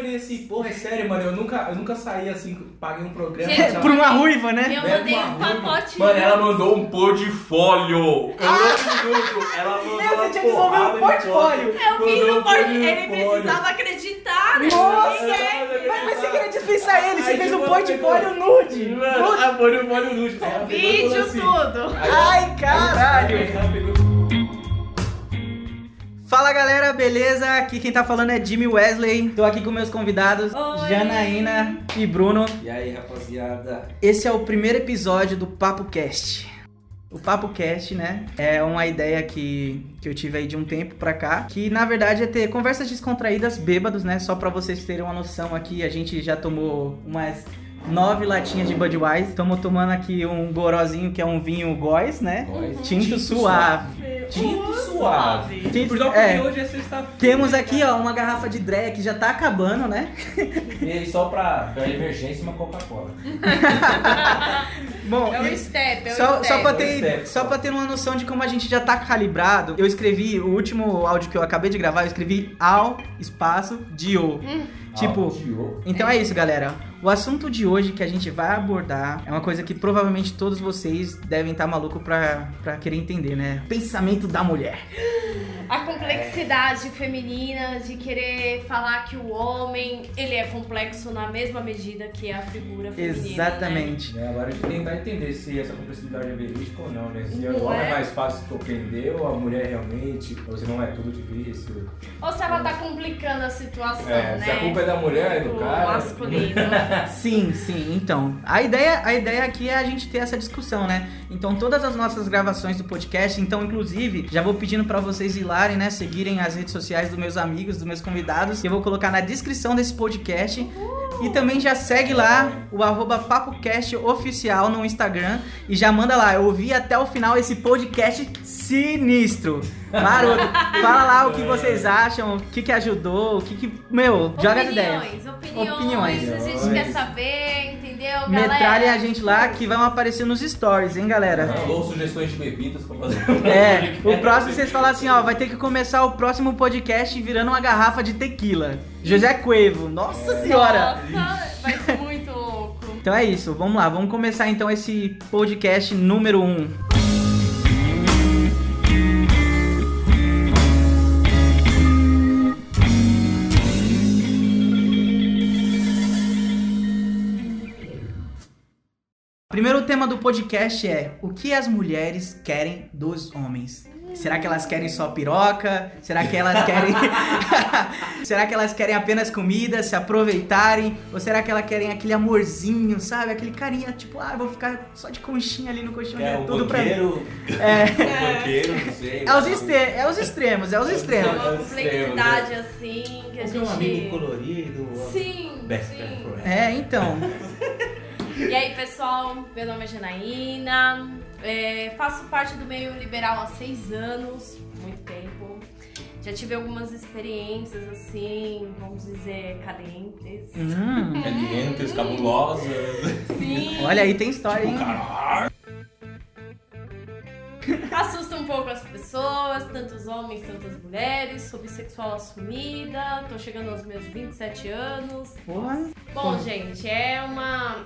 falei assim, porra, é sério, mano, eu nunca, eu nunca saí assim, paguei um programa. Gente? Por uma ruiva, né? Eu mandei um ruiva. pacote. Mano, ela mandou um portfólio. Eu não juro, ela mandou Você uma tinha que porrada um de portfólio. Eu vi no um por... Ele portfólio. precisava acreditar, né? Nossa! Mas, você queria dispensar ele, você fez um tipo, portfólio nude. Mano, portfólio nude. Vídeo, assim. tudo. Ai, caralho. Fala galera, beleza? Aqui quem tá falando é Jimmy Wesley. Tô aqui com meus convidados, Oi. Janaína e Bruno. E aí, rapaziada? Esse é o primeiro episódio do Papo Cast. O Papo Cast, né, é uma ideia que, que eu tive aí de um tempo pra cá, que na verdade é ter conversas descontraídas bêbados, né, só pra vocês terem uma noção aqui, a gente já tomou umas nove latinhas de Budweiser, estamos tomando aqui um gorozinho que é um vinho góis, né, Góis. tinto, Tinto suave. Tinto Uh, suave. Tinto- Por é. porque hoje é sexta-feira. Temos aqui, ó, uma garrafa de Dreia que já tá acabando, né? E aí, só pra, pra emergência, uma Coca-Cola. Bom, É o e- step, é o Só, step. só, pra Dois ter, steps, só só. pra ter uma noção de como a gente já tá calibrado, eu escrevi, o último áudio que eu acabei de gravar, eu escrevi ao espaço Dio. Tipo, Alto. então é isso, galera. O assunto de hoje que a gente vai abordar é uma coisa que provavelmente todos vocês devem estar maluco pra, pra querer entender, né? Pensamento da mulher. A complexidade feminina de querer falar que o homem, ele é complexo na mesma medida que a figura feminina, né? Exatamente. É, agora a gente tentar entender se essa complexidade é verídica ou não, né? Se Não o homem é? é mais fácil de compreender ou a mulher realmente, ou se não é tudo difícil. Ou se ela tá complicando a situação, É, né? se a culpa é da mulher, é do Do cara. masculino. Sim, sim. Então, a ideia, a ideia aqui é a gente ter essa discussão, né? Então, todas as nossas gravações do podcast, então, inclusive, já vou pedindo pra vocês ir lá, né? Seguirem as redes sociais dos meus amigos, dos meus convidados, que eu vou colocar na descrição desse podcast. E também já segue lá o arroba PapoCast oficial no Instagram e já manda lá. Eu ouvi até o final esse podcast sinistro. Maroto, fala lá o que vocês acham, o que que ajudou, o que que... Meu, joga as ideias. Opiniões, opiniões. A gente quer saber, entendeu, Metralhem galera? a gente lá que vão aparecer nos stories, hein, galera? Ou sugestões de bebidas pra fazer. É, o próximo vocês falam assim, ó, vai ter que começar o próximo podcast virando uma garrafa de tequila. José Cuevo, nossa senhora! Nossa, vai ser muito louco. Então é isso, vamos lá, vamos começar então esse podcast número 1. Um. Primeiro tema do podcast é o que as mulheres querem dos homens. Será que elas querem só piroca? Será que elas querem Será que elas querem apenas comida, se aproveitarem? Ou será que elas querem aquele amorzinho, sabe? Aquele carinha, tipo, ah, vou ficar só de conchinha ali no colchão, É, é tudo pra mim. banqueiro. É, O banqueiro, não sei. é os, extre- é os extremos, é os É extremos. uma né? complexidade assim que a Tem gente. um amigo colorido. Sim, Best sim. friend. É, então. E aí, pessoal, meu nome é Janaína, é, faço parte do meio liberal há seis anos, muito tempo. Já tive algumas experiências, assim, vamos dizer, cadentes. Hum, Calientes, cabulosas. Sim, olha aí, tem história, hein? assusta um pouco as pessoas, tanto os homens, tanto as mulheres, sou bissexual assumida, tô chegando aos meus 27 anos. Porra. Bom, gente, é uma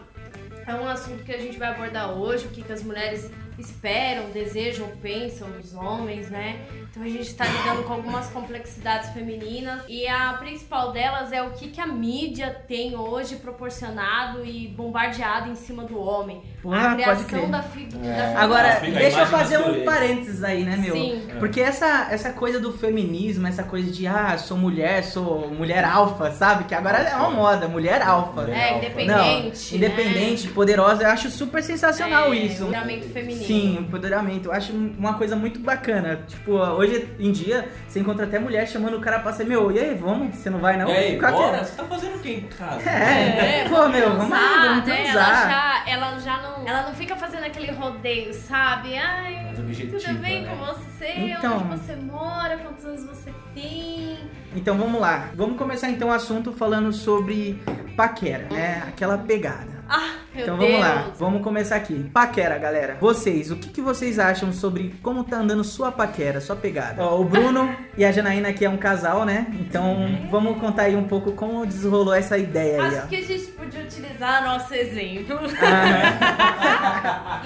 é um assunto que a gente vai abordar hoje, o que, que as mulheres esperam, desejam, pensam dos homens, né? Então a gente tá lidando com algumas complexidades femininas e a principal delas é o que, que a mídia tem hoje proporcionado e bombardeado em cima do homem. Porra, a pode criação crer. da, fi É. figura Agora, A deixa eu fazer um parênteses aí, né, meu? Sim. Porque essa, essa coisa do feminismo, essa coisa de, ah, sou mulher, sou mulher alfa, sabe? Que agora é uma moda, mulher alfa. Mulher É, alfa. independente. Não, independente, poderosa, eu acho super sensacional é, isso. Empoderamento feminino. Sim, empoderamento. Eu acho uma coisa muito bacana. Tipo, hoje em dia, você encontra até mulher chamando o cara pra ser, meu, e aí, vamos? Você não vai não? E aí, Qual é? bora? Você tá fazendo o que em casa? É, pô, meu, vamos lá, transar, vamos né? Ela transar. já, ela já não. Ela não fica fazendo aquele rodeio, sabe? Ai, tudo bem né? com você? Então. Onde você mora? Quantos anos você tem? Então vamos lá. Vamos começar então o assunto falando sobre paquera, né? Aquela pegada. Ah, Meu Então vamos lá, Deus. vamos começar aqui. Paquera, galera. Vocês, o que, que vocês acham sobre como tá andando sua paquera, sua pegada? Ó, o Bruno e a Janaína aqui é um casal, né? Então vamos contar aí um pouco como desrolou essa ideia aí, Acho que a gente podia utilizar nosso exemplo. Ah,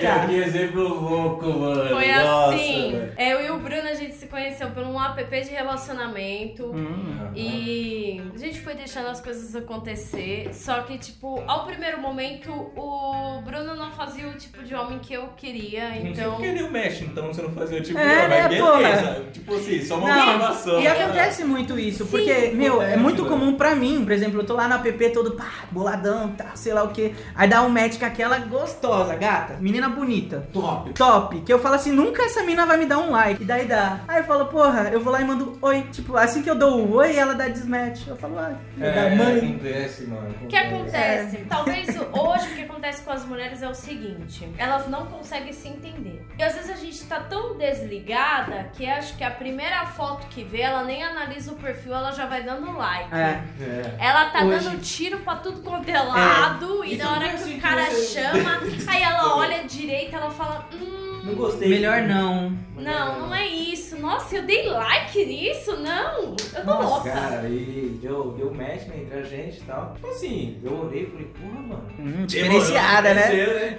Cara, que exemplo louco, mano. Foi Nossa, assim. velho. Eu e o Bruno, a gente se conheceu por um app de relacionamento. hum, E a gente foi deixando as coisas acontecer. Só que, tipo, ao primeiro momento, o Bruno não fazia o tipo de homem que eu queria. Então. Não sei porque ele mexe, então você não fazia tipo, É, não, né, mas beleza. porra? Tipo assim, só uma Não, observação. E acontece muito isso, Sim, porque, meu, é muito comum pra mim, por exemplo, eu tô lá no app todo, pá, boladão, tá, sei lá o que. Aí dá um match com aquela gostosa, gata, menina bonita. Top. Top, que eu falo assim, nunca essa mina vai me dar um like. E daí dá. Aí eu falo, porra, eu vou lá e mando oi. Tipo, assim que eu dou o oi, ela dá desmatch. Eu falo, ah, É, da mãe. acontece, mano. O que acontece? Talvez hoje o que acontece com as mulheres é o seguinte: elas não conseguem se entender. E às vezes a gente tá tão desligada que acho que a primeira foto que vê, ela nem analisa o perfil, ela já vai dando like. É. É. Ela tá Hoje- dando tiro pra tudo quanto é lado, e Então na hora não é que assim o que cara chama, aí ela olha direito, ela fala: Hum, Não gostei. Melhor não. não, não é isso. Nossa, eu dei like nisso? Não, eu tô louca. Cara, e deu, deu match né, entre a gente e tal. Tipo assim, eu olhei e falei, porra, mano. Hum, diferenciada, né?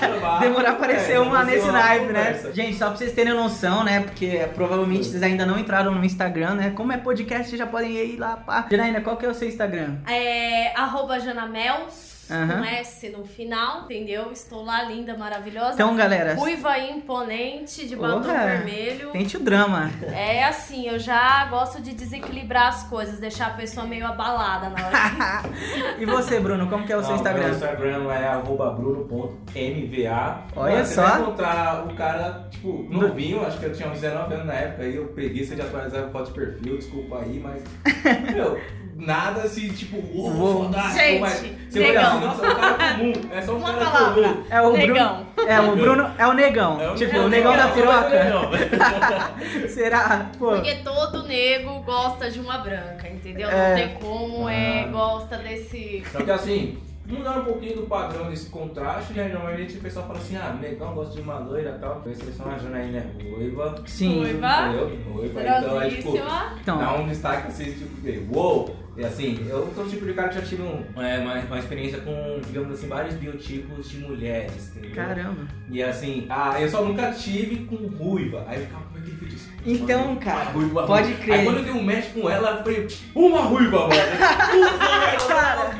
Demorar Demorar a aparecer uma nesse naipe, né? Gente, só pra vocês terem noção, né? Porque provavelmente vocês ainda não entraram no Instagram, né? Como é podcast, vocês já podem ir lá, pá. Janaína, qual que é o seu Instagram? É arroba Janamels, Aham. com S no final, entendeu? Estou lá, linda, maravilhosa. Então, galera, Ruiva e imponente, de batom vermelho. tente o drama. É assim, eu já gosto de desequilibrar as coisas, deixar a pessoa meio abalada na hora. e você, Bruno, como que é o seu Instagram? Meu Instagram é arroba bruno.mva. Olha Mano, só. Você vai encontrar o cara, tipo, novinho, acho que eu tinha uns 19 anos na época, aí eu preguiça de atualizar a foto de perfil, desculpa aí, mas. Meu, nada assim, tipo, uou, fodástico, Gente, mas você negão. assim, nossa, é um cara comum, é só um Uma cara palavra. comum. É o Negão. Bruno. É, o Bruno é o negão. É o tipo, negão, o negão é, da é o piroca. Será? Pô. Porque todo nego gosta de uma branca, entendeu? É. Não tem como, é, Ah. gosta desse. Só que assim, mudar um pouquinho do padrão desse contraste, né? Normalmente o pessoal fala assim, ah, negão gosta de uma loira e tal. Então a seleção a Janaína é ruiva. Sim. Ruiva. Entendeu? Ruiva. Então é tipo. Então, Dá um destaque assim, tipo, de uou! E assim, eu sou o tipo de cara que já tive um, é, uma, uma experiência com, digamos assim, vários biotipos de mulheres, entendeu? caramba. E assim, ah, eu só nunca tive com ruiva. Aí eu ficava, como é que? Então, cara, ruiva, pode ruiva. crer. Aí quando eu dei um match com ela, eu falei, uma ruiva, mano. Cara,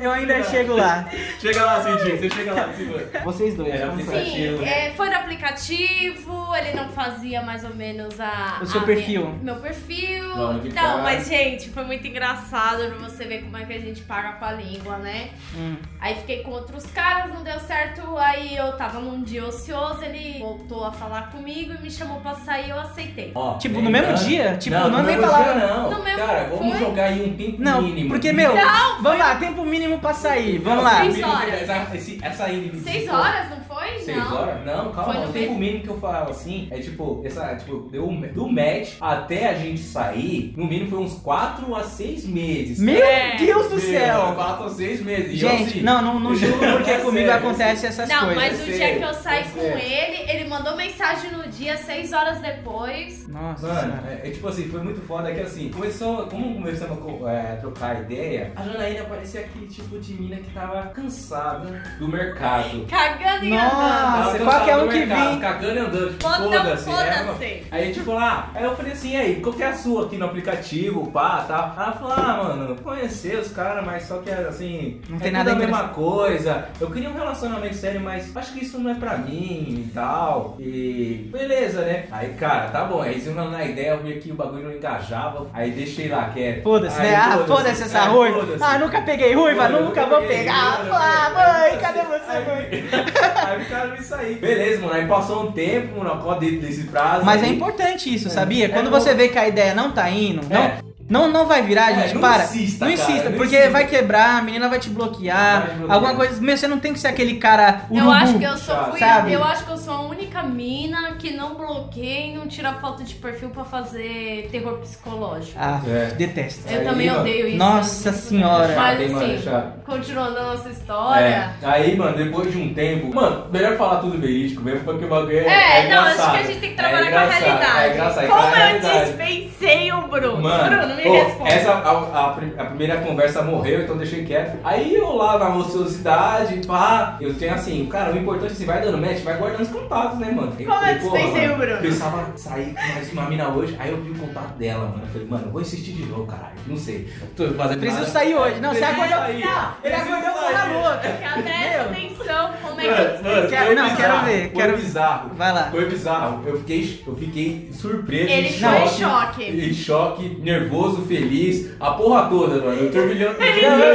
eu ainda chego lá. Chega lá, Cidinho. Você chega lá, Cidinho. Vocês dois. É, vamos Sim. é, foi no aplicativo, ele não fazia mais ou menos a. O seu a perfil. minha- meu perfil. Não, cara. mas gente, foi muito engraçado pra você ver como é que a gente paga com a língua, né? Hum. Aí fiquei com outros caras, não deu certo. Aí eu tava num dia ocioso, ele voltou a falar comigo e me chamou pra sair, eu aceitei. Ó, Tipo, no mesmo dia? Tipo, não, não no nem mesmo falava- dia, não. No mesmo- Cara, vamos foi? jogar aí um tempo Não, mínimo. porque, meu, Não, vamos lá, tempo mínimo pra sair. Vamos lá. Seis horas. Essa, esse, essa índice. Seis horas, não foi? Seis não. horas? Não, calma. O tempo mínimo que eu falo assim é tipo, essa, tipo, deu do match até a gente sair, no mínimo foi uns 4 a 6 meses. Meu É. Deus do Meu, céu. 4 a 6 meses. E eu, Gente, assim, não, não, não juro porque É comigo sério, acontece essas Não, coisas. mas o dia que eu saí com ele, ele mandou mensagem no dia, seis horas depois. Nossa Mano, é, é tipo assim, foi muito foda que assim, começou, como começamos a é, a trocar ideia, a Janaína parecia aquele tipo de mina que tava cansada do mercado. Cagando e Nossa, andando. Tava qualquer cansada um que vim. Cagando e andando, tipo, Foda- foda-se. é, foda-se. Aí, tipo, lá, aí eu falei assim, aí, qual que é a sua aqui no aplicativo, pá, tal? Ela falou, ah, mano, conhecer os caras, mas só que, assim, Não é tem nada a mesma coisa. Eu queria um relacionamento sério, mas acho que isso não é pra mim e tal. E beleza, né? Aí, cara, tá bom. Aí eles iam na ideia, eu vi que o bagulho não engajava. Aí deixei lá, quieto. Foda-se, Aí, né? Ah, foda-se essa É, ruiva. foda-se. Ah, nunca peguei ruiva, Foda-se, nunca vou pegar. nunca Ah, mãe, cadê você, Aí- mãe? Aí ficaram nisso aí. Beleza, mano. Aí passou um tempo, mano, dentro desse prazo. Mas é aí- importante isso, sabia? É Quando bom. você vê que a ideia não tá indo, não, É. Não, não vai virar, É, gente, não para. insista, não cara, insista, não porque insista. vai quebrar, a menina vai te bloquear, Vai bloquear. alguma coisa. Meu, você não tem que ser aquele cara Eu urubu. acho que eu só fui, sabe? eu acho que eu sou a única mina que não bloqueia e não tira foto de perfil pra fazer terror psicológico. Ah, É. detesto. Eu Aí, também mano, odeio isso. Nossa eu- senhora. Mas mano, assim, chato. continuando a nossa história. É, aí, mano, depois de um tempo. Mano, melhor falar tudo verídico mesmo, porque o bagulho é. É, é não, acho que a gente tem que É trabalhar com a engraçado, realidade. É engraçado, Como eu realidade. dispensei o Bruno. Mano, Bruno, me pô, responde. essa, a, a a primeira conversa morreu, então deixei quieto. Aí eu lá na ociosidade, pá, eu tenho assim, cara, o importante é assim, vai dando match, vai guardando os contatos, né, mano? Como falei, eu dispensei o Bruno? Pensava sair com mais uma mina hoje, aí eu vi o contato dela, mano. Eu falei, mano, eu vou insistir de novo, caralho. Não sei. Tô fazendo Preciso nada. sair hoje. Não, você Preciso acordou. sair. Não, ele acordou sair. porra louca. Presta atenção como é que Mano, Quero- foi não, bizarro, quero ver, Foi quero- bizarro. Vai lá. Foi bizarro. Eu fiquei, eu fiquei surpreso. Ele em ficou em choque, choque. Em choque, nervoso, feliz, a porra toda, mano. Eu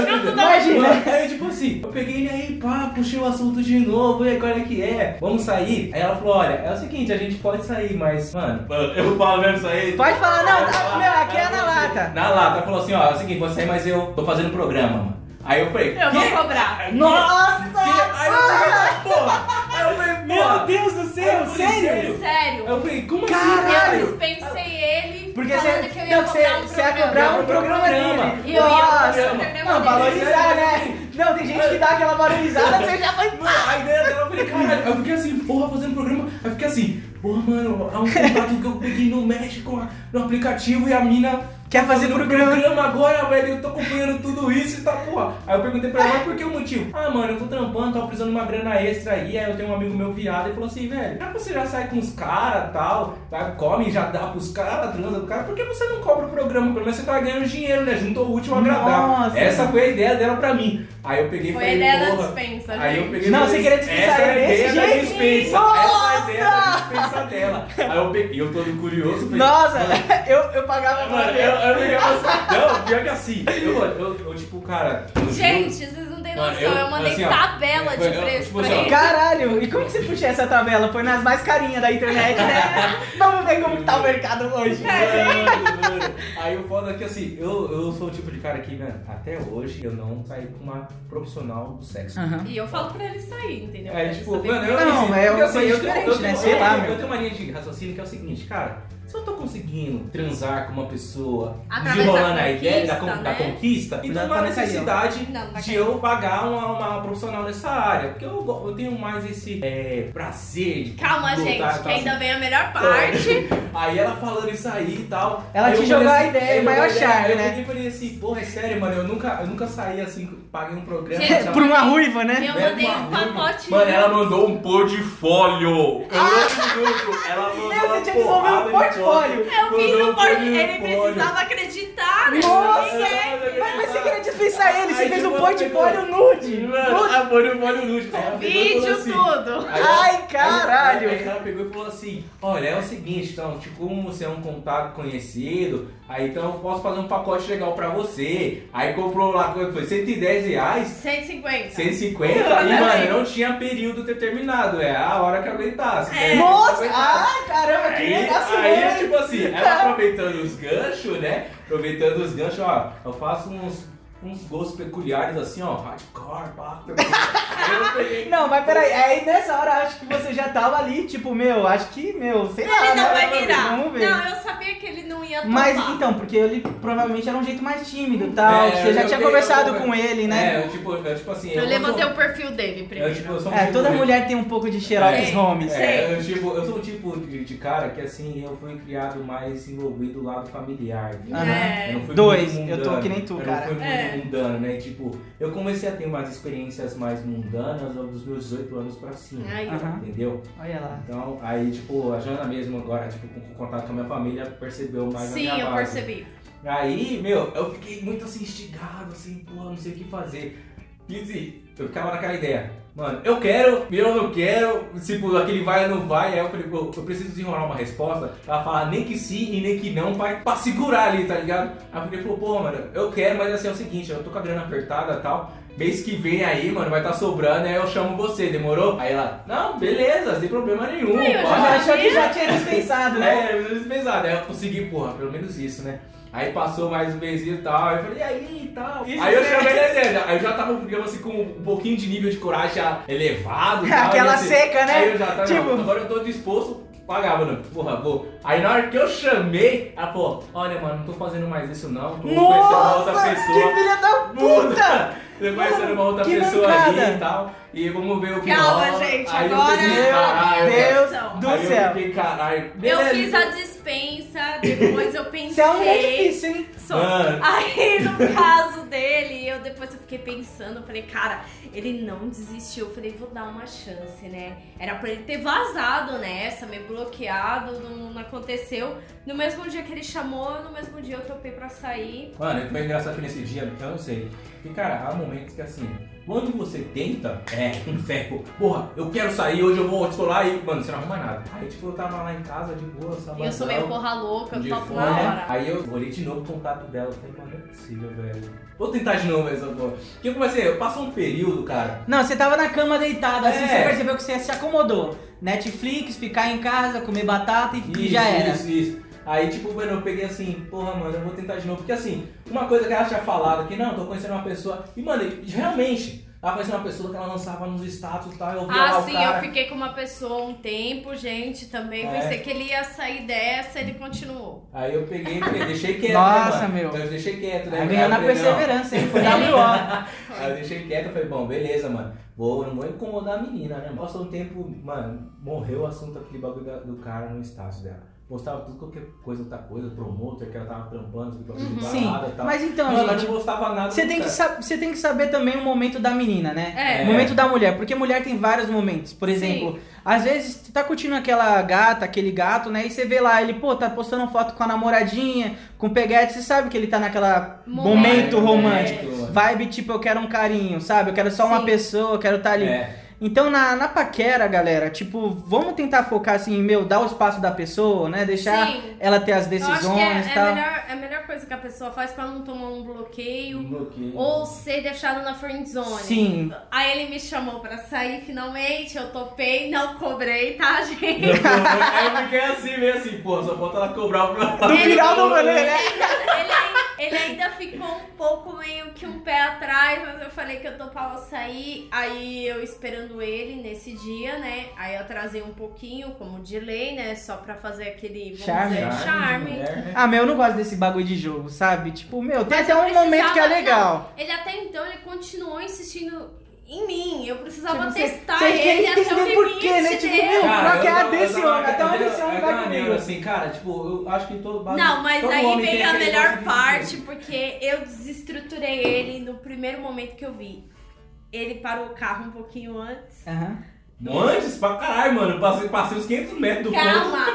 tudo. Imagina. Aí, tipo assim, eu peguei ele aí, pá, puxei o assunto de novo, e aí, qual é que é? Vamos sair? Aí ela falou: olha, é o seguinte, a gente pode sair, mas, mano, mano, eu falo mesmo isso aí. Pode falar, não, Pode tá, meu, aqui é na lata. Na lata, ela falou assim: ó, é o seguinte, vou sair, mas eu tô fazendo programa, mano. Aí eu falei: Eu vou "Quê?" cobrar. Nossa! Aí eu falei, porra! Aí eu falei, porra! Deus do falei, sério? Sério. Eu falei, como Caralho! assim, Eu dispensei ele Porque falando você, que eu ia não, você, cobrar um você ia programa. cobrar um Eu ia cobrar um programa programa. dele. E eu ia cobrar Nossa! um programa Não, dele. valorizar, né? Não, tem gente que dá aquela valorizada, você já vai. Mano, a ideia dela, eu falei, caralho, eu fiquei assim, porra, fazendo programa. Aí eu fiquei assim, porra, mano, é um contato que eu peguei no México, no aplicativo e a mina. Quer fazer fazendo programa. agora, velho, eu tô acompanhando tudo isso e tá, porra. Aí eu perguntei pra ela, mas por que o motivo? Ah, mano, eu tô trampando, tava precisando de uma grana extra aí, aí eu tenho um amigo meu viado e falou assim, velho, já que você já sai com os caras e tal, tá, come, já dá pros caras, transa com cara, por que você não cobra o programa? Pelo menos você tá ganhando dinheiro, né? Juntou o último ao agradável. Nossa. Essa foi a ideia dela pra mim. Aí eu peguei e Foi a falei, ideia da porra. dispensa, Aí eu peguei Não, você queria dispensar essa é a ideia da dispensa. Nossa! Essa é a ideia da dispensa dela. Aí eu peguei, eu todo curioso, falei, Nossa, eu, eu pagava pra ver. Eu, eu peguei assim. Não, pior que assim. Eu, eu, eu, tipo, cara. eu Gente, vocês não têm Mano, noção. eu- Eu, mandei assim, ó, tabela de eu- eu- preço tipo pra assim, ó, ele. Caralho, e como que você puxa essa tabela? Foi nas mais carinhas da internet, né? Vamos ver como que tá o mercado hoje. Mano, mano. Aí o foda é que assim, eu, eu sou o tipo de cara que, mano, até hoje eu não saí com uma profissional do sexo. Aham. E eu falo pra ele sair, entendeu? É, ele tipo, saber mano, eu Não, é porque, uma coisa eu tenho- diferente, eu tenho- né? eu Sei lá, Eu meu. tenho uma linha de raciocínio que é o seguinte, cara. Se eu tô conseguindo transar com uma pessoa desenrolando a ideia da, con- conquista, da né? conquista, Já então não tá há aí, ó. necessidade Não, não de eu pagar uma, uma profissional nessa área. Porque eu, eu tenho mais esse é, prazer de Calma, lutar gente, tal, que ainda assim. vem a melhor parte. Aí ela falando isso aí e tal. Ela te jogou a ideia, o maior charme, né? Eu peguei e falei assim, porra, é sério, mano, eu nunca, eu nunca saí assim, paguei um programa. Gente? Por uma ruiva, né? Eu Né, mandei um pacote. Mano, ela mandou um portfólio. Eu não juro, ela mandou uma porrada um de portfólio. Eu vi no porta, ele portfólio. precisava acreditar, né? Nossa Mas, mas você queria dispensar ele, você Aí, fez um tipo, portfólio nude. Mano, Nude. a portfólio nude. Ela Vídeo assim, tudo. Aí Ai, caralho. Aí, aí ela pegou e falou assim: Olha, é o seguinte, então, tipo, como você é um contato conhecido, aí então eu posso fazer um pacote legal pra você. Aí comprou lá, quanto foi? 110 reais. 150. 150 e, mano, não tinha período determinado, é a hora que aguentasse. É. Nossa! Ah, caramba, que Aí, negócio aí, tipo assim, ela aproveitando os ganchos, né? Aproveitando os ganchos, ó, eu faço uns, uns gostos peculiares assim, ó, hardcore, pá. Eu. Não, mas peraí, aí nessa hora acho que você já tava ali, tipo, meu, acho que, meu, sei lá, Ele não né? vai virar. Vamos ver. Não, eu sabia que ele não ia tomar. Mas então, porque ele provavelmente era um jeito mais tímido e tal. É, você já eu- tinha eu- conversado eu- com ele, né? É, eu tipo, eu, tipo assim. Eu levantei sou- o perfil dele eu, primeiro. tipo, eu sou um É, tipo toda de- mulher tem um pouco de Sherlock É. Holmes. É, eu, tipo, eu sou um tipo de, de cara que assim, eu fui criado mais envolvido do lado familiar. Aham. É. Eu não fui Dois, eu tô que nem tu, eu cara. É. mundano, né? Tipo, eu comecei a ter umas experiências mais mundanas dos meus 18 anos pra cima. Aí, ó. Aham. Entendeu? Olha lá. Então, aí, tipo, a Jana mesmo agora, tipo, com, contato com a minha família, percebeu mais a Sim, minha eu base. percebi. Aí, meu, eu fiquei muito assim, instigado, assim, pô, não sei o que fazer. E assim, eu ficava naquela ideia. Mano, eu quero, eu não quero, tipo, aquele vai ou não vai, aí eu falei, pô, eu preciso desenrolar uma resposta, ela fala nem que sim e nem que não, pra, pra segurar ali, tá ligado? Aí eu falei, pô, pô, mano, eu quero, mas assim, é o seguinte, eu tô com a grana apertada e tal, mês que vem aí, mano, vai tá sobrando, aí eu chamo você, demorou? Aí ela, não, beleza, sem problema nenhum, Aí eu já achou que já tinha dispensado, né? É, menos pesado. Aí eu consegui, porra, pelo menos isso, né? Aí passou mais um mêsinho e tal, aí eu falei, e aí e tal. Isso aí eu chamei ele, aí eu já tava, digamos assim, com um pouquinho de nível de coragem já elevado e tal. Aquela e assim, seca, né? Aí eu já tava, Tipo- não, agora eu tô disposto, pagar, mano, porra, vou. Aí na hora que eu chamei, ela falou, olha, mano, não tô fazendo mais isso não, tô conhecendo uma outra Nossa, pessoa. que filha da puta! Tô conhecendo uma outra Que pessoa mancada. ali e tal. E vamos ver o que Calma, rola. gente, aí agora- eu fiquei, caralho, Deus Aí do Aí céu. eu fiquei, caralho. Eu fiz a dispensa, depois eu pensei. Você é um difícil, hein? Sou. Mano. Aí no caso dele, eu depois eu fiquei pensando, eu falei, cara, ele não desistiu. Eu falei, vou dar uma chance, né? Era pra ele ter vazado nessa, me bloqueado, não, não aconteceu. No mesmo dia que ele chamou, no mesmo dia eu topei pra sair. Mano, foi engraçado que nesse dia, eu não sei. Porque, cara, há momentos que assim, quando você tenta, é, um ferro, porra, eu quero sair, hoje eu vou descolar e, mano, você não arruma nada. Aí, tipo, eu tava lá em casa de boa, sabadão. E eu sou meio porra louca, eu topo na né? hora. Aí eu olhei de novo o contato dela, eu falei, mano, não é possível, velho. Vou tentar de novo essa porra. O que eu comecei? Passou um período, cara. Não, você tava na cama deitada, assim, É. você percebeu que você se acomodou. Netflix, ficar em casa, comer batata e Isso, já era. Isso, isso. Aí, tipo, mano, eu peguei assim, porra, mano, eu vou tentar de novo. Porque, assim, uma coisa que ela tinha falado aqui, não, tô conhecendo uma pessoa. E, mano, realmente, ela conhecendo uma pessoa que ela lançava nos status e tal. Eu via lá Ah, o sim, cara. eu fiquei com uma pessoa um tempo, gente, também É. pensei que ele ia sair dessa, ele continuou. Aí eu peguei e falei, deixei quieto. Nossa, né, meu. Eu deixei quieto, né? Tá ganhando na perseverança, hein? Foi WO. Aí eu deixei quieto, eu falei, bom, beleza, mano. Vou, não vou incomodar a menina, né? Passou um tempo, mano, morreu o assunto aquele bagulho do cara no status dela. Postava tudo, qualquer coisa, outra coisa, promotor, que ela tava trampando, aquele bagulho de Sim, balada e tal. mas então, Mano, gente, não gostava nada Você tem, que você tem que saber também o momento da menina, né? É. O momento da mulher, porque mulher tem vários momentos. Por exemplo, às vezes você tá curtindo aquela gata, aquele gato, né? E você vê lá, ele, pô, tá postando foto com a namoradinha, com o peguete, você sabe que ele tá naquela momento, Momento, romântico. é. Vibe tipo, eu quero um carinho, sabe? Eu quero só uma Sim. pessoa, eu quero estar ali. É. Então, na, na paquera, galera, tipo, vamos tentar focar assim, em, meu, dar o espaço da pessoa, né? Deixar Sim. ela ter as Eu acho que decisões é, e é, tal. a melhor, é a melhor coisa que a pessoa faz pra não tomar um bloqueio Bloqueio. ou ser deixado na friend zone. Sim. Aí ele me chamou pra sair finalmente, eu topei, não cobrei, tá, gente? Aí eu fiquei assim, meio assim, pô, só falta ela cobrar o meu Do final do rolê, né? Ele, ele ainda ficou um pouco meio que um pé atrás, mas eu falei que eu topava sair. Aí eu esperando ele nesse dia, né? Aí eu atrasei um pouquinho, como de lei, né? Só pra fazer aquele, vamos Charme. dizer, charme. né? Ah, meu, eu não gosto desse bagulho de jogo, sabe? Tipo, meu, tem Mas até um momento que é legal. não, ele até então ele continuou insistindo em mim. Eu precisava Tipo, você- testar você ele quer até o por quê, né? Tipo, meu, Cara, qual que é a desse homem? Até onde eu esse homem vai comigo? assim, cara, tipo, eu acho que todo Não, mas todo aí vem a melhor parte, porque eu desestruturei ele no primeiro momento que eu vi. Ele parou o carro um pouquinho antes. Aham. Antes pra caralho, mano. Eu Passei, passei uns 500 metros do ponto. Calma!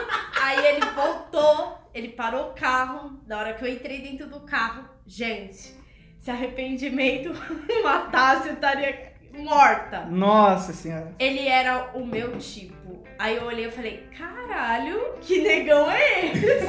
Aí ele voltou, ele parou o carro. Da hora que eu entrei dentro do carro, gente, se arrependimento matasse, eu estaria morta. Nossa senhora. Ele era o meu tipo. Aí eu olhei e falei, caralho, que negão é esse?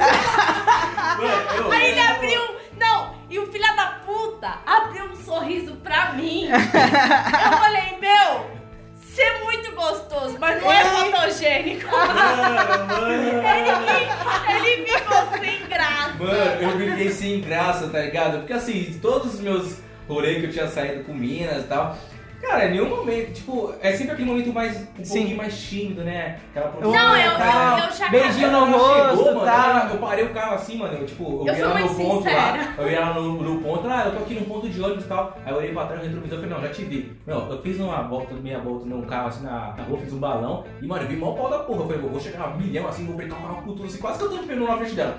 Aí ele abriu. Não, e o filho da puta abriu um sorriso pra mim. Eu falei, meu, você é muito gostoso, mas não é fotogênico. Mano, mano. Ele ficou sem graça. Mano, eu fiquei sem graça, tá ligado? Porque assim, todos os meus rolês que eu tinha saído com Minas e tal. Cara, em nenhum momento, tipo, é sempre aquele momento mais, um Sim. pouquinho mais tímido, né? Aquela Não, eu, Tal. eu, eu já Beijinho no rosto, chegou, mano, tá? eu parei o carro assim, mano, eu tipo, eu, Eu vi ela no muito ponto sincera. lá, eu vi ela no, no ponto, ah, eu tô aqui no ponto de ônibus e tal. Aí eu olhei pra trás no retrovisor e falei, não, já te vi. Não, eu fiz uma volta, meia volta num carro assim na, na rua, fiz um balão e, mano, eu vi mó pau da porra. Eu falei, vou chegar a milhão assim, vou brecar o carro com tudo assim, quase que eu tô pneu na frente dela.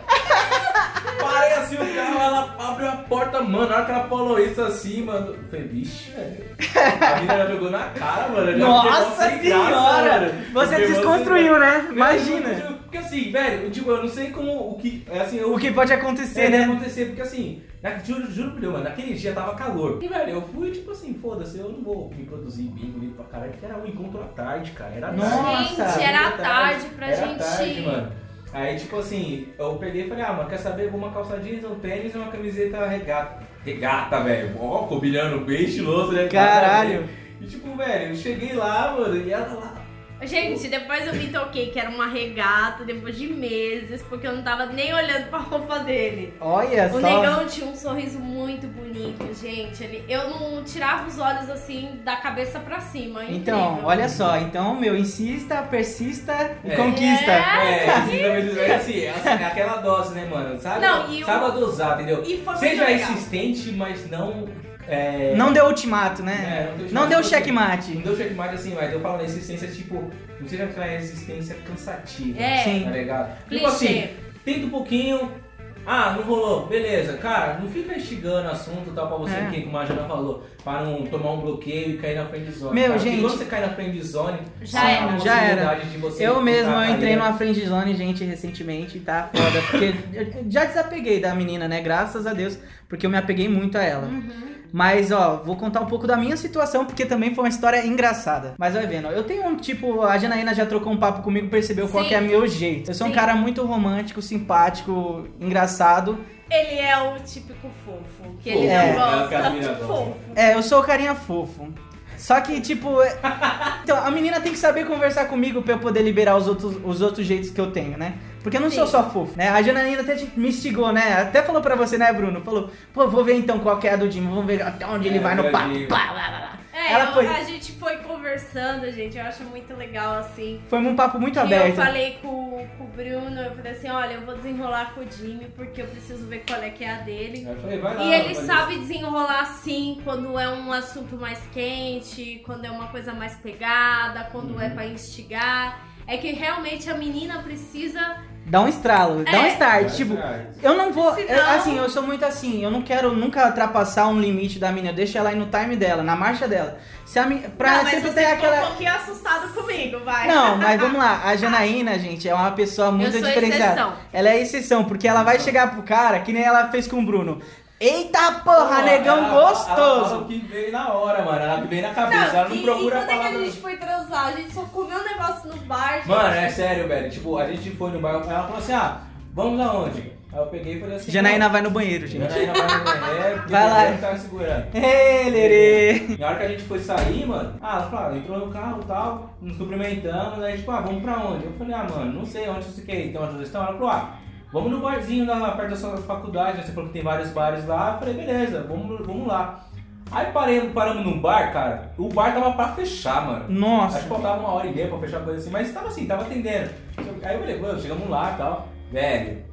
Parei assim o carro, ela abriu a porta, mano. Na hora que ela falou isso assim, mano, eu falei, vixe, velho. A mina já jogou na cara, mano. Nossa graça, senhora! mano. Você sem desconstruiu, né? graça. Imagina. Porque assim, velho, tipo, eu não sei como o que. é Assim, eu, O que pode acontecer, é, né? acontecer, porque assim, na, juro, juro por Deus, mano, naquele dia tava calor. E, velho, eu fui, tipo assim, foda-se, eu não vou me produzir bem bonito pra caralho, porque era um encontro à tarde, cara. Era Nossa, tarde. Gente, era Era tarde pra era gente. tarde, mano. Aí, tipo assim, eu peguei e falei, ah, mano, quer saber? Vou uma calça jeans, um tênis e uma camiseta regata. Regata, velho. Ó, combinando bem estiloso, né? Caralho. E tipo, velho, eu cheguei lá, mano, e ela lá. Gente, depois eu me toquei que era uma regata depois de meses, porque eu não tava nem olhando pra roupa dele. Olha O só. negão tinha um sorriso muito bonito, gente. Ele, eu não tirava os olhos assim da cabeça pra cima. Então, olha só. Então, meu, insista, persista e É. conquista. É. É, assim, é assim, é assim, é aquela dose, né, mano? Sabe, Não, e o- sabe dosar, entendeu? E Seja legal. insistente, mas não. É, Não deu ultimato, né? É, não deu não ultimato, deu tipo checkmate. Não deu checkmate assim, mas eu falo na insistência, tipo, não seja aquela resistência cansativa. É. Sim. Tá ligado? Clichê. Tipo assim, tenta um pouquinho. Ah, não rolou, beleza. Cara, não fica instigando o assunto tal pra você, É. que como a Jana falou, pra não tomar um bloqueio e cair na friend zone. Meu, cara. Porque gente. quando você cai na friend zone, Já há era. Já era. possibilidade de você Eu mesmo, eu entrei numa friend zone, gente, recentemente, tá foda. Porque eu já desapeguei da menina, né? Graças a Deus, porque eu me apeguei muito a ela. Uhum. Mas, ó, vou contar um pouco da minha situação, porque também foi uma história engraçada. Mas vai vendo, eu tenho um tipo, a Janaína já trocou um papo comigo, percebeu qual Sim. que é meu jeito. Eu sou um Sim. cara muito romântico, simpático, engraçado. Ele é o típico fofo, que Fofo. ele É. não É gosta. gostam. fofo. É, eu sou o carinha fofo. Só que, tipo. é- Então, a menina tem que saber conversar comigo pra eu poder liberar os outros, os outros jeitos que eu tenho, né? Porque eu não sou Sim. só fofo, né? A Janaína até te- me instigou, né? Até falou pra você, né, Bruno? Falou, pô, vou ver então qual que é a do Jimmy, vamos ver até onde ele É, vai no papo. Pá, lá, lá, lá. É, Ela eu- foi- a gente foi conversando, gente. Eu acho muito legal assim. Foi um papo muito E eu aberto. falei com, com o Bruno, eu falei assim, olha, eu vou desenrolar com o Jimmy, porque eu preciso ver qual é que é a dele. Aí eu falei, vai lá, E ele sabe desenrolar sim quando é um assunto mais quente, quando é uma coisa mais pegada, quando Uhum. é pra instigar. É que realmente a menina precisa. Dá um estralo, dá um É. start. Tipo, eu não vou. Eu- assim, eu sou muito assim, eu não quero nunca ultrapassar um limite da menina. Eu deixo ela ir no time dela, na marcha dela. Se a minha, pra não, mas sempre você ter aquela. um pouquinho assustado comigo, vai. Não, mas vamos lá. A Janaína, gente, é uma pessoa muito eu sou diferenciada. exceção. Ela é exceção, porque ela vai chegar pro cara, que nem ela fez com o Bruno. Eita porra, Pô, negão ela- Ela gostoso! fala o que veio na hora, mano. Ela veio na cabeça, Não, ela não e, procura e a quando é que a palavra. gente foi transar? A gente só comeu um negócio no bar, gente. Mano, é sério, velho. Tipo, a gente foi no bar, ela falou assim, ah, vamos aonde? Aí eu peguei e falei assim... Janaína "Não, vai no banheiro, gente. Janaína vai no banheiro, porque Vai lá. tava segurando. Ei, lerê! Na hora que a gente foi sair, mano, ah, ela falou, ah, entrou no carro e tal, nos cumprimentamos, aí tipo, ah, vamos pra onde? Eu falei, ah, mano, não sei onde você quer ir, tem uma sugestão? Ela falou, ah, vamos no barzinho lá perto da sua faculdade, né? você falou que tem vários bares lá, eu falei, beleza, vamos, vamos lá. Aí parei, paramos num bar, cara, o bar tava pra fechar, mano. Acho Nossa. que faltava uma hora e meia pra fechar a coisa assim, mas tava assim, tava atendendo. Aí eu falei, chegamos lá e tal. Velho,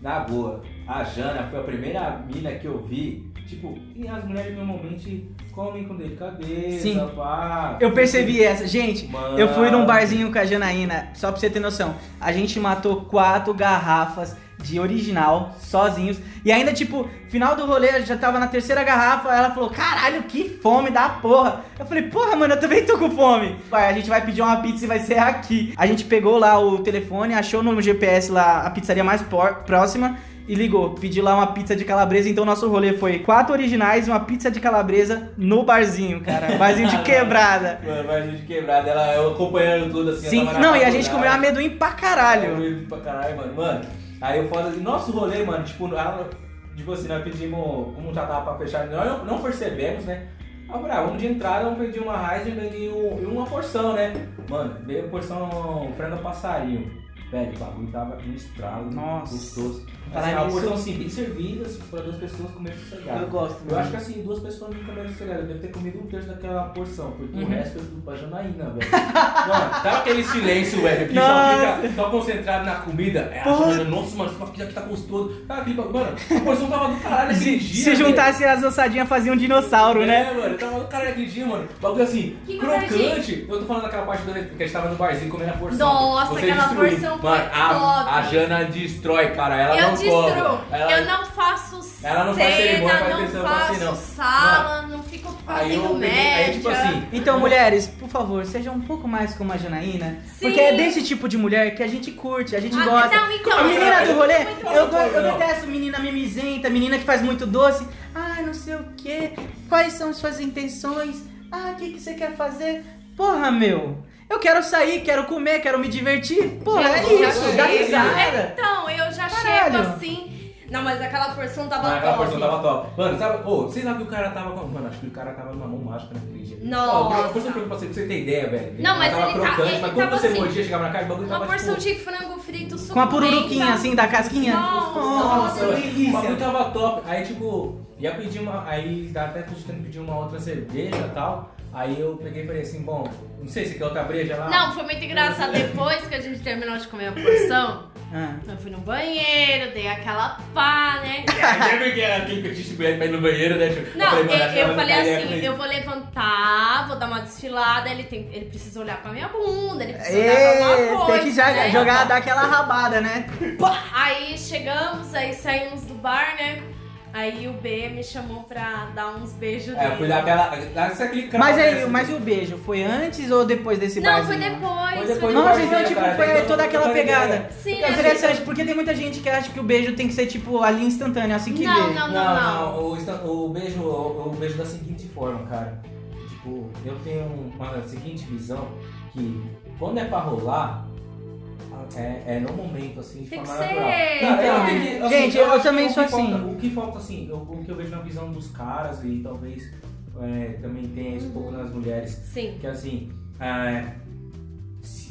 na boa, a Jana foi a primeira mina que eu vi. Tipo, e as mulheres normalmente comem com delicadeza, Sim. pá. Eu percebi essa. Gente, Mano. eu fui num barzinho com a Janaína, só pra você ter noção. A gente matou quatro garrafas de original, sozinhos. E ainda, tipo, final do rolê, já tava na terceira garrafa, ela falou, caralho, que fome da porra. Eu falei, porra, mano, eu também tô com fome. Vai, a gente vai pedir uma pizza e vai ser aqui. A gente pegou lá o telefone, achou no GPS lá a pizzaria mais próxima. E ligou, pediu lá uma pizza de calabresa, então nosso rolê foi quatro originais e uma pizza de calabresa no barzinho, cara. Barzinho de quebrada. Mano, mas de quebrada, ela eu acompanhando tudo assim. eu Sim, não, e a gente comeu amendoim pra caralho. Comeu pra caralho, mano. Mano, aí eu foda. Nosso rolê, mano, tipo, ela, tipo assim, nós pedimos, como já tava pra fechar, nós não, não percebemos, né? Eu ah, vamos de entrada, vamos pedir uma Ryzen e um- e uma porção, né? Mano, veio a porção frango passarinho. Velho, o bagulho tava um estralo, Nossa. gostoso. Falar Assim, uma nisso- porção assim, bem servidas pra duas pessoas comerem sossegado. Eu gosto. Eu acho que assim, duas pessoas não comeram sossegado. Eu devo ter comido um terço daquela porção, porque o Uhum. resto é tudo pra Janaína, velho. Mano, tava aquele silêncio, velho, que só fica só concentrado na comida. É, a. Janaína, nossa, mano, isso aqui aqui tá gostoso. Aquele bagulho, mano, a porção tava do caralho naquele Se, dia. se velho. juntasse as ossadinhas, fazia um dinossauro, né? É, mano, tava do caralho naquele dia, mano. Bagulho assim, Que crocante. Eu tô falando daquela parte do que a gente tava no barzinho comendo a porção. Nossa, Você aquela destruiu. porção foi Mano, a, a Jana destrói, cara. Ela eu não destruo. Ela... Eu não faço Ela não faz cerimônia, cena, faz não não faço assim, não. sala, não fico Aí fazendo eu peguei, aí tipo média. assim, Então, mulheres, por favor, sejam um pouco mais como a Janaína. Sim. Porque é desse tipo de mulher que a gente curte, a gente Ah, gosta. não, então, a menina do rolê, muito eu, go- eu Não. detesto menina mimizenta, menina que faz muito doce. Ai, não sei o que. Quais são suas intenções? Ah, o que, que você quer fazer? Porra, meu. Eu quero sair, quero comer, quero me divertir. Porra, é isso, dá risada. Então, eu já Caralho. chego assim. Não, mas aquela porção tava Ah, aquela top. porção tava top. Mano, sabe, ô, vocês sabem que o cara tava com. Mano, acho que o cara tava numa mão mágica naquele dia. Nossa. Ó, a porção pra você, pra você ter ideia, velho. Não, mas tava ele tá- crocante, ele mas quando você assim, mordia, chegava na cara, o bagulho Uma tava porção tipo... de frango frito suculenta. Com a pururuquinha assim da casquinha. Nossa, Nossa, O delícia. bagulho tava top. Aí, tipo, ia pedir uma. Aí tava até cogitando pedir uma outra cerveja e tal. Aí eu peguei e falei assim, bom, não sei se quer outra breja lá. Não, foi muito engraçado. Depois que a gente terminou de comer a porção, Ah. eu fui no banheiro, dei aquela pá, né? Lembra que era aquele fetiche pra ir no banheiro, né? Tipo, Não, falei, eu, ela eu vai falei assim, eu vou levantar, vou dar uma desfilada, ele, tem, ele precisa olhar pra minha bunda, ele precisa olhar pra alguma coisa. tem que já, né? jogar, dar aquela rabada, né? Aí chegamos, aí saímos do bar, né? Aí o B me chamou pra dar uns beijos É, eu fui dar aquela. Aquele cravo, Mas aí, assim. mas e o beijo? Foi antes ou depois desse Não, foi barzinho? depois. Foi depois do Nossa, barzinho, então, tipo, cara, foi toda aquela pegada. Sim, É a interessante, porque tem muita gente que acha que o beijo tem que ser, tipo, ali instantâneo, assim que Não, vê. não, Não, não, o, instan- o beijo, o, o beijo da seguinte forma, cara. Tipo, eu tenho uma seguinte visão que quando é pra rolar, é, é no momento, assim, de Tem forma que ser. natural. Então, eu tenho que- assim, gente, eu acho que também sou falta- assim. O que falta, assim, eu- o que eu vejo na visão dos caras e talvez é, também tenha isso um pouco nas mulheres, Sim. que assim, é,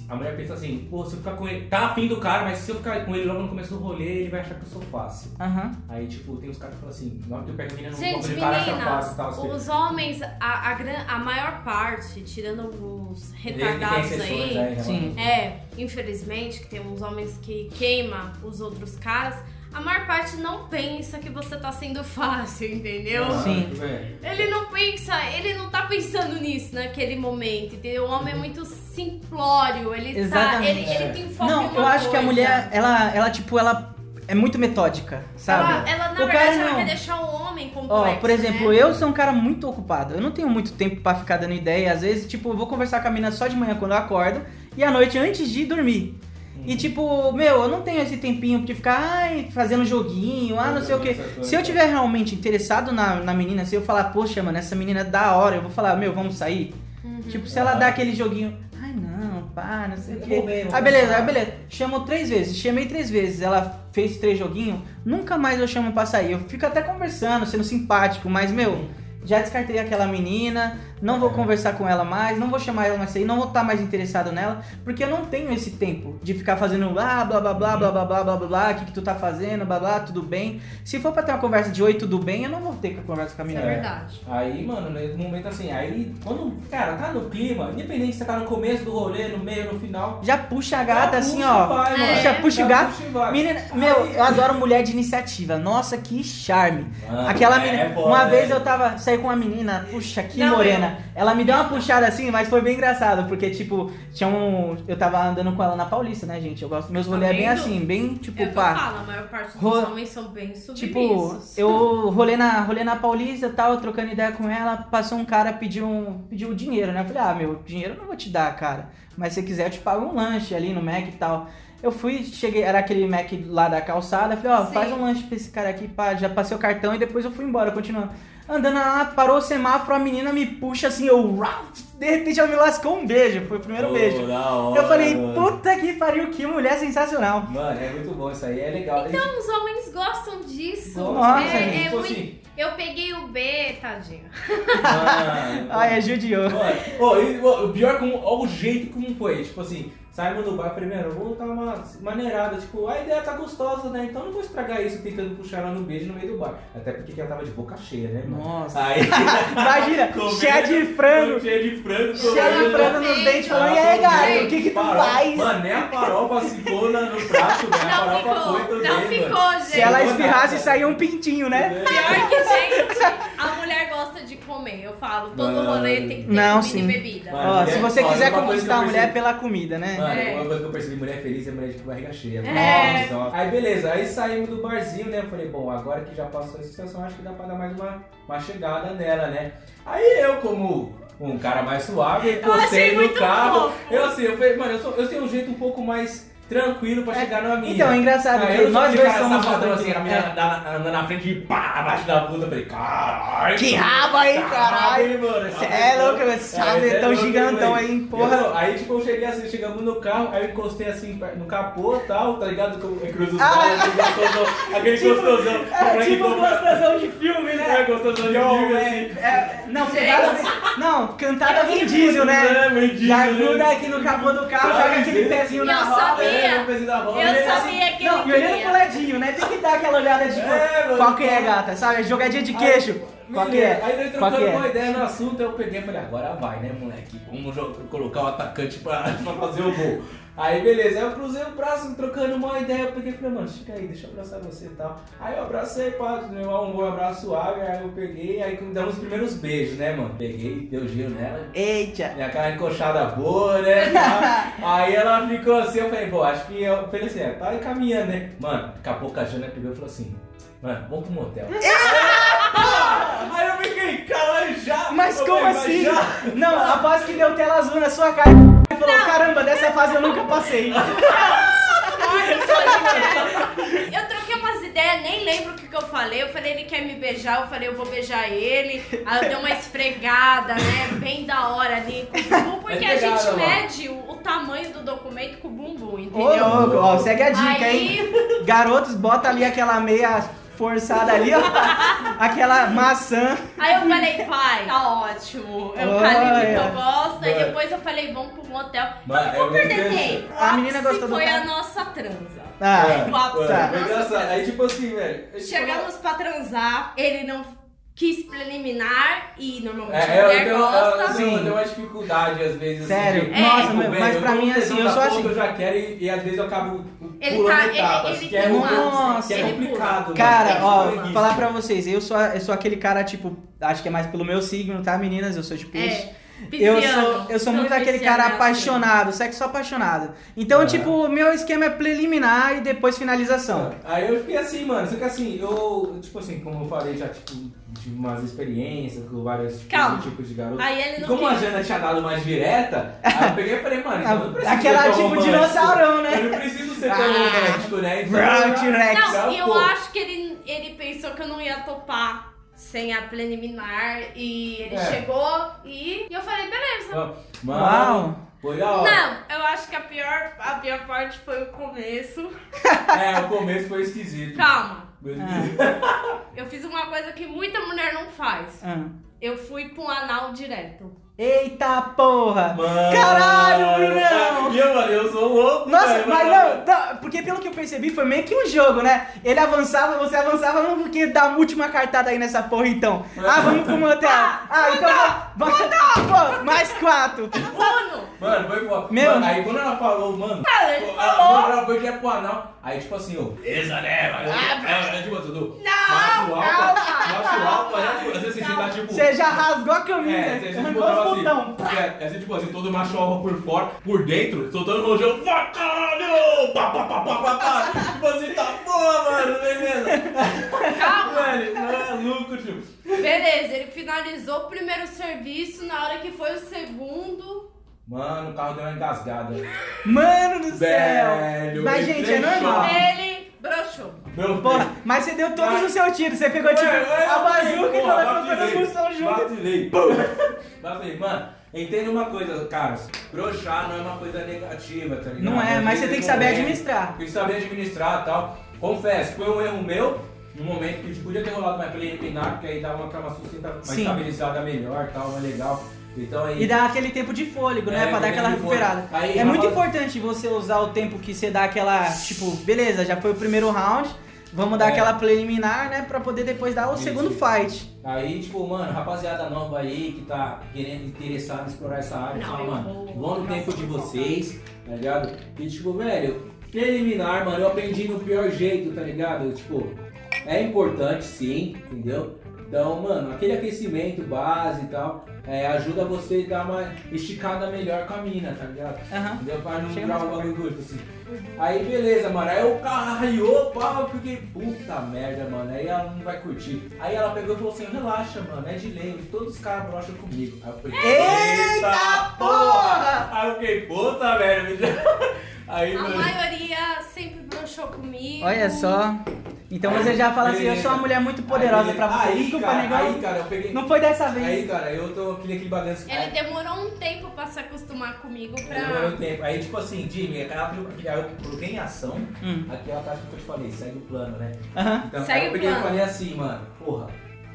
a mulher pensa assim, pô, se eu ficar com ele, tá afim do cara, mas se eu ficar com ele logo no começo do rolê, ele vai achar que eu sou fácil. Aham. Aí, tipo, tem uns caras que falam assim, na hora que eu pego a menina no Gente, o cara acha menina, fácil e tal. assim. os homens, a, a, gran- a maior parte, tirando alguns retardados aí, aí, Sim. realmente. é, infelizmente, que tem uns homens que queimam os outros caras, a maior parte não pensa que você tá sendo fácil, entendeu? Ah, Sim. bem. Ele não pensa, ele não tá pensando nisso naquele momento, entendeu? O homem é muito simplório, ele tá, Exatamente. ele, ele tem foco em Não, uma eu acho que a coisa. mulher, ela, ela, tipo, ela é muito metódica, sabe? Ela, ela, na O verdade, cara ela não. quer deixar o homem complexo, Ó, por exemplo, né? eu sou um cara muito ocupado. Eu não tenho muito tempo pra ficar dando ideia. Às vezes, tipo, eu vou conversar com a mina só de manhã quando eu acordo e à noite antes de dormir. E tipo, meu, eu não tenho esse tempinho de ficar ai, fazendo joguinho, ah, não sei o que. Se eu tiver realmente interessado na, na menina, se eu falar, poxa, mano, essa menina é da hora, eu vou falar, meu, vamos sair. Uhum. Tipo, se ela dá aquele joguinho, ai não, pá, não sei o vou Aí beleza, aí beleza. Chamou três vezes, chamei três vezes, ela fez três joguinhos, nunca mais eu chamo pra sair. Eu fico até conversando, sendo simpático, mas meu, já descartei aquela menina, não vou É. conversar com ela mais, não vou chamar ela mais sair, não vou estar mais interessado nela, porque eu não tenho esse tempo de ficar fazendo blá blá blá blá blá blá blá blá blá blá, o que, que tu tá fazendo, blá blá, tudo bem. Se for pra ter uma conversa de oi, tudo bem, eu não vou ter que conversa com a menina. é verdade. Aí, mano, no momento assim, aí quando, cara, tá no clima, independente se você tá no começo do rolê, no meio, no final. Já puxa a gata já assim, puxa ó. vai, mano. Puxa, puxa o gato. puxa. Menina, meu, eu adoro mulher de iniciativa. Nossa, que charme. Mano, Aquela é, menina. pô, uma é. vez eu tava. saí com uma menina, puxa, que Não, morena. Ela me deu uma puxada assim, mas foi bem engraçado, porque, tipo, tinha um. Eu tava andando com ela na Paulista, né, gente? Eu gosto. Meus rolês é bem assim, bem É tipo, eu pá. falo, a maior parte dos Ro- homens são bem submissos. Tipo, eu rolei na, rolei na Paulista tal, trocando ideia com ela, passou um cara, pediu, um, pediu dinheiro, né? Eu falei, ah, meu, dinheiro eu não vou te dar, cara. Mas se você quiser, eu te pago um lanche ali no Mac e tal. Eu fui, cheguei, era aquele Mac lá da calçada, falei, ó, Sim. faz um lanche pra esse cara aqui, pá, já passei o cartão e depois eu fui embora, continuando. Andando lá, parou o semáforo, a menina me puxa assim, eu, de repente ela me lascou um beijo, foi o primeiro Pô, beijo. da hora, Eu falei, mano. puta que pariu, que mulher sensacional. Mano, é muito bom isso aí, é legal. Então, os homens gostam disso. Nossa, é, gente. é tipo muito- assim, Eu peguei o B, tadinho. mano, Ai, é judiou. Mano, ô, e, ô, o pior como o jeito como foi, tipo assim, saímos do bar, eu vou dar uma maneirada, tipo, a ideia tá gostosa, né? Então não vou estragar isso tentando puxar ela no beijo no meio do bar. Até porque ela tava de boca cheia, né, mano? Nossa. Aí, Imagina, cheia de frango. cheia de frango, Cheio de frango nos dentes, falando, e aí, gente, o que que tu farofa- faz? Mano, nem a farofa ficou na- no prato, né? A Não farofa ficou, foi também, não mano. ficou, gente. Se ela espirrasse, nada. saía um pintinho, né? Pior que, gente, a mulher gosta de comer. Eu falo, todo Mano. rolê tem que ter Não, comida sim. e bebida. Mano, Ó, se você ó, quiser conquistar a mulher pela comida, né? Mano, É. uma coisa que eu percebi, mulher feliz é mulher de barriga cheia. É. Nossa. Aí beleza, aí saímos do barzinho, né? Eu falei, bom, agora que já passou essa situação, acho que dá pra dar mais uma, uma chegada nela, né? Aí eu, como um cara mais suave, encostei no carro. fofo. Eu assim, eu falei, mano, eu, sou, eu tenho um jeito um pouco mais tranquilo pra chegar numa minha. Então, é engraçado Aí que eu nós dois somos bastante- assim, a menina É. andando, andando na frente e pá, abaixo da puta. Eu falei, caralho. Que rabo aí, caralho. mano. Você é louco? É, Tão é louco, gigantão aí, porra. Eu- aí, tipo, eu cheguei assim, chegamos no carro, aí eu encostei assim no capô e tal, tá ligado? Com- Eu cruzo os Ah. braços, aquele gostosão. Aquele gostosão. É tipo um gostosão de filme, É, né? gostosão de filme, é, assim. é, não, pegada. Não, cantada Vin Diesel, né? É, Já né? gruda aqui no capô do carro, joga aquele pezinho na roda. Sabia. É, no pezinho da roda. Eu E ele sabia que Não, e olhando queria. pro ladinho, né? Tem que dar aquela olhada de É, mano. qual que é, gata, sabe? Jogadinha de queixo. Qual que é? Aí nós Qual que trocando uma é? ideia no assunto, eu peguei e falei, agora vai, né, moleque? Vamos colocar o atacante pra, pra fazer o gol. Aí beleza, aí eu cruzei o braço, trocando uma ideia, eu peguei e falei, mano, fica aí, deixa eu abraçar você e tal. Aí eu abracei, pá, um abraço suave, aí eu peguei, aí damos os primeiros beijos, né, mano? Peguei, deu giro nela. Eita. Minha cara encoxada boa, né? Aí ela ficou assim, eu falei, pô, acho que eu falei assim, é, tá encaminhando, né? Mano, daqui a pouco a Jana pegou e falou assim, mano, vamos pro motel. Aí eu fiquei, caralho, já? Mas como assim? Não, após que deu tela azul na sua cara e falou, caramba, dessa fase eu nunca passei. Eu troquei umas ideias, nem lembro o que, que eu falei. Eu falei, ele quer me beijar, eu falei, eu vou beijar ele. Aí eu dei uma esfregada, né? Bem da hora ali bumbum, porque a gente mede o, o tamanho do documento com o bumbum, Ô, entendeu? louco, ó, segue a dica, Aí- hein? Garotos, bota ali aquela meia forçada ali, ó. Aquela maçã. Aí eu falei, vai, tá ótimo. É o Olha. calibre que eu gosto. Aí Mano. depois eu falei, vamos pro motel. Não vou é muito perder tempo. A menina gostou do foi a nossa transa. Ah, Mano, o ápice foi nossa engraçado. Aí tipo assim, velho. eu, tipo, Chegamos pra transar, ele não quis preliminar e normalmente É, a eu, mulher tenho, eu, gosta. eu, eu Sim. tenho uma dificuldade às vezes. Sério? Assim, de- Nossa, tipo, mas- pra mim, assim, eu sou assim. que eu já quero e, e às vezes eu acabo Ele pulando tá- ele- etapas, ele que é tem muito Nossa, que é ele complicado. pula. Cara, Ele ó, preguiça. falar pra vocês, eu sou, eu sou aquele cara, tipo, acho que é mais pelo meu signo, tá, meninas? Eu sou de peixe. É, Eu pisciano. sou, eu sou muito aquele cara é assim. apaixonado, sexo apaixonado. Então, Aham. tipo, o meu esquema é preliminar e depois finalização. Aí eu fiquei assim, mano. Só que assim, eu, tipo assim, como eu falei, já tipo, tive umas experiências com vários tipos, de garoto. Aí ele E não como a quis. Jana tinha dado mais direta, aí eu peguei e falei, mano, então eu não preciso Aquela ser tipo dinossaurão, né? Eu não preciso ser tão Ah. romântico, né? Então, Brown eu- T-Rex. Não, e eu pô. acho que ele, ele pensou que eu não ia topar sem a preliminar. E ele É. chegou e, e eu falei, beleza. Mano, Uau. foi da hora. Não, eu acho que a pior, a pior parte foi o começo. É, o começo foi esquisito. Calma. Ah. Eu fiz uma coisa que muita mulher não faz. Ah. Eu fui pro anal direto. Eita porra! Mano. Caralho, Brunão! E eu, mano, eu sou louco, Nossa, velho, mas mano. não, tá, porque pelo que eu percebi foi meio que um jogo, né? Ele avançava, você avançava, não porque dá uma última cartada aí nessa porra então. Ah, vamos pro motel. Ah, então vamos. Pô, mais quatro. Uno! Mano, foi foda. Meu- Mano, aí quando ela falou, mano. Ah, ela, falou. quando ela foi que é pro anal. Aí, tipo assim, eu, beleza, né? Mas, é, é, tipo, tudo. Não, Macho macho alfa, né? Tipo, às vezes você calma. tá tipo. Você já rasgou a camisa, É, você, você tipo, tava assim, botão. é, é assim, tipo assim, todo macho alfa por fora, por dentro, soltando o rojão, pá, caralho, pá, pá, pá, pá, pá, pá, tipo assim, tá boa, mano, beleza. Calma! Velho, é louco, tio. Beleza, ele finalizou o primeiro serviço. Na hora que foi o segundo. Mano, o carro deu uma engasgada. Mano do céu! Velho, Mas, gente, é normal. Ele broxou. Meu Porra, mas você deu todos os seus tiros, você pegou tipo Ué, a bazuca e porra, colocou todas as vacilei, munições junto. Vacilei. Vacilei. Mano, entenda uma coisa, caras. Broxar não é uma coisa negativa, tá ligado? Não é, mas você tem que saber momento, administrar. Tem que saber administrar e tal. Confesso, foi um erro meu. No momento que podia ter rolado mais preliminar, porque aí dava uma cama sustenta mais estabilizada melhor, tal, mais legal. Então aí. E dá aquele tempo de fôlego, né? É, pra dar aquela recuperada. Aí, é muito rapaz- importante você usar o tempo que você dá aquela, tipo, beleza, já foi o primeiro round, vamos dar É. aquela preliminar, né? Pra poder depois dar o Isso. segundo fight. Aí, tipo, mano, rapaziada nova aí que tá querendo, interessado em explorar essa área, fala, mano, vou- vão no tempo de vocês, tá ligado? E, tipo, velho, preliminar, mano, eu aprendi no pior jeito, tá ligado? Tipo, é importante sim, entendeu? Então, mano, aquele aquecimento base e tal, é, ajuda você a dar uma esticada melhor com a mina, tá ligado? Aham. Deu pra não virar um bagulho doido, assim. Aí beleza, mano. Aí o carro arraiou, pá, eu fiquei, puta merda, mano. Aí ela não vai curtir. Aí ela pegou e falou assim, relaxa, mano, é de lei, todos os caras brocham comigo. Aí eu falei, Eita porra! Aí eu fiquei, puta merda, me Aí, A mano. maioria sempre broxou comigo. Olha só. Então você já fala assim, eu sou uma mulher muito poderosa aí, pra você. Aí, Desculpa, cara, negão. Aí, cara, eu peguei. Não foi dessa Aí, vez. cara, eu tô aquele, aquele balanço. Ele demorou um tempo pra se acostumar comigo Demorou pra. um tempo. Aí, tipo assim, Jimmy, aquela, aí eu coloquei em ação Hum. aquela tática que eu te falei, segue o plano, né? Aham. Então, Segue aí eu o peguei e falei assim, mano, porra,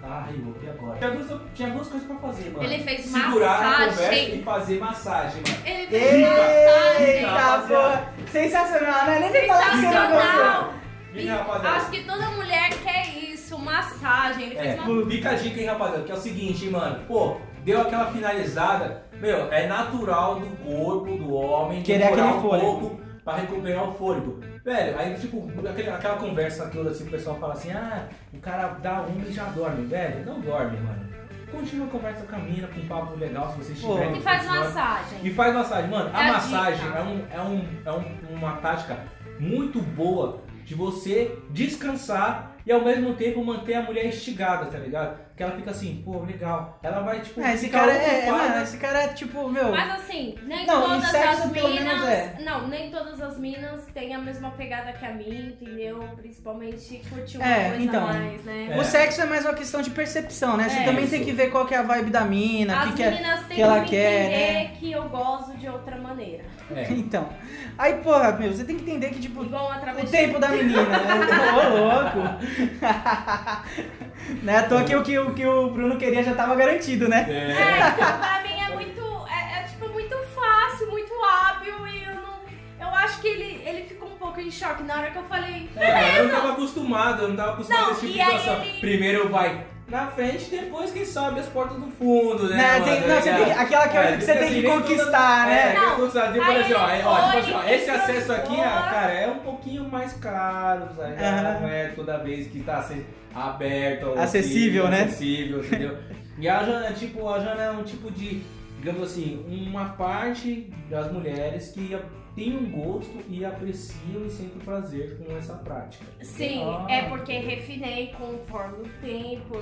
tá arriou, e agora? Tinha duas, tinha duas coisas pra fazer, mano. Ele fez Segurar a massagem. conversa e fazer massagem, mano. Ele fez massagem. Eita porra! Sensacional, né? Nem sei falar que! Fica, E acho que toda mulher quer isso, massagem. Ele É, fez uma... fica a dica, hein, rapaziada, que é o seguinte, hein, mano. Pô, deu aquela finalizada, meu, é natural do corpo do homem Querer aquele um fôlego. pouco pra recuperar o fôlego. Velho, aí, tipo, aquele- aquela conversa toda assim, o pessoal fala assim, ah, o cara dá uma e já dorme. Velho, não dorme, mano. Continua a conversa com a mina, com um papo legal, se vocês Pô. tiverem. E faz episódio. massagem. E faz massagem. Mano, a É a massagem dica. é, um, é, um, é um- uma tática muito boa de você descansar e ao mesmo tempo manter a mulher instigada, tá ligado? Que ela fica assim, pô, legal. Ela vai, tipo, É, esse ficar cara é, é, ocupada. esse cara é tipo, meu. Mas assim, nem Não, todas sexo, as minas. é. Não, nem todas as minas têm a mesma pegada que a minha, entendeu? Principalmente curtir uma É, coisa então. a mais, né? É. O sexo é mais uma questão de percepção, né? Você É, também isso. tem que ver qual que é a vibe da mina, o As que, que é. que que, ela me quer, entender né? que eu gosto de outra maneira. É. Então. Aí, porra, meu, você tem que entender que, tipo, o tempo da menina, né? Ô, louco. né? À toa que o que, o que o Bruno queria já tava garantido, né? É. É, então pra mim é muito. É, é, tipo muito fácil, muito hábil e eu não. Eu acho que ele, ele ficou um pouco em choque na hora que eu falei. É, eu não tava acostumado, eu não tava acostumado Não, a esse tipo de situação. ele- Primeiro vai na frente, depois quem sabe as portas do fundo, né? Né, mano? tem- não, você É, tem- aquela coisa é, que você tem assim, que conquistar, né? É, tem que Não, conquistar. Tipo assim, ó, é, ó, tipo foi, assim, ó, esse acesso aqui, ah, cara, é um pouquinho mais caro, sabe? Aham. Não é toda vez que tá assim, aberto. ou Acessível, assim, né? Acessível, entendeu? E a Jana, é tipo, a Jana é um tipo de, digamos assim, uma parte das mulheres que tem um gosto e apreciam e sentem prazer com essa prática. Sim, Ah. é porque refinei conforme o tempo.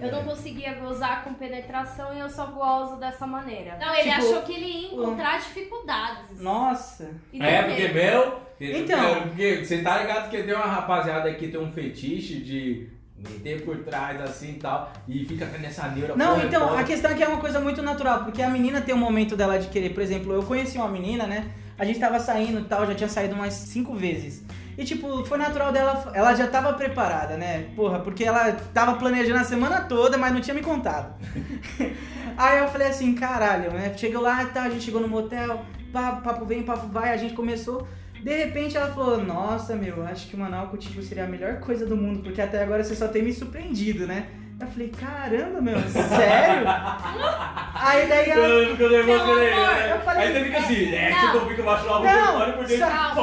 Eu não conseguia gozar com penetração e eu só gozo dessa maneira. Não, ele Tipo, achou que ele ia encontrar dificuldades. Nossa. É, porque meu. Então. Porque você tá ligado que tem uma rapaziada aí que tem um fetiche de meter por trás assim e tal. E fica nessa neura. Não, porra, então, porra. a questão é que é uma coisa muito natural, porque a menina tem um momento dela de querer, por exemplo, eu conheci uma menina, né? A gente tava saindo e tal, já tinha saído umas cinco vezes. E tipo, foi natural dela, ela já tava preparada, né? Porra, porque ela tava planejando a semana toda, mas não tinha me contado. Aí eu falei assim, caralho, né? Chegou lá e tal, a gente chegou no motel, papo, papo vem, papo vai, a gente começou. De repente ela falou, nossa, meu, acho que o Manaus contigo seria a melhor coisa do mundo, porque até agora você só tem me surpreendido, né? Eu falei, caramba, meu, sério? Aí daí ela. Eu fico nervoso, né? É. eu falei- Aí você fica assim, é, Não. tipo, fica baixo lá, Não, olha por dentro. Não,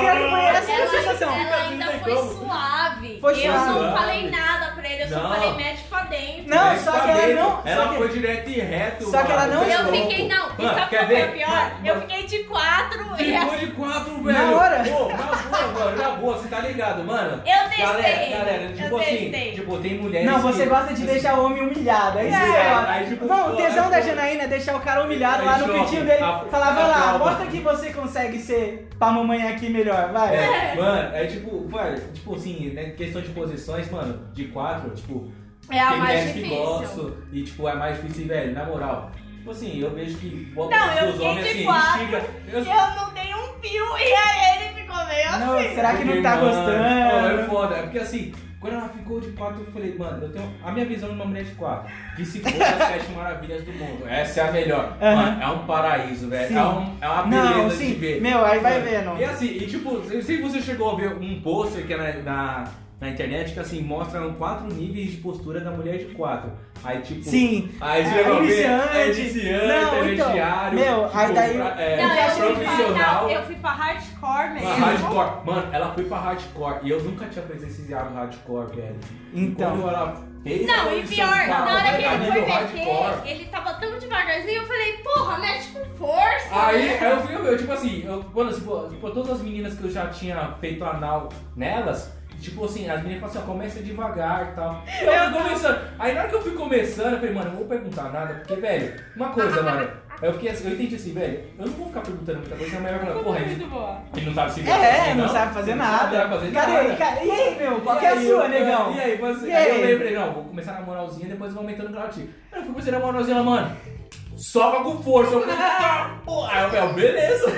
pior que foi essa a sensação. Ela, ela Assim, ainda não foi como. suave. Foi eu não suave. falei nada pra ele, eu só Não. falei mete pra dentro. Não, Ela só que ela não- Ela que- foi direto e reto. Só que ela não- é Eu louco. fiquei, não, e sabe quer qual foi pior? Eu fiquei de quatro e Ficou de quatro, velho. Na hora? Pô, na boa, mano, na boa, você tá ligado, mano? Eu testei. Galera, galera, tipo eu assim, testei. tipo, tem mulheres Não, você gosta de deixar o homem humilhado. É isso que É, você gosta. aí, tipo, Não, o tesão aí, da. Janaína é deixar o cara humilhado Aí lá no cantinho dele. a- Falar, vai lá, mostra que você consegue ser pra mamãe aqui melhor, vai. É, mano, é tipo, velho, tipo assim, né, questão de posições, mano, de quatro, tipo, É a tem mais mulheres que difícil. gostam e, tipo, é mais difícil, velho, na moral. Tipo assim, eu vejo que bota Não, eu os fiquei homens de assim, quatro. instiga. Eu, Eu não dei um fio e aí ele ficou meio Não, assim. será que não tá Porque, mano, ó, É gostando? foda, é porque assim, quando ela ficou de quatro, eu falei, mano, eu tenho a minha visão de uma mulher de quatro. Que se for as sete maravilhas do mundo, essa é a melhor. Aham. Mano, é um paraíso, velho. É, um, é uma beleza Não, de sim. ver. Meu, aí vai Mano, vendo. E assim, e tipo, se você chegou a ver um pôster que é na, na, internet que assim, mostra quatro níveis de postura da mulher de quatro. Aí tipo. Sim. Aí você É, vai ver, iniciante. é iniciante, Não, então, intermediário. meu, aí daí- pra- é, Não, eu fui, profissional. não, eu fui pra hardcore mesmo. Pra hardcore. Mano, ela foi pra hardcore e eu nunca tinha presenciado hardcore, velho. Então. Quando ela Fez Não, e pior, pra- na hora que ele pra foi meter, ele tava tão devagarzinho, eu falei, porra, mexe com força. Aí, né? aí eu fui ver, tipo assim, eu, quando, tipo, tipo, todas as meninas que eu já tinha feito anal nelas, tipo assim, as meninas falaram assim, ó, começa devagar e tal. E eu fui começando. Aí na hora que eu fui começando, eu falei, mano, eu não vou perguntar nada, porque, velho, uma coisa, mano, eu fiquei assim, eu entendi assim, velho, eu não vou ficar perguntando muita coisa, mulher vai falar, porra, ele, Muito boa. ele não sabe se É, não sabe fazer Não sabe nada. fazer Cadê? nada. Ca- E aí, meu? Qual que é a sua, eu- negão? E aí, você? E aí eu aí? lembrei, não, vou começar na moralzinha, depois vou aumentando o grau de. Aí eu fui começar na moralzinha, ela, mano, soca com força. Eu falei, tá, porra. Aí eu falei, beleza.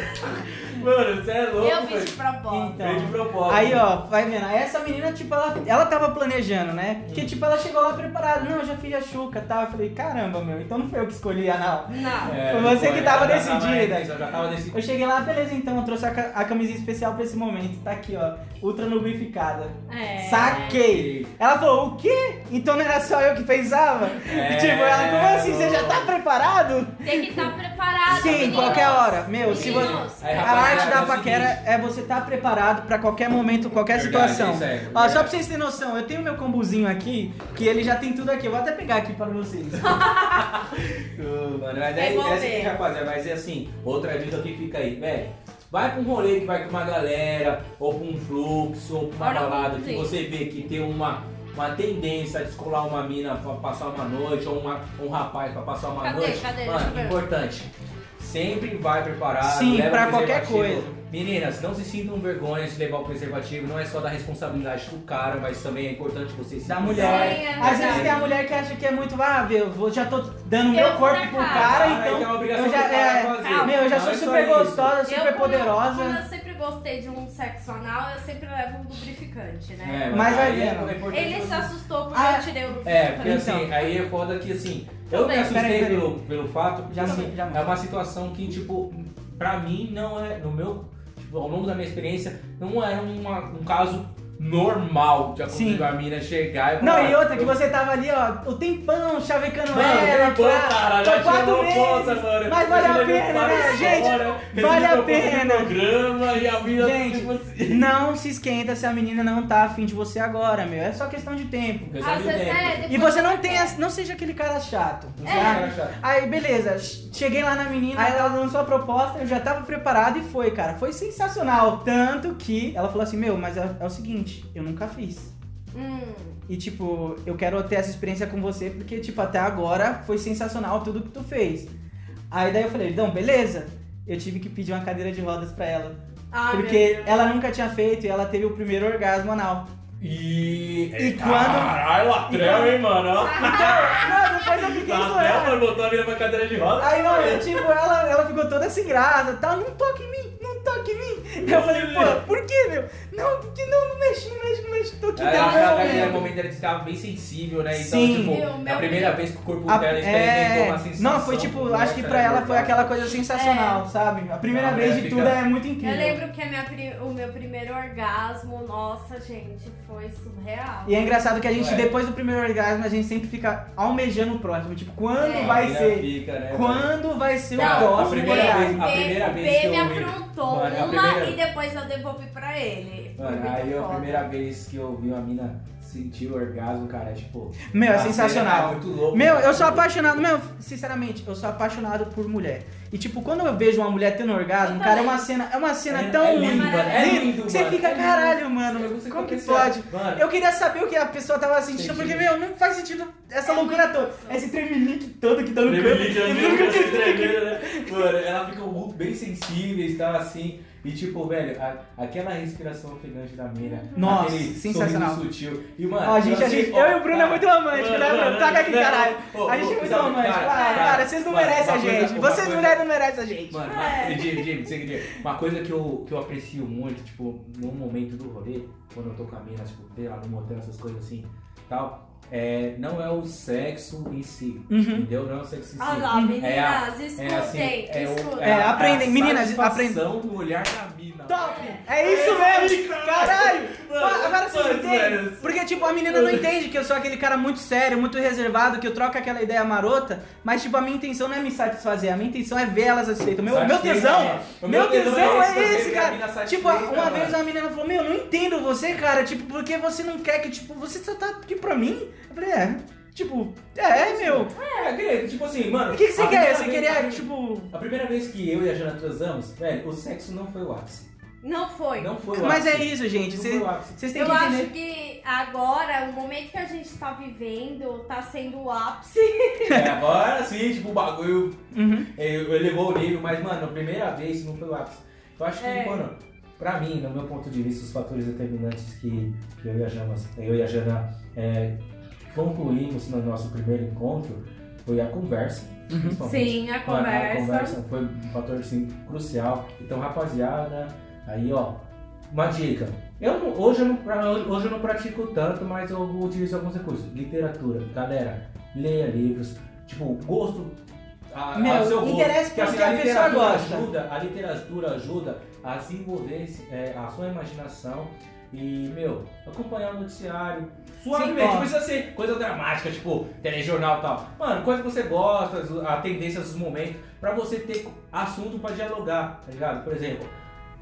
Mano, você é louco, Eu fiz de propósito. Então. Veio de propósito. Aí, ó, vai vendo. Aí essa menina, tipo, ela, ela tava planejando, né? Porque, tipo, ela chegou lá preparada. Não, eu já fiz a chuca e tal. Eu falei, caramba, meu, então não foi eu que escolhi a não. Não. É, Foi você que tava decidida. eu já tava decidida. Eu cheguei lá, beleza, então, eu trouxe a, a camisinha especial pra esse momento. Tá aqui, ó, ultra lubrificada. É. Saquei! Ela falou, o quê? Então não era só eu que pensava? É, tipo, ela, como assim? Você já tá preparado? Tem que estar preparado. Sim, meninos. qualquer hora. Meu, se você. Meninos. Aí, A rapaziada, arte é da o paquera é você estar preparado pra qualquer momento, qualquer Verdade, situação. isso é, Ó, verdade. só pra vocês terem noção, eu tenho meu combozinho aqui, que ele já tem tudo aqui. Eu vou até pegar aqui para vocês. Ô, Mano, mas É aí, igual essa ver. aqui, rapaziada, vai ser assim, outra dica que fica aí, velho. Vai pra um rolê que vai com uma galera, ou pra um fluxo, ou pra uma balada que você vê que tem uma, uma tendência a descolar uma mina pra passar uma noite, ou uma, um rapaz pra passar uma Cadê? noite. Cadê? Mano, Deixa eu ver. importante. Sempre vai preparado. Sim, o qualquer preservativo. coisa. Meninas, não se sintam vergonha de levar o preservativo. Não é só da responsabilidade do cara, mas também é importante você se Da mulher. Sim, é Às vezes tem a mulher que acha que é muito, ah, eu vou- já tô dando Eu meu corpo pro cara. cara, Ah, então. então é obrigação eu já, é, fazer. meu, eu já Não sou é só super gostosa, Eu, super como- poderosa. Eu gostei de um sexo anal, eu sempre levo um lubrificante, né? É, Mas vai aí é- é importante Ele se assustou porque Ah, eu tirei o lubrificante. É, porque Então. assim, aí é foda que assim, eu Tudo me bem, assustei peraí, peraí. Pelo, pelo fato, Já assim, já é uma situação que, tipo, pra mim não é, no meu, tipo, ao longo da minha experiência, não era uma- um caso normal de acontecer a mina chegar e Não, falar, e outra, que você tava ali, ó, o tempão chavecando Mano, ela. tempão, pra- cara, foi já quatro meses. conta, mano. Mas vale a pena, né, gente? Vale a pena. programa e a mina, Gente, tipo assim... Não se esquenta se a menina não tá afim de você agora, meu. É só questão de tempo. Vezes dentro. é, E você não tem não seja aquele cara chato. Não É. era chato. Aí, beleza, cheguei lá na menina, aí ela lançou a proposta, eu já tava preparado e foi, cara. Foi sensacional. Tanto que ela falou assim: Meu, mas é, é o seguinte, eu nunca fiz. Hum. E, tipo, eu quero ter essa experiência com você porque, tipo, até agora foi sensacional tudo que tu fez. Aí daí eu falei: Não, beleza. Eu tive que pedir uma cadeira de rodas pra ela. Ai, porque ela nunca tinha feito e ela teve o primeiro orgasmo anal. E... E quando- Caralho, latrão, hein, mano? Então, não, depois eu fiquei Latrão, zoando. mano, botou a mina pra cadeira de roda. Aí não, eu, tipo, ela, ela ficou toda sem graça, tá? Não toque em mim, não toque em mim. Eu falei, pô, por que, meu? Não, porque não, não mexe, não mexe, tô aqui Aí, tentando, naquele meu. momento ela estava bem sensível, né? Então, Sim. tipo, Meu, é a meu primeira Deus. vez que o corpo A- dela experimentou é, uma sensação. não, foi tipo, acho que essa, pra né, ela foi aquela coisa sensacional, sabe? A primeira Não, vez é, de fica- tudo é muito Eu incrível. lembro que a minha pri- o meu primeiro orgasmo, nossa, gente, foi surreal. E é engraçado que a gente, Ué. depois do primeiro orgasmo, a gente sempre fica almejando o próximo. Tipo, quando É. vai ser? Fica, né? Quando vai ser Não, o a próximo primeira orgasmo? vez- a B- primeira o vez B que eu me aprontou a uma primeira- e depois eu devolvi pra ele. Mano, aí a foda. primeira vez que eu vi uma mina sentir o orgasmo, cara, é tipo. Meu, é a cena sensacional. É muito louco. Meu, cara. eu sou apaixonado, meu, sinceramente, eu sou apaixonado por mulher. E tipo, quando eu vejo uma mulher tendo orgasmo, cara, é uma cena, é uma cena É- tão é lindo, mano, é lindo, Você mano, fica, é lindo. caralho, mano, como que pode? Mano, Eu queria saber o que a pessoa tava sentindo, Entendi. porque, meu, não faz sentido essa É loucura toda. Esse tremelique todo que tá no canto. né? Mano, ela fica muito bem sensíveis, tá assim. E tipo, velho, a- aquela respiração ofegante da mina. Nossa, aquele sensacional. sutil. E, mano, a gente, a gente, ó, eu e o Bruno é cara, muito romântico, né, Bruno? Toca aqui, caralho. A gente é muito sabe, romântico. cara, Para, cara, para, vocês não mano, merecem a coisa- gente. Vocês coisa- mulheres não merecem a gente. Mano, É. Jimmy, Jimmy, você queria- uma coisa que eu, que eu aprecio muito, tipo, no momento do rolê, quando eu tô com a mina, tipo, sei lá, no motel, essas coisas assim, tal, é, não é o sexo em si, Uhum. entendeu? Não é o sexo em si. Olha lá, meninas, É a- escutem, é assim, é o- escutem. É, a- aprendem, a meninas, satisfação do olhar da mina. Top! velho. É isso mesmo! Caralho! Agora entendem? sério. Porque, tipo, a menina não entende que eu sou aquele cara muito sério, muito reservado, que eu troco aquela ideia marota, mas, tipo, a minha intenção não é me satisfazer, a minha intenção é ver elas satisfeitas. O meu, meu tesão, é. Meu tesão é esse, a cara. Tipo, uma mano. vez uma menina falou, meu, eu não entendo você, cara, tipo, porque você não quer que, tipo, você só tá aqui pra mim? Eu falei, é, tipo, é, meu. É, querido, tipo assim, mano. O que, que você a quer? Você vez- queria, a- tipo. A primeira vez que eu e a Jana transamos, velho, o sexo não foi o ápice. Não foi. Não foi o Mas ápice. é isso, gente. Vocês têm Eu que acho entender. que agora, o momento que a gente tá vivendo, tá sendo o ápice. É, agora sim, tipo, o bagulho Uhum. é, elevou o nível, mas, mano, a primeira vez não foi o ápice. Eu acho que, É. mano, pra mim, no meu ponto de vista, os fatores determinantes que, que eu e a Jana, eu e a Jana é, concluímos no nosso primeiro encontro foi a conversa. principalmente. Sim, a conversa. a conversa foi um fator assim, crucial. Então, rapaziada, aí ó, uma dica. Eu não- hoje, eu não, hoje eu não pratico tanto, mas eu utilizo alguns recursos. Literatura. Galera, leia livros. Tipo, gosto. A, Meu, a seu gosto. interessa Porque, pelo que a a pessoa literatura gosta. ajuda, a literatura ajuda a desenvolver é, a sua imaginação e, meu, acompanhar o noticiário. Suavemente, não precisa ser coisa dramática, tipo telejornal e tal. Mano, coisa que você gosta, a tendência dos momentos, pra você ter assunto pra dialogar, tá ligado? Por exemplo,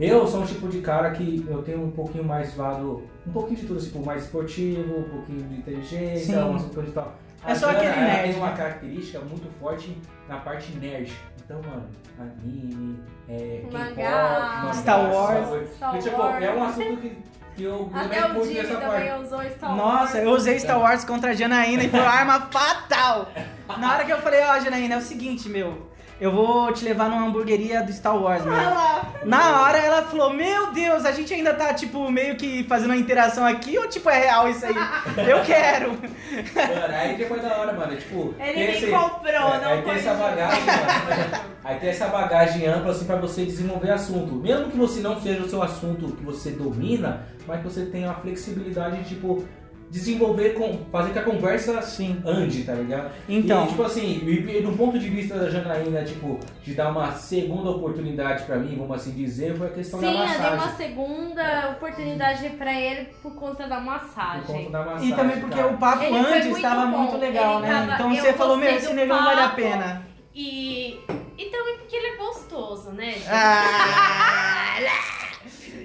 eu sou um tipo de cara que eu tenho um pouquinho mais lado, um pouquinho de tudo, tipo, mais esportivo, um pouquinho de inteligência, Sim. um assunto e tal. É A só aquele ela nerd, tem uma né? característica muito forte na parte nerd. Então, mano, anime, é, K-pop, Mangá, mangá, Star Wars. Wars. Star E, tipo, Wars. é um assunto que, que eu Até também o Jimmy nessa parte. também usou Star Wars. Nossa, eu usei Star Wars contra a Janaína e foi uma arma fatal. Na hora que eu falei, ó, Janaína, é o seguinte, meu. Eu vou te levar numa hamburgueria do Star Wars, meu. Olha lá. Na hora ela falou, meu Deus, a gente ainda tá, tipo, meio que fazendo uma interação aqui, ou tipo, é real isso aí? Eu quero. Mano, aí depois da hora, mano, tipo. Ele nem esse- comprou, é, não Aí tem essa bagagem, mano. Aí tem essa bagagem ampla, assim, pra você desenvolver assunto. Mesmo que você não seja o seu assunto que você domina, mas que você tenha uma flexibilidade de, tipo, desenvolver, com, fazer que a conversa Sim. ande, tá ligado? Então. E, tipo assim, e, do ponto de vista da Janaína, tipo, de dar uma segunda oportunidade pra mim, vamos assim dizer, foi a questão Sim, da eu dei massagem. uma segunda oportunidade pra ele por conta da Por massagem. conta da massagem. E também porque cara. o papo Ele antes muito estava bom. muito legal, Ele né? tava- então você falou, meu, esse negão vale a pena. E, e também porque ele é gostoso, né? Ah,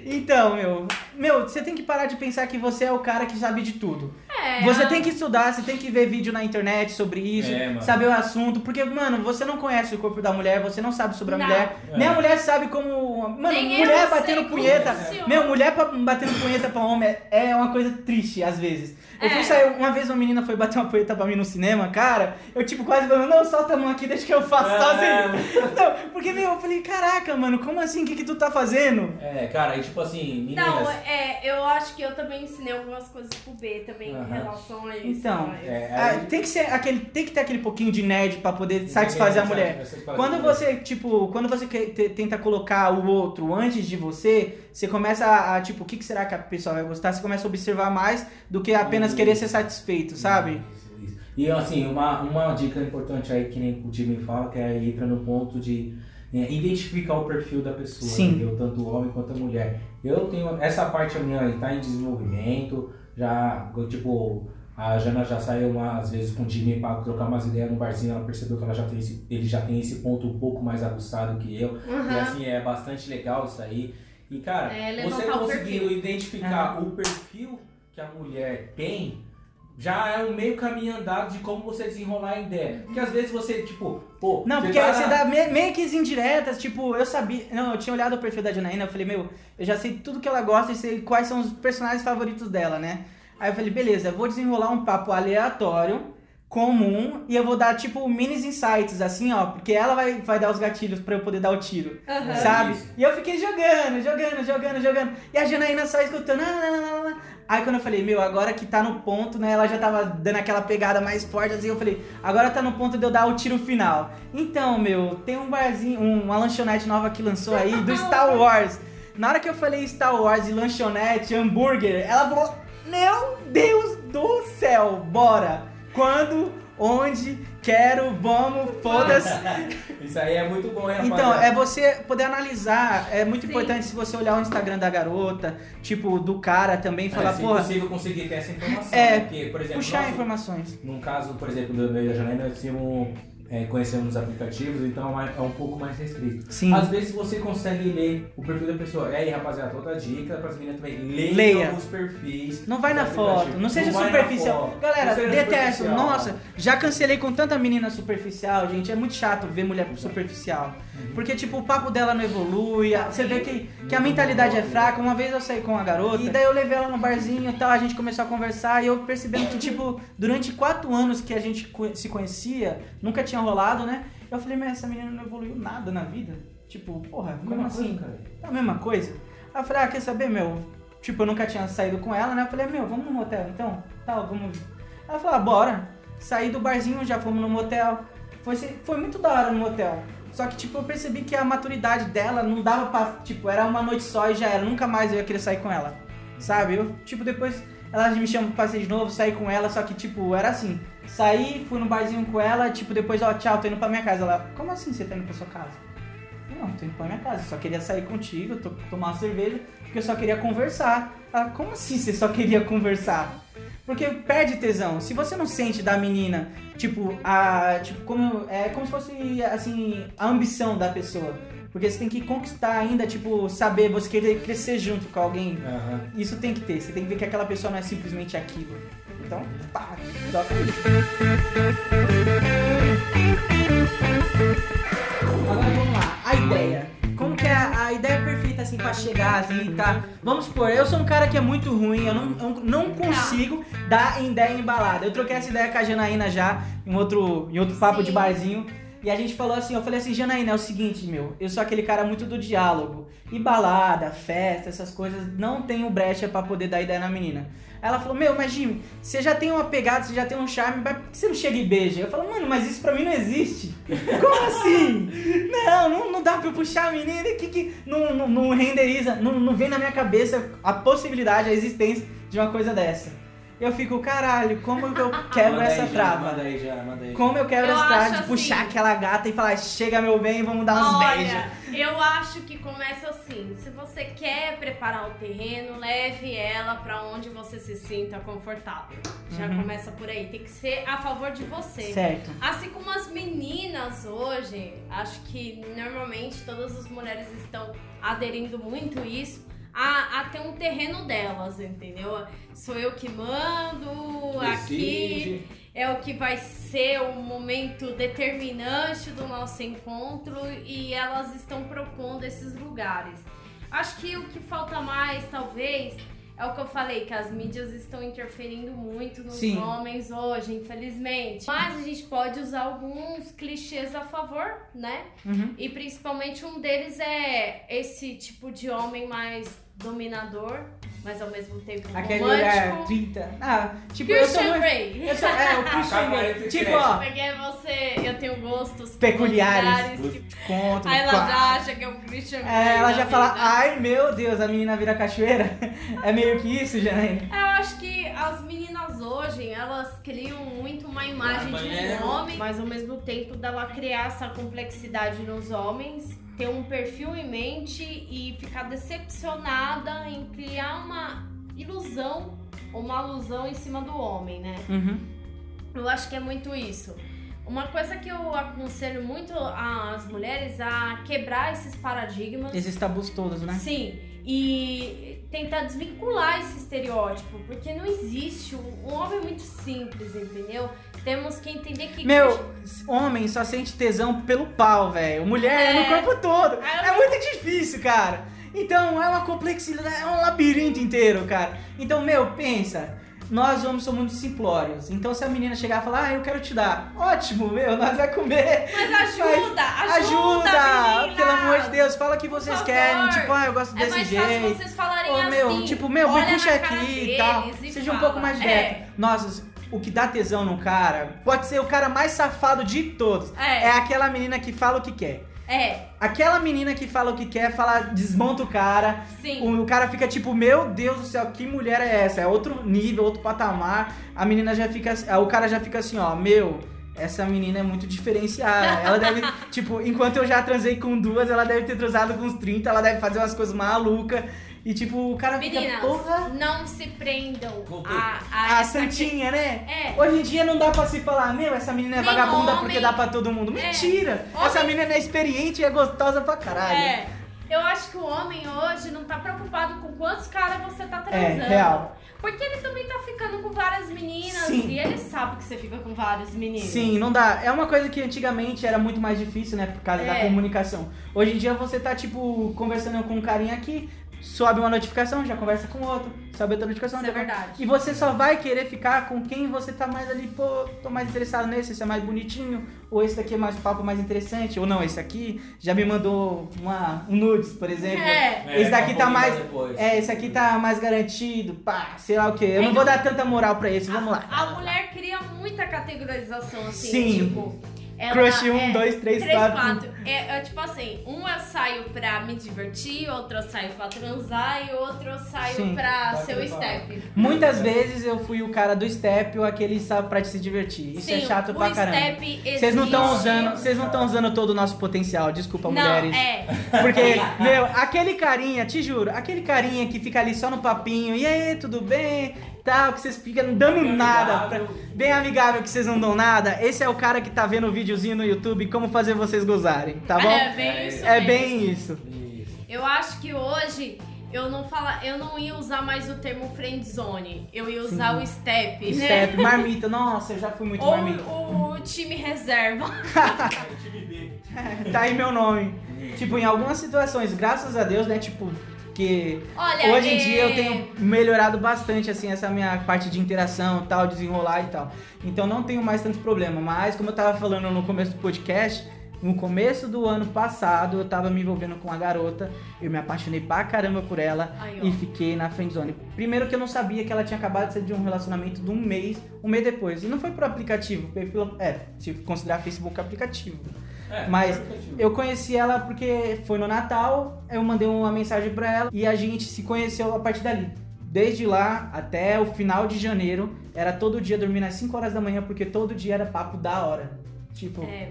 Então, meu, meu, você tem que parar de pensar que você é o cara que sabe de tudo. É, Você tem que estudar, você tem que ver vídeo na internet sobre isso, É, saber o assunto, porque, mano, você não conhece o corpo da mulher, você não sabe sobre a Não. mulher, É. nem a mulher sabe como. Mano, Nem mulher batendo punheta. funciona. Meu, mulher batendo punheta pra homem é uma coisa triste, às vezes. Eu fui É. sair, uma vez uma menina foi bater uma punheta pra mim no cinema, cara, eu tipo quase falando, não, solta a mão aqui, deixa que eu faço sozinho. Não, porque, meu, eu falei, caraca, mano, como assim? O que, que tu tá fazendo? É, cara, e tipo assim, meninas. Não, é, eu acho que eu também ensinei algumas coisas pro B também Aham. em relação a isso. Então, mas- É, Ah, aí- tem que ser aquele, tem que ter aquele pouquinho de nerd pra poder satisfazer a mulher. Quando você, tipo, quando você que- te- tenta colocar o outro antes de você, você começa a, a, tipo, o que, que será que a pessoa vai gostar? Você começa a observar mais do que apenas Isso. querer ser satisfeito, sabe? Isso, isso. E assim, uma, uma dica importante aí que nem o Jimmy fala, que é entra no ponto de é, identificar o perfil da pessoa, Sim. entendeu? Tanto o homem quanto a mulher. Eu tenho. Essa parte minha está em desenvolvimento, já, tipo. A Jana já saiu umas vezes com o Jimmy para trocar umas ideias no barzinho, ela percebeu que ela já tem esse, ele já tem esse ponto um pouco mais aguçado que eu. E Aham. assim, é bastante legal isso aí. E cara, É, você perfil. identificar o perfil que a mulher tem, já é um meio caminho andado de como você desenrolar a ideia. Porque às vezes você, tipo, pô. Não, porque você dá me- meio que indiretas, tipo, eu sabia. Não, eu tinha olhado o perfil da Janaína, eu falei, meu, eu já sei tudo que ela gosta e sei quais são os personagens favoritos dela, né? Aí eu falei, beleza, vou desenrolar um papo aleatório, comum, e eu vou dar, tipo, minis insights, assim, ó, porque ela vai, vai dar os gatilhos pra eu poder dar o tiro. Aham. Sabe? isso. E eu fiquei jogando, jogando, jogando, jogando. E a Janaína só escutando. "Ah, lá, lá, lá, lá". Aí quando eu falei, meu, agora que tá no ponto, né? Ela já tava dando aquela pegada mais forte, assim, eu falei, agora tá no ponto de eu dar o tiro final. Então, meu, tem um barzinho, um- uma lanchonete nova que lançou aí do Star Wars. Na hora que eu falei Star Wars e lanchonete, hambúrguer, ela falou, meu Deus do céu, bora! Quando, onde, quero, vamos, foda-se. Isso aí é muito bom, hein, Então, rapaziada? é você poder analisar. É muito Sim. importante se você olhar o Instagram da garota, tipo, do cara também, e falar, é, se porra, possível conseguir ter essa informação. É? Porque, por exemplo, puxar nosso- informações. num caso, por exemplo, do meu da Janaína, nós tínhamos é, conhecemos nos aplicativos, então é é um pouco mais restrito. Sim. Às vezes você consegue ler o perfil da pessoa. E aí, rapaziada, outra dica pras meninas também. Leiam Leia. os perfis. Não vai na foto, não seja na superficial. Galera, não detesto. superficial. Nossa, já cancelei com tanta menina superficial, gente. É muito chato ver mulher superficial. Uhum. Porque, tipo, o papo dela não evolui. Você vê que, que a mentalidade é fraca. Uma vez eu saí com a garota, e daí eu levei ela no barzinho e tal. A gente começou a conversar. E eu percebendo que, tipo, durante quatro anos que a gente se conhecia, nunca tinha rolado, né? Eu falei, mas essa menina não evoluiu nada na vida. Tipo, porra, como Mesma assim? coisa, cara. É a mesma coisa. Aí eu falei, ah, quer saber, meu? Tipo, eu nunca tinha saído com ela, né? Eu falei, meu, vamos no motel então? Tal, vamos. Ela falou, ah, bora. Saí do barzinho, já fomos no motel. Foi, foi muito da hora no motel. Só que, tipo, eu percebi que a maturidade dela não dava pra. Tipo, era uma noite só e já era. Nunca mais eu ia querer sair com ela. Sabe? Eu, tipo, depois ela me chama pra sair de novo, sair com ela. Só que, tipo, era assim. Saí, fui no barzinho com ela, tipo, depois, ó, tchau, tô indo pra minha casa. Ela, como assim você tá indo pra sua casa? Não, tô indo pra minha casa, só queria sair contigo, to- tomar uma cerveja, porque eu só queria conversar. Ela, como assim você só queria conversar? Porque perde tesão. Se você não sente da menina, tipo, a. Tipo, como. É como se fosse assim, a ambição da pessoa. Porque você tem que conquistar ainda, tipo, saber, você querer crescer junto com alguém. Aham. Isso tem que ter. Você tem que ver que aquela pessoa não é simplesmente aquilo. Então, pá, toca aí. Agora vamos lá, a ideia. Como que é a, a ideia perfeita assim pra chegar assim, tá? Vamos supor, eu sou um cara que é muito ruim, eu não, eu não consigo dar ideia embalada. Eu troquei essa ideia com a Janaína já em outro, em outro papo Sim. de barzinho. E a gente falou assim, eu falei assim, Janaína, é o seguinte, meu, eu sou aquele cara muito do diálogo. E balada, festa, essas coisas, não tenho brecha pra poder dar ideia na menina. Aí Ela falou, meu, mas Jimmy, você já tem uma pegada, você já tem um charme, mas por que você não chega e beija? Eu falo, mano, mas isso pra mim não existe. Como assim? Não, não, não dá pra eu puxar a menina que, que não, não, não renderiza, não, não vem na minha cabeça a possibilidade, a existência de uma coisa dessa. Eu fico, caralho, como que eu quebro Manda aí essa já, trava? Manda aí já, manda aí. Como eu quebro Eu essa trava de assim- puxar aquela gata e falar, chega meu bem, vamos dar uns beijos. Eu acho que começa assim. Se você quer preparar o terreno, leve ela pra onde você se sinta confortável. Já Uhum. começa por aí. Tem que ser a favor de você. Certo. Assim como as meninas hoje, acho que normalmente todas as mulheres estão aderindo muito isso. A, a ter um terreno delas, entendeu? Sou eu que mando, aqui Decide. é o que vai ser o momento determinante do nosso encontro e elas estão propondo esses lugares. Acho que o que falta mais, talvez, é o que eu falei, que as mídias estão interferindo muito nos Sim. homens hoje, infelizmente. Mas a gente pode usar alguns clichês a favor, né? Uhum. E principalmente um deles é esse tipo de homem mais dominador, mas ao mesmo tempo Aquele romântico. olhar 30. Ah, tipo, eu sou Christian muito. Grey. Eu sou, é, o Christian. AK-47. Tipo, ó, Porque você, eu tenho gostos Peculiares. que- conto. Aí ela já acha que é o Christian Grey. É, ela já fala, vida. ai meu Deus, a menina vira cachoeira. É meio que isso, Janaína. Eu acho que as meninas hoje, elas criam muito uma imagem Ah, de um homem, mas ao mesmo tempo dela criar essa complexidade nos homens, ter um perfil em mente e ficar decepcionada em criar uma ilusão ou uma alusão em cima do homem, né? Uhum. Eu acho que é muito isso. Uma coisa que eu aconselho muito às mulheres a quebrar esses paradigmas. Esses tabus todos, né? Sim, e tentar desvincular esse estereótipo, porque não existe. Um um homem é muito simples, entendeu? Temos que entender que. Meu, homem só sente tesão pelo pau, velho. Mulher é no É. corpo todo. É. É muito difícil, cara. Então, é uma complexidade, é um labirinto inteiro, cara. Então, meu, pensa. Nós homens somos muito simplórios. Então, se a menina chegar e falar, ah, eu quero te dar. Ótimo, meu, nós vai comer. Mas ajuda, ajuda, Ajuda! meninas! Pelo amor de Deus, fala o que vocês querem. Tipo, ah, eu gosto É desse mais jeito. fácil vocês falarem Ô, assim. meu, tipo, meu, me puxa aqui e tal. e Seja um fala. pouco mais É, direto. O que dá tesão no cara pode ser o cara mais safado de todos. É. É aquela menina que fala o que quer. É, Aquela menina que fala o que quer, fala, desmonta o cara. sim. O, o cara fica tipo, meu Deus do céu, que mulher é essa? É outro nível, outro patamar. A menina já fica. O cara já fica assim, ó, meu. Essa menina é muito diferenciada. Ela deve, tipo, enquanto eu já transei com duas, ela deve ter transado com uns 30, ela deve fazer umas coisas malucas. E tipo, o cara fica, Meninas, porra, não se prendam Voltei. a, a, a santinha, né? É. Hoje em dia não dá pra se falar, meu, essa menina é Nem vagabunda homem. porque dá pra todo mundo. É. Mentira! Homem- Essa menina é experiente e é gostosa pra caralho. É. Eu acho que o homem hoje não tá preocupado com quantos caras você tá É, transando. real. Porque ele também tá ficando com várias meninas Sim. e ele sabe que você fica com várias meninas. Sim, não dá. É uma coisa que antigamente era muito mais difícil, né? Por causa da É. comunicação. Hoje em dia você tá, tipo, conversando com um carinha aqui, sobe uma notificação, já conversa com outro, sobe outra notificação. Isso é verdade. E você só vai querer ficar com quem você tá mais ali, pô, tô mais interessado nesse, esse é mais bonitinho, ou esse daqui é mais papo mais interessante, ou não, esse aqui já me mandou uma, um nudes, por exemplo. É. Esse daqui pra tá mais. depois. É, esse aqui tá mais garantido, pá, sei lá o quê. Eu não É. vou dar tanta moral pra esse, vamos lá. A, a mulher cria muita categorização assim, Sim. tipo. Ela Crush é- um, dois, três, três, quatro. quatro. É, é tipo assim, um eu saio pra me divertir, outro eu saio pra transar e outro eu saio Sim. pra ser o step. Muitas vezes eu fui o cara do step ou aquele só pra se divertir. Isso é Sim, chato o pra caramba. Vocês não estão usando, vocês não estão usando todo o nosso potencial, desculpa, Não, mulheres. é. Porque, meu, aquele carinha, te juro, aquele carinha que fica ali só no papinho, e aí, tudo bem? Tal, que vocês ficam dando Bem nada. amigável. pra- bem amigável que vocês não dão nada. Esse é o cara que tá vendo o videozinho no YouTube como fazer vocês gozarem, tá bom? É bem isso É mesmo. bem isso. Isso. Eu acho que hoje eu não fala, eu não ia usar mais o termo friend zone. Eu ia usar Sim. o step, né? Step, marmita, nossa, eu já fui muito Ou marmita. o, o time reserva. É, time B. Tá aí meu nome. Tipo, em algumas situações, graças a Deus, né, tipo, que Olha, Hoje em é- dia eu tenho melhorado bastante, assim, essa minha parte de interação tal, desenrolar e tal. Então não tenho mais tanto problema. Mas, como eu tava falando no começo do podcast, no começo do ano passado eu tava me envolvendo com uma garota, eu me apaixonei pra caramba por ela ó. e fiquei na friendzone. Primeiro que eu não sabia que ela tinha acabado de sair de um relacionamento de um mês, um mês depois. E não foi por aplicativo, pelo, é, se considerar Facebook aplicativo. É, Mas aplicativo. Eu conheci ela porque foi no Natal, eu mandei uma mensagem pra ela e a gente se conheceu a partir dali. Desde lá até o final de janeiro, era todo dia dormindo às 5 horas da manhã, porque todo dia era papo da hora. Tipo, É,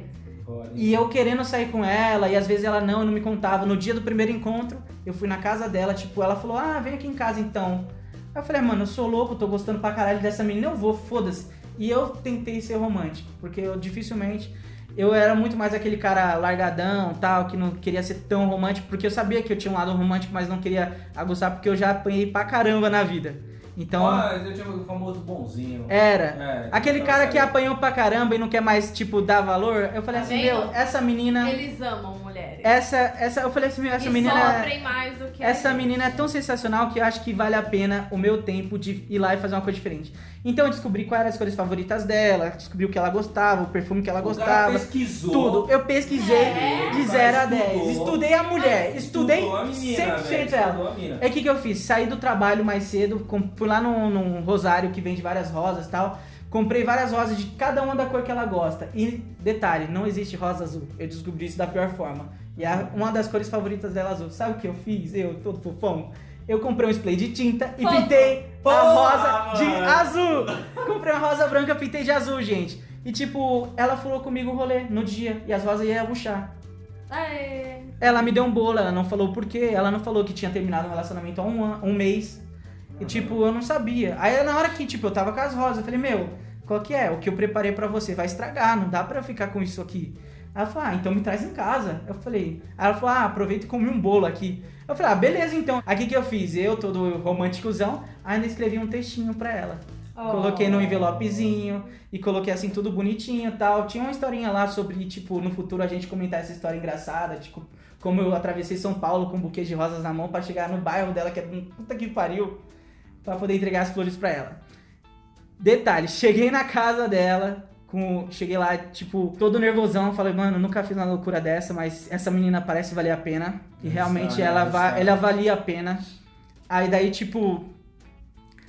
e eu querendo sair com ela, e às vezes ela não, não me contava. No dia do primeiro encontro, eu fui na casa dela, tipo, ela falou: Ah, vem aqui em casa então. Aí eu falei, mano, eu sou louco, tô gostando pra caralho dessa menina, eu vou, foda-se. E eu tentei ser romântico, porque eu dificilmente. Eu era muito mais aquele cara largadão, tal, que não queria ser tão romântico, porque eu sabia que eu tinha um lado romântico, mas não queria aguçar, porque eu já apanhei pra caramba na vida. Então, Mas eu tinha o famoso bonzinho. era. É, Aquele cara que apanhou pra caramba e não quer mais, tipo, dar valor, eu falei Tá assim, vendo? meu, essa menina. eles amam mulheres. Essa, essa, eu falei assim, meu, essa e menina. sofrem mais do que a Essa gente. menina é tão sensacional que eu acho que vale a pena o meu tempo de ir lá e fazer uma coisa diferente. Então eu descobri quais eram as cores favoritas dela, descobri o que ela gostava, o perfume que ela O cara gostava. pesquisou. Tudo. Eu pesquisei É? de O 0 a cara 10. estudou. Estudei a mulher. Estudei a menina, 100% velho, ela. É o que, que eu fiz? Saí do trabalho mais cedo, com- fui lá num, num rosário que vende várias rosas e tal. Comprei várias rosas de cada uma da cor que ela gosta. E detalhe, não existe rosa azul. Eu descobri isso da pior forma. E a- uma das cores favoritas dela é azul. Sabe o que eu fiz? Eu, todo fofão. Eu comprei um spray de tinta e Fofo. pintei a Porra, rosa de mano. azul. Comprei uma rosa branca, pintei de azul, gente. E tipo, ela falou comigo o rolê no dia. E as rosas iam murchar. É. Ela me deu um bolo, ela não falou o porquê, ela não falou que tinha terminado um relacionamento há um, an- um mês. E tipo, eu não sabia. Aí na hora que, tipo, eu tava com as rosas, eu falei, meu, qual que é? O que eu preparei pra você vai estragar, não dá pra ficar com isso aqui. Ela falou, ah, então me traz em casa. Eu falei, aí ela falou, ah, aproveita e come um bolo aqui. Eu falei, ah, beleza então. Aqui que eu fiz, eu, todo românticozão, ainda escrevi um textinho pra ela. Coloquei Oh. no envelopezinho e coloquei assim tudo bonitinho e tal. Tinha uma historinha lá sobre, tipo, no futuro a gente comentar essa história engraçada, tipo, como eu atravessei São Paulo com um buquê de rosas na mão pra chegar no bairro dela, que é puta que pariu, pra poder entregar as flores pra ela. Detalhe, cheguei na casa dela, com, cheguei lá, tipo, todo nervosão, falei, mano, nunca fiz uma loucura dessa, mas essa menina parece valer a pena. E realmente ela, va ela valia a pena. Aí daí, tipo,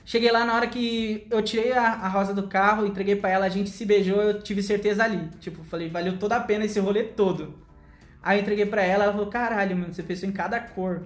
Cheguei lá na hora que eu tirei a, a rosa do carro, entreguei pra ela, a gente se beijou, eu tive certeza ali. Tipo, falei, valeu toda a pena esse rolê todo. Aí eu entreguei pra ela, ela falou, caralho, mano, você pensou em cada cor.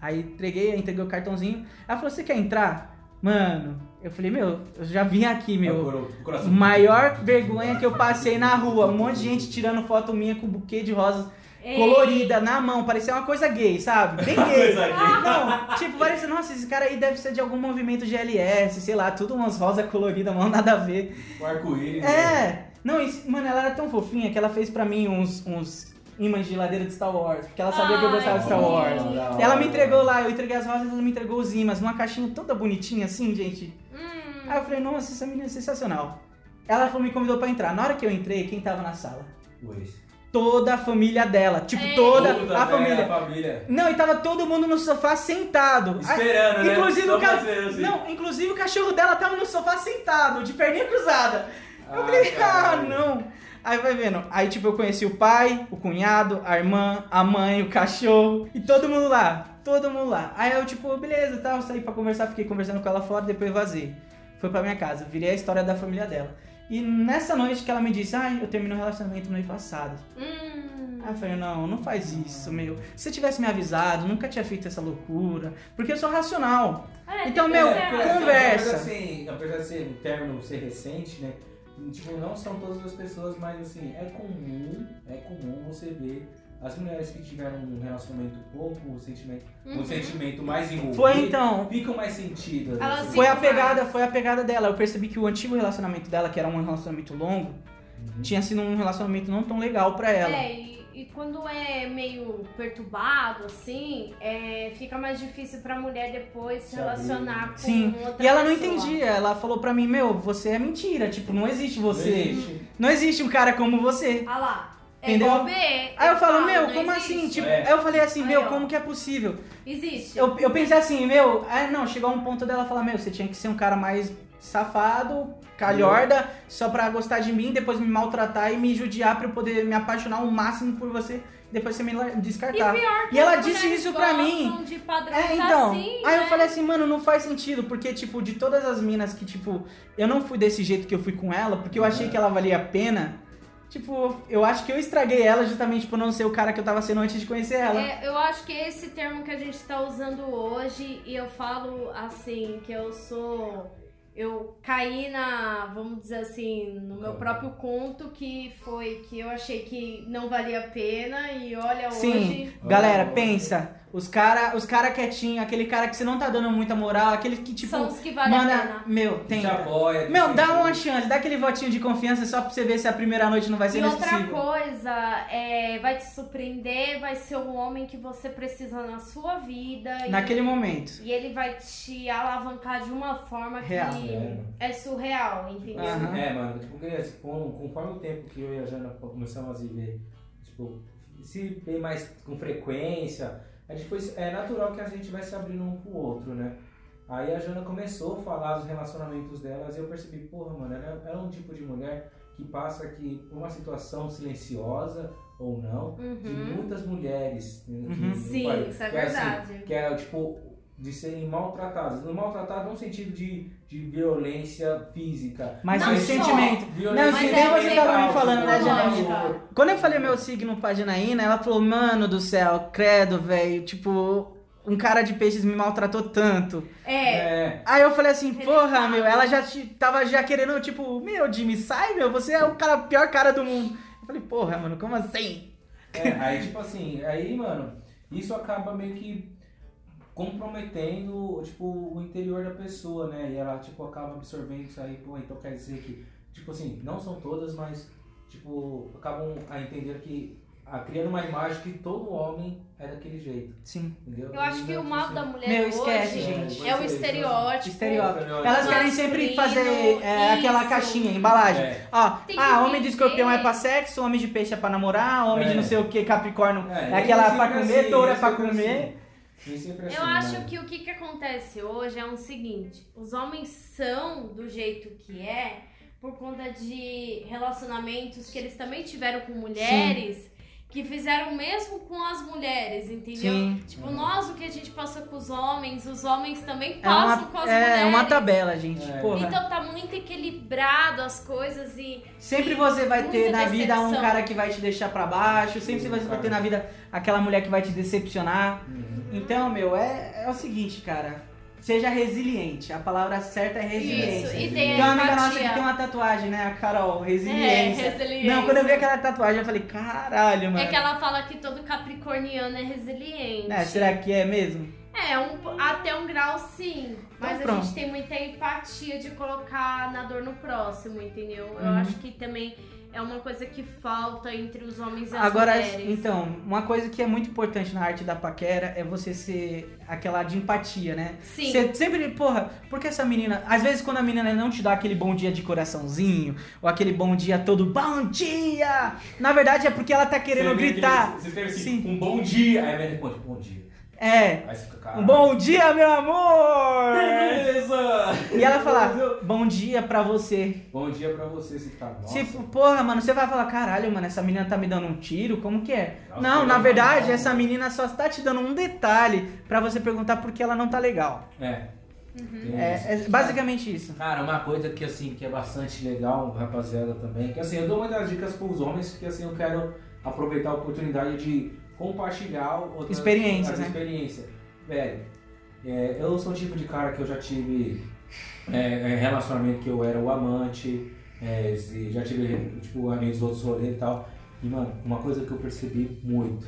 Aí entreguei, entreguei o cartãozinho. Ela falou, você quer entrar? Mano, eu falei, meu, eu já vim aqui, meu. O coração. Maior vergonha que eu passei na rua. Um monte de gente tirando foto minha com buquê de rosas. Ei. colorida na mão, parecia uma coisa gay, sabe? Bem gay. Coisa gay. Não, tipo, parecia, nossa, esse cara aí deve ser de algum movimento GLS, sei lá, tudo umas rosas coloridas, mano, nada a ver. O arco-íris. né? É, não, isso, mano, ela era tão fofinha que ela fez pra mim uns, uns imãs de geladeira de Star Wars, porque ela sabia que eu Ai, gostava de Star Wars. Ela me entregou lá, eu entreguei as rosas, ela me entregou os imãs, numa caixinha toda bonitinha assim, gente. Hum, Aí eu falei, nossa, essa menina é sensacional. Ela falou, me convidou pra entrar. Na hora que eu entrei, quem tava na sala? Pois. Toda a família dela. Tipo, Ei. toda Puta, a família. A família. Não, e tava todo mundo no sofá sentado. Esperando, né? Inclusive Só o, ca... assim. não, inclusive o cachorro dela tava no sofá sentado, de perninha cruzada. Eu Ah, falei, ah, não. Aí vai vendo. Aí, tipo, eu conheci o pai, o cunhado, a irmã, a mãe, o cachorro. E todo mundo lá. Todo mundo lá. Aí eu, tipo, beleza, tal, saí pra conversar, fiquei conversando com ela fora, depois vazei. Fui pra minha casa, virei a história da família dela. E nessa noite que ela me disse, ai, eu terminei um relacionamento no mês passado. hum. Aí eu falei, não, não faz isso, meu. Se você tivesse me avisado, nunca tinha feito essa loucura. Porque eu sou racional. É, Então, meu, É, conversa. Apesar, assim, apesar de ser um término ser recente, né? Tipo, não são todas as pessoas, mas assim, é comum, é comum você ver as mulheres que tiveram um relacionamento pouco, um sentimento, um Uhum. sentimento mais envolvido. Foi então. Ficam mais sentidas. Assim. Foi a pegada, foi a pegada dela. Eu percebi que o antigo relacionamento dela, que era um relacionamento longo, Uhum. tinha sido um relacionamento não tão legal pra ela. É, e, quando é meio perturbado, assim, é, fica mais difícil pra mulher depois se relacionar com Sim. outra E ela não pessoa. entendia. Ela falou pra mim, meu, você é mentira. Tipo, não existe você. Não existe. Não existe um cara como você. Ah lá. É Entendeu? igual B. Aí eu falo, meu, não como existe. assim? Tipo, É. aí eu falei assim, Aí, meu, ó. como que é possível? Existe. Eu, eu pensei assim, meu, ah, não, chegou um ponto dela falar, meu, você tinha que ser um cara mais safado, calhorda, só pra gostar de mim, depois me maltratar e me judiar pra eu poder me apaixonar o máximo por você, depois você me descartar. E pior E ela disse isso pra mim. De É, então. assim, aí eu né? falei assim, mano, não faz sentido, porque, tipo, de todas as minas que, tipo, eu não fui desse jeito que eu fui com ela, porque eu achei que ela valia a pena. Tipo, eu acho que eu estraguei ela justamente por não ser o cara que eu tava sendo antes de conhecer ela. É, eu acho que é esse termo que a gente tá usando hoje, e eu falo assim, que eu sou. Eu caí na, vamos dizer assim, no meu próprio conto, que foi que eu achei que não valia a pena, e olha Sim, hoje. galera, pensa. Os cara, os cara quietinho, aquele cara que você não tá dando muita moral, aquele que, tipo, são os que valem a manda. pena. Meu, Que te tenta. apoia, que Meu, te dá incentiva. uma chance, dá aquele votinho de confiança só pra você ver se a primeira noite não vai ser E outra coisa, é, vai te surpreender, vai ser o homem que você precisa na sua vida. e- Naquele momento. E ele vai te alavancar de uma forma Real. que é surreal, entendeu? Aham. É, mano, tipo, assim, com- conforme o tempo que eu e a Jana começamos a se ver, tipo, se ver mais com frequência, a gente foi, é natural que a gente vai se abrindo um pro outro, né? Aí a Jana começou a falar dos relacionamentos delas e eu percebi, porra, mano, ela, ela é um tipo de mulher que passa aqui por uma situação silenciosa ou não, de Uhum. muitas mulheres né, que Uhum. no Sim, país, isso é que assim, verdade. que é tipo de serem maltratadas. No maltratado no sentido de, de violência física. Mas Não sentimento. Violência Não, Mas se é você tava me falando, né. Janine? Quando eu falei meu signo pra Janaína, ela falou, mano do céu, credo, velho, tipo, um cara de peixes me maltratou tanto. É, É, Aí eu falei assim, porra, meu, ela já te- tava já querendo, tipo, meu, Jimmy, sai, meu, você é o cara, pior cara do mundo. Eu falei, porra, mano, como assim? é, aí tipo assim, aí, mano, isso acaba meio que comprometendo, tipo, o interior da pessoa, né? E ela, tipo, acaba absorvendo isso aí, pô, então quer dizer que, tipo assim, não são todas, mas, tipo, acabam a entender que, a, criando uma imagem que todo homem é daquele jeito, Sim. entendeu? eu acho que não, o mal assim, da mulher Meu, hoje esquece, gente. é o é, estereótipo. Estereótipo. Estereótipo. Elas querem sempre fazer é, aquela caixinha, embalagem. É. Ó, ah, homem de escorpião é pra sexo, homem de peixe é pra namorar, homem de É. não sei o que, capricórnio é, É, aquela pra comer, assim, touro é pra comer. Sempre assim, Eu acho mano. que o que, que acontece hoje é o seguinte: os homens são do jeito que é por conta de relacionamentos que eles também tiveram com mulheres que fizeram o mesmo com as mulheres, entendeu? Sim. Tipo, nós o que a gente passou com os homens, os homens também É passam uma, com as é mulheres. uma tabela, gente. É. Porra. Então tá muito equilibrado as coisas e Sempre você vai ter na vida um decepção. cara que vai te deixar pra baixo, sempre você vai ter na vida aquela mulher que vai te decepcionar. Uhum. Então, meu, é, é o seguinte, cara. Seja resiliente. A palavra certa é resiliência. Isso, e tem Tem uma a amiga nossa que tem uma tatuagem, né? A Carol, É, resiliência. resiliência. Não, quando eu vi aquela tatuagem, eu falei, caralho, mano. É que ela fala que todo capricorniano é resiliente. É, será que é mesmo? É, um- até um grau sim. Mas Então, a pronto. gente tem muita empatia de colocar na dor no próximo, entendeu? Eu Uhum. acho que também é uma coisa que falta entre os homens e as Agora, mulheres. então, uma coisa que é muito importante na arte da paquera é você ser aquela de empatia, né? Sim. Você sempre, porra, porque essa menina. Às vezes, quando a menina não te dá aquele bom dia de coraçãozinho, ou aquele bom dia todo, bom dia! Na verdade é porque ela tá querendo Você gritar. aquele- Você escreve assim, Sim. um bom dia. Aí ela responde, bom dia. É. Aí você fica, Um caralho. bom dia, meu amor! Beleza! E ela fala, bom dia pra você. Bom dia pra você, você tá. Nossa. Tipo, porra, mano, você vai falar, caralho, mano, essa menina tá me dando um tiro, como que é? Nossa, não, na verdade, essa menina só tá te dando um detalhe pra você perguntar por que ela não tá legal. É. Uhum. É, é basicamente isso. Cara, uma coisa que assim, que é bastante legal, rapaziada, também, que assim, eu dou muitas dicas pros homens, que assim, eu quero aproveitar a oportunidade de compartilhar outras Experiências, as né? experiências. Velho, é, eu sou o tipo de cara que eu já tive é, é, relacionamento que eu era o amante, é, já tive, tipo, amigos outros rolês e tal. E, mano, uma coisa que eu percebi muito,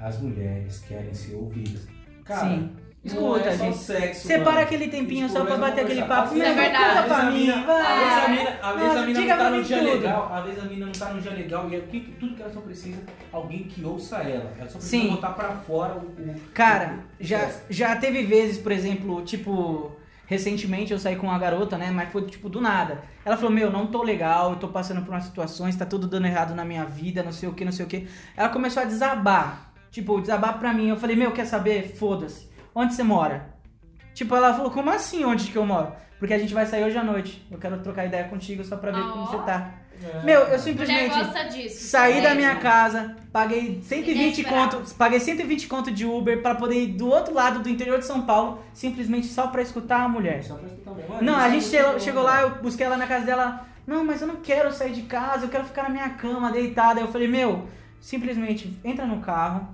as mulheres querem ser ouvidas. Cara, Sim. Escuta, é gente. sexo, Separa mano. aquele tempinho Tipo, só pra bater aquele papo. Isso é verdade. Às pra vezes a mim, mina- vai. Às vezes a não tá num dia tudo. legal, às vezes a mina não tá num dia legal e é o que, tudo que ela só precisa alguém que ouça ela. Ela só precisa Sim. botar pra fora o. o- Cara, o- já, Esquece. já teve vezes, por exemplo, tipo, recentemente eu saí com uma garota, né? Mas foi tipo do nada. Ela falou: Meu, não tô legal, eu tô passando por umas situações, tá tudo dando errado na minha vida, não sei o que, não sei o que. Ela começou a desabar. Tipo, desabar pra mim. Eu falei: Meu, quer saber? Foda-se. Onde você mora? Tipo, ela falou: Como assim onde que eu moro? Porque a gente vai sair hoje à noite. Eu quero trocar ideia contigo só pra ver como Ó. você tá. É. Meu, eu Mulher simplesmente. gosta disso. Saí da minha casa, paguei 120 Inesperado. conto, paguei 120 conto de Uber pra poder ir do outro lado do interior de São Paulo, simplesmente só pra escutar a mulher. Só pra escutar mesmo. Não, isso a é gente muito chegou, bom, chegou lá, eu busquei ela na casa dela. Não, mas eu não quero sair de casa, eu quero ficar na minha cama, deitada. Eu falei, meu, simplesmente entra no carro,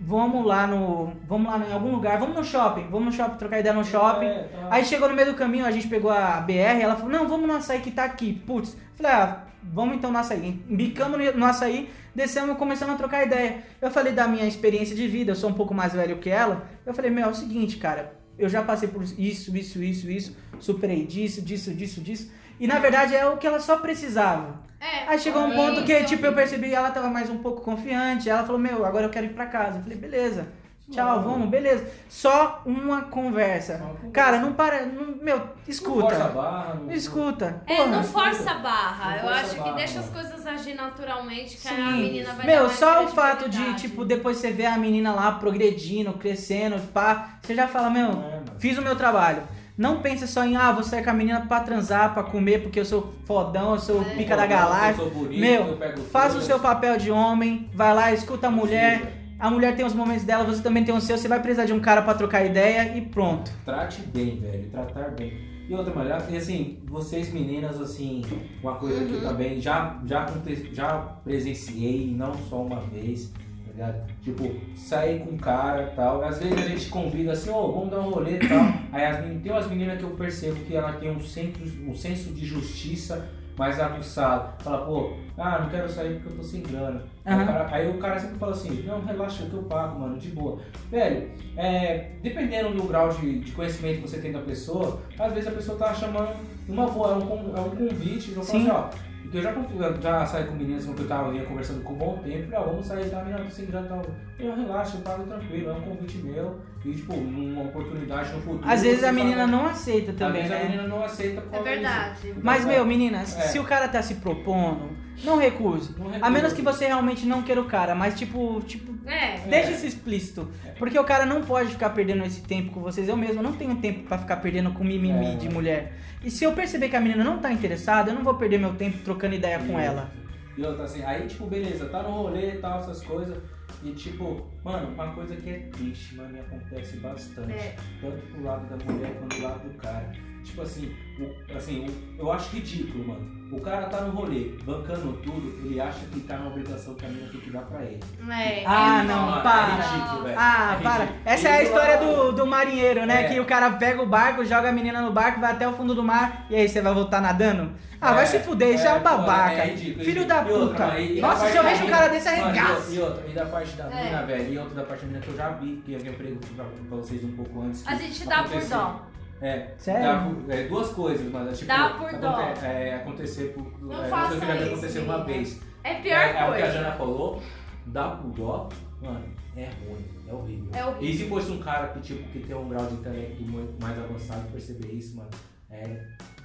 vamos lá no. Vamos lá em algum lugar, vamos no shopping, vamos no shopping, trocar ideia no shopping. É, tá. Aí chegou no meio do caminho, a gente pegou a BR, ela falou, não, vamos no açaí que tá aqui. Putz, falei, ah, vamos então no açaí. Embicamos no- no açaí, descemos e começamos a trocar ideia. Eu falei da minha experiência de vida, eu sou um pouco mais velho que ela. Eu falei, meu, é o seguinte, cara, eu já passei por isso, isso, isso, isso, superei disso, disso, disso, disso. E na verdade é o que ela só precisava. É, Aí chegou um ponto que, tipo, eu percebi ela tava mais um pouco confiante. Ela falou, meu, agora eu quero ir pra casa. Eu falei, beleza. Tchau, vamos, beleza. Só uma conversa. Só uma conversa. Cara, não para. não- meu, Não força a escuta. barra, não- Escuta. É, Porra. não força a barra. Não Eu acho a que barra. deixa as coisas agir naturalmente, que a Sim. menina vai dar Meu, mais só o fato de, tipo, depois você ver a menina lá progredindo, crescendo, pá, você já fala, meu, É, fiz o meu trabalho. Não pensa só em, ah, vou sair com a menina pra transar, pra comer, porque eu sou fodão, eu sou É. pica da Eu galáxia. sou bonito, Meu, eu pego Faça o seu papel de homem, vai lá, escuta a mulher. A mulher tem os momentos dela, você também tem os seus. Você vai precisar de um cara pra trocar ideia e pronto. Trate bem, velho. Tratar bem. E outra, mano, e assim, vocês meninas, assim, uma coisa que Uhum. também já, já, já presenciei, não só uma vez, ligado? Tipo, sair com um cara e tal. Às vezes a gente convida assim, ô, vamos dar um rolê e tal. Aí as meninas, tem umas meninas que eu percebo que ela tem um senso, um senso de justiça mais aguçado. Fala, pô, ah, não quero sair porque eu tô sem grana. Aí, Aham. o cara, aí o cara sempre fala assim, não, relaxa que eu pago, mano, de boa. Velho, é, dependendo do grau de, de conhecimento que você tem da pessoa, às vezes a pessoa tá chamando uma boa, é um, é um convite, falo Sim. assim, ó. Porque eu já, eu já saí com meninas que eu tava conversando com um bom tempo, ó, vamos sair, tá, menina, sem grana, tal. Eu relaxa, eu pago tranquilo, é um convite meu. E, tipo, uma oportunidade no futuro. Às vezes a menina fala- não aceita Às também, vezes a né? menina não aceita por É disso. verdade. Então, Mas, meu, meninas, É. se o cara tá se propondo, não recuse. não A menos que você realmente não queira o cara, mas tipo, tipo, É. deixa isso explícito. Porque o cara não pode ficar perdendo esse tempo com vocês. Eu mesmo não tenho tempo pra ficar perdendo com mimimi É. de mulher. E se eu perceber que a menina não tá interessada, eu não vou perder meu tempo trocando ideia com ela. E outra, assim, aí, tipo, beleza, tá no rolê e tal, essas coisas. E, tipo, mano, uma coisa que é triste, mano, e acontece bastante. É. Tanto pro lado da mulher quanto do lado do cara. Tipo assim, o- assim, o- eu acho ridículo, mano. O cara tá no rolê, bancando tudo, ele acha que tá na obrigação que a mina tem que dar pra ele. É, Ah, é não, foda. para. É ridículo, velho. Ah, É para. Essa é a história do, do marinheiro, né? É. Que o cara pega o barco, joga a menina no barco, vai até o fundo do mar e aí você vai voltar nadando? Ah, vai É, se fuder, isso é, um foda, babaca. é ridículo, Filho ridículo. da E outra, puta. mano, e- e Nossa, se eu vejo um cara desse, arregaço. E outra, e da parte da É. mina, velho, e outra da parte da mina que eu já vi, que eu prego pra, pra vocês um pouco antes. A gente dá por dó. É, Sério? por- é, duas coisas, mano. Tipo, Dá por dó. aconte- É, acontecer por. Não é, faça isso, acontecer uma vez. É a pior é, é o que a coisa. Jana falou, dá por dó, mano, é ruim, é horrível. É horrível. E se fosse um cara que, tipo, que tem um grau de intelecto mais avançado, perceber isso, mano, é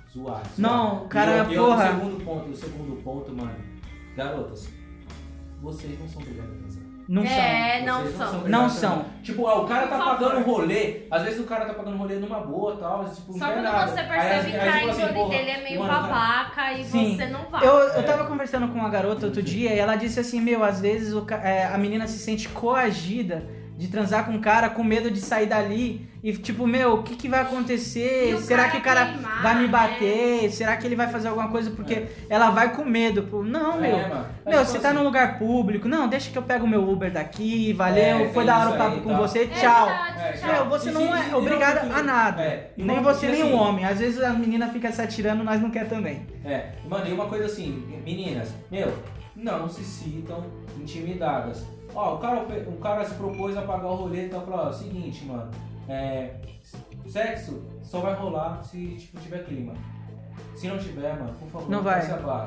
zoado. Não, cara, e, o- e o porra. segundo ponto, o segundo ponto, mano, garotas, vocês não são obrigadas. Não É, Vocês não são são. Não são. Tipo, ah, o cara tá pagando rolê, às vezes o cara tá pagando rolê numa boa e tal, tipo, Só é quando nada. você percebe que a tipo assim, índole dele é meio mano, cara, babaca e Sim. você não vai. Eu, eu É. tava conversando com uma garota outro dia e ela disse assim, meu, às vezes o é, a menina se sente coagida de transar com um cara com medo de sair dali e tipo, meu, o que, que vai acontecer? O Será cara que o cara queimar, vai me né? bater? Será que ele vai fazer alguma coisa? Porque ela vai com medo. Pô, não, meu. É, mano. Mas, Meu, tipo você tá assim, num lugar público. Não, deixa que eu pego o meu Uber daqui. Valeu, É, foi da hora o papo aí, com tá. você. É Tchau. É, tchau. Meu, você E não é obrigada a nada. É, Nem uma- você, nem o assim- homem. Às vezes a menina fica se atirando, nós não quer também. É, mano, e uma coisa assim, meninas, meu, não se sintam intimidadas. Ó, o cara, o cara se propôs a pagar o rolê e tal, falou, ó, seguinte, mano, é, sexo só vai rolar se tipo, tiver clima. Se não tiver, mano, por favor, Não vai.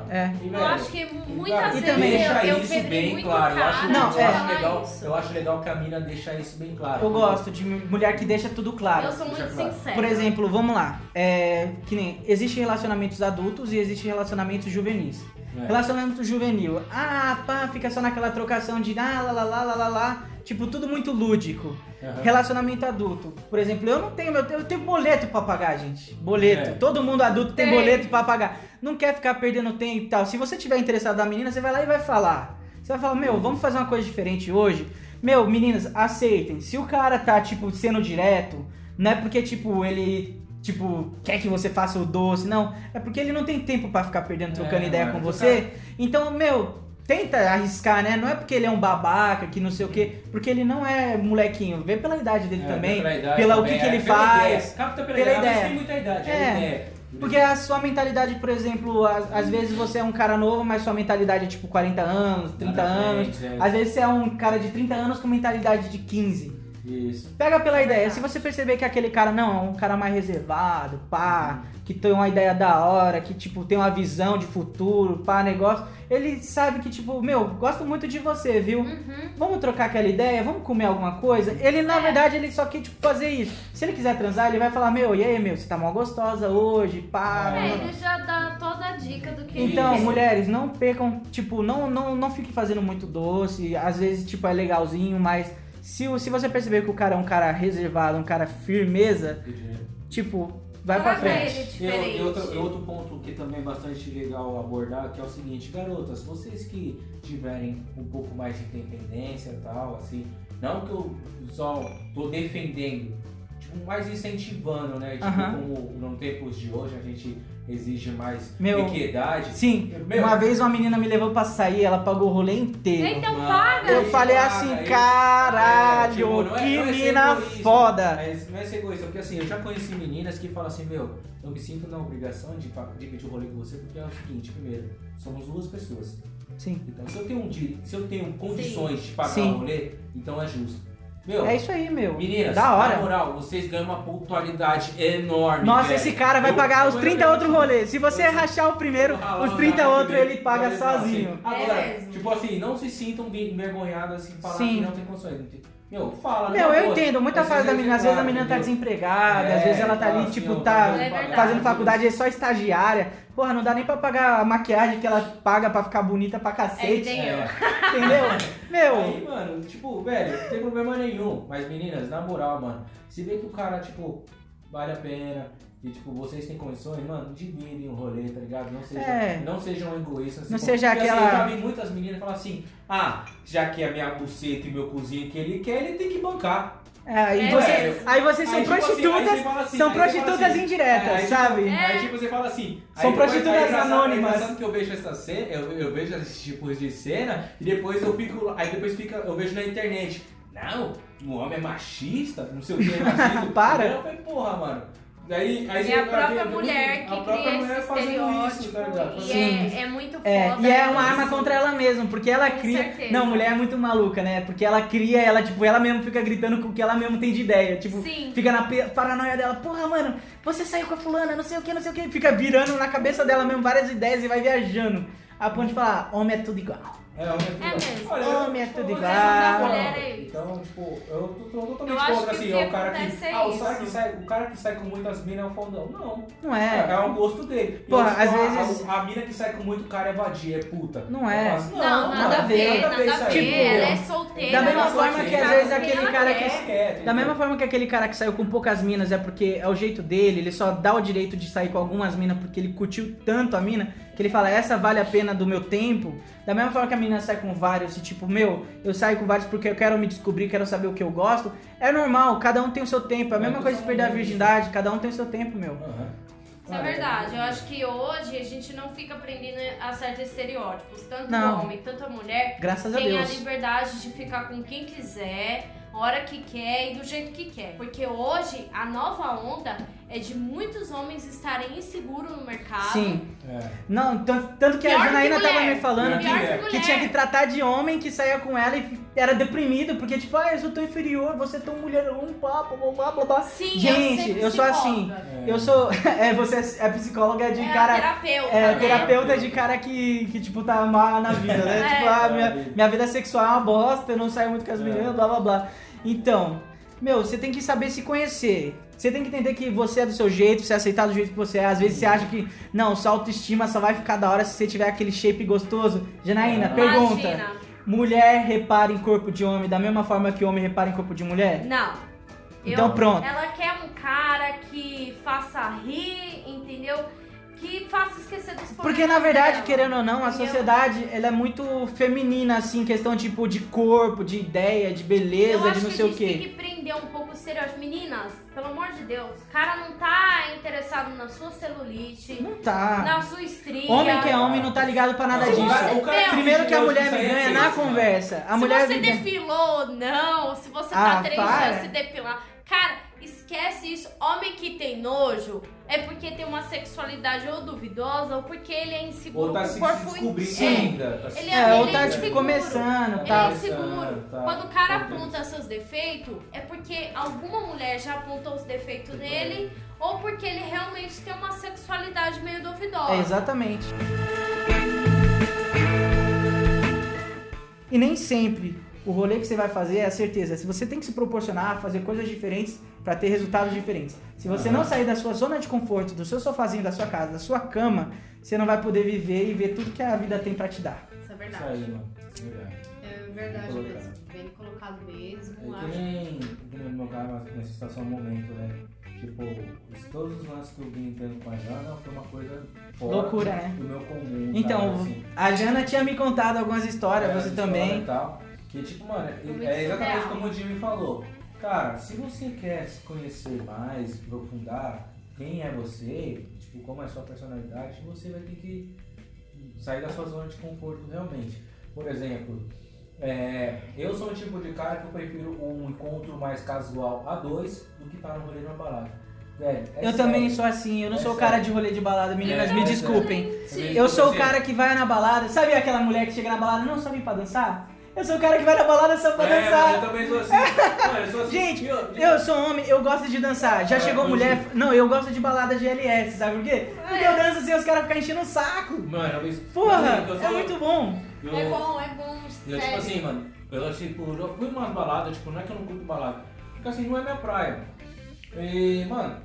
É. E, Eu velho, acho que muitas cara, E vezes também eu, deixa eu isso quebrei bem muito claro. Eu acho, Não, de é. eu, acho legal, isso. eu acho legal que a mina deixa isso bem claro. Eu gosto de mulher que deixa tudo claro. Eu sou muito Deixa claro. sincera. Por exemplo, vamos lá. É, que nem existem relacionamentos adultos e existem relacionamentos juvenis. É. Relacionamento juvenil. Ah, pá, fica só naquela trocação de ah, lá, lá, lá, lá, lá, lá. Tipo, tudo muito lúdico. Aham. Relacionamento adulto. Por exemplo, eu não tenho, eu tenho, eu tenho boleto pra pagar, gente. Boleto. É. Todo mundo adulto tem Tem. boleto pra pagar. Não quer ficar perdendo tempo e tal. Se você tiver interessado na menina, você vai lá e vai falar. Você vai falar, meu, vamos fazer uma coisa diferente hoje. Meu, meninas, aceitem. Se o cara tá, tipo, sendo direto, não é porque, tipo, ele, tipo, quer que você faça o doce, não. É porque ele não tem tempo pra ficar perdendo, trocando É, ideia mano, com você. Então, meu, tenta arriscar, né? Não é porque ele é um babaca, que não sei o quê. Porque ele não é molequinho. Vê pela idade dele É, também. pela idade pela o também, que, que é, ele pela faz. Ideia. Capta pela, pela ideia. Ideia. tem muita idade, É. é. ideia. Porque a sua mentalidade, por exemplo, às, às vezes você é um cara novo, mas sua mentalidade é tipo 40 anos, 30 Lá na anos. é. Às vezes você é um cara de 30 anos com mentalidade de 15. Isso. Pega pela ideia. Se você perceber que aquele cara não é um cara mais reservado, pá, que tem uma ideia da hora, que tipo tem uma visão de futuro, pá, negócio, ele sabe que tipo, meu, gosto muito de você, viu? Uhum. Vamos trocar aquela ideia, vamos comer alguma coisa. Ele, na verdade, ele só quer tipo fazer isso. Se ele quiser transar, ele vai falar: "Meu, e aí, meu, você tá mó gostosa hoje, pá". É, ele já dá toda a dica do que Então, ele mulheres, não percam, tipo, não, não, não fique fazendo muito doce. Às vezes, tipo, é legalzinho, mas se, se você perceber que o cara é um cara reservado, um cara firmeza, tipo, vai pra frente. ele E, e outro, outro ponto que também é bastante legal abordar, que é o seguinte, garotas, vocês que tiverem um pouco mais de independência e tal, assim, não que eu só tô defendendo, tipo, mais incentivando, né? Tipo, Aham. como nos tempos de hoje a gente exige mais Meu- equidade. Sim, Meu, uma vez uma menina me levou pra sair, ela pagou o rolê inteiro. Então Mano, paga. Eu falei paga assim, isso. caralho, É, tipo, não é- que não é mina egoísta, foda. Mas não é ser egoísta, porque assim, eu já conheci meninas que falam assim, meu, eu me sinto na obrigação de dividir o rolê com você, porque é o seguinte, primeiro, somos duas pessoas. Sim. Então, se eu tenho, um, se eu tenho condições de pagar Sim. o rolê, então é justo. Meu, É isso aí, meu. meninas, da hora. na moral, vocês ganham uma pontualidade enorme. Nossa, velho. esse cara vai Eu- pagar os eu- 30 eu- outros rolês. Se você eu- rachar o primeiro, ralar os o 30 cara outros primeiro, ele paga sozinho. assim, Agora, É tipo assim, não se sintam bem envergonhadas assim, falar Sim. que não tem condições. Não tem- Meu, fala, Meu, numa eu entendo, muita Às fase da menina, às vezes a menina tá entendeu? desempregada, às É, vezes ela tá fala ali, assim, tipo, tá É verdade. fazendo faculdade, é só estagiária. Porra, não dá nem pra pagar a maquiagem que ela paga pra ficar bonita pra É, cacete, eu. É. entendeu? Meu, Aí, mano, tipo, velho, não tem problema nenhum. Mas, meninas, na moral, mano, se vê que o cara, tipo, vale a pena e, tipo, vocês têm condições, mano, dividem o rolê, tá ligado? Não, seja, É. não sejam egoístas. Não assim, seja porque, aquela- Assim, eu já vi muitas meninas falar assim, ah, já que é a minha buceta e meu cozinho que ele quer, ele tem que bancar. É, aí, É você, mesmo. aí vocês são Aí, tipo assim, prostitutas, fala assim, são fala prostitutas assim, indiretas, é, aí, tipo, sabe? É. Aí tipo, você fala assim. São prostitutas é anônimas. É que eu vejo essa cena, eu, eu vejo esses tipos de cena e depois eu fico. Aí depois fica, eu vejo na internet. Não, o homem é machista, não sei o que é machista. Para. Eu falei, porra, mano. Daí, aí E a própria mulher que cria mulher esse fazendo estereótipo. isso, tá ligado? e Sim. é, é muito foda. É, e é uma arma contra ela mesma, porque ela Com cria. certeza. Não, mulher é muito maluca, né? Porque ela cria, ela, tipo, ela mesmo fica gritando com o que ela mesmo tem de ideia. Tipo, Sim. fica na paranoia dela, porra, mano, você saiu com a fulana, não sei o que, não sei o que. Fica virando na cabeça dela mesmo várias ideias e vai viajando. A ponto de falar, homem é tudo igual. É, homem é tudo É mesmo. Olha, Homem é tudo eu- igual. mulher é isso. Então, tipo, eu tô, tô totalmente contra assim, é o cara que. é ah, o cara que sai, o cara que sai com muitas minas é um fodão. Não. Não É, é? é o gosto dele. Porra, às tipo, a- vezes- A, a mina que sai com muito cara é vadia, é puta. Não é. Faço, Não, nada a ver, nada a ver. Tipo, ela é solteira. da mesma forma que às vezes aquele cara que- Da mesma forma que aquele cara que saiu com poucas minas é porque é o jeito dele, ele só dá o direito de sair com algumas minas porque ele curtiu tanto a mina, que ele fala, essa vale a pena do meu tempo. Da mesma forma que a mina sai com vários e tipo, meu, eu saio com vários porque eu quero me descobrir, quero saber o que eu gosto. É normal, cada um tem o seu tempo. É a É, mesma coisa é de perder a virgindade, cada um tem o seu tempo, meu. Aham. Isso é verdade. Eu acho que hoje a gente não fica aprendendo a certos estereótipos. Tanto Não. o homem, tanto a mulher Graças a tem a Deus. liberdade de ficar com quem quiser, a hora que quer e do jeito que quer. Porque hoje a nova onda é de muitos homens estarem inseguros no mercado. Sim. É. Não, tanto, tanto que Pior a que Janaína tava mulher. me falando que, que mulher. que tinha que tratar de homem que saía com ela e era deprimido, porque tipo, ah, eu sou tão inferior, você é tão mulherão, blá blá blá blá blá. Sim, Gente, eu, eu sou assim. Eu sou. É, você é psicóloga de é cara. terapeuta, É, né? terapeuta de cara que, que, tipo, tá mal na vida, né? É. Tipo, ah, minha, minha vida sexual é uma bosta, eu não saio muito com as É. meninas, blá blá blá. Então, meu, você tem que saber se conhecer. Você tem que entender que você é do seu jeito, você é aceitar do jeito que você é. Às vezes você acha que, não, sua autoestima só vai ficar da hora se você tiver aquele shape gostoso. Janaína, Ah. pergunta. Imagina. Mulher repara em corpo de homem da mesma forma que homem repara em corpo de mulher? Não. Então pronto. Ela quer um cara que faça rir, entendeu? Que faça esquecer dos problemas Porque na verdade, dela, querendo ou não, a sociedade ela é muito feminina, assim, questão tipo de corpo, de ideia, de Eu beleza, de não que sei a o gente tem quê. que prender um pouco os estereótipos. Meninas, pelo amor de Deus, o cara não tá interessado na sua celulite, Não tá. na sua estria. Homem que é homem não tá ligado pra nada Não, disso. o cara- o cara Primeiro que a mulher aí é ganha na conversa. A se mulher você ou não, se você Ah, tá três para. dias se depilar. Cara, esquece isso. Homem que tem nojo é porque tem uma sexualidade ou duvidosa ou porque ele é inseguro Ou tá se descobrindo ainda. Tá Ele É, ou ele tá é tipo inseguro. começando, Ele tá? é inseguro. Tá. Quando o cara Tá. aponta seus defeitos, é porque alguma mulher já apontou os defeitos dele ou porque ele realmente tem uma sexualidade meio duvidosa. É, exatamente. E nem sempre o rolê que você vai fazer é a certeza. Se você tem que se proporcionar a fazer coisas diferentes pra ter resultados diferentes. Se você Aham. não sair da sua zona de conforto, do seu sofazinho da sua casa, da sua cama, você não vai poder viver e ver tudo que a vida tem pra te dar. Isso é Isso verdade. aí, mano. Verdade. É verdade Bem mesmo. Bem colocado mesmo. É acho. que nem, que nem no meu caso, nessa situação momento, né? Tipo, os- todos os lances que eu vim tendo com a Jana foi uma coisa fora Loucura, né? do meu comum. Então, cara, assim. a Jana tinha me contado algumas histórias, É, você história também. e tal, que tipo, mano, muito é exatamente surreal. como o Jimmy falou. Cara, se você quer se conhecer mais, aprofundar quem é você, tipo, como é a sua personalidade, você vai ter que sair da sua zona de conforto realmente. Por exemplo, é, eu sou o tipo de cara que eu prefiro um encontro mais casual a dois do que estar no rolê numa balada. Velho, é Eu sério. também sou assim, eu não É sou o cara de rolê de balada, meninas, É, me é desculpem. Sim. Eu sou o Você- cara que vai na balada, sabe aquela mulher que chega na balada, não só vem pra dançar? Eu sou o cara que vai na balada só pra É, dançar. eu também sou assim. Mano, eu sou assim. Gente, eu- Eu sou homem, eu gosto de dançar. Já É, chegou mulher. Não, eu gosto de balada de LS, sabe por quê? Porque É. eu danço assim, os caras ficam enchendo o saco. Mano, eu, Porra, eu é sou- muito bom. eu- É bom, é bom. Eu, tipo assim, mano, eu tipo, eu fui umas baladas, tipo, não é que eu não curto balada, porque assim, não é minha praia. E, mano,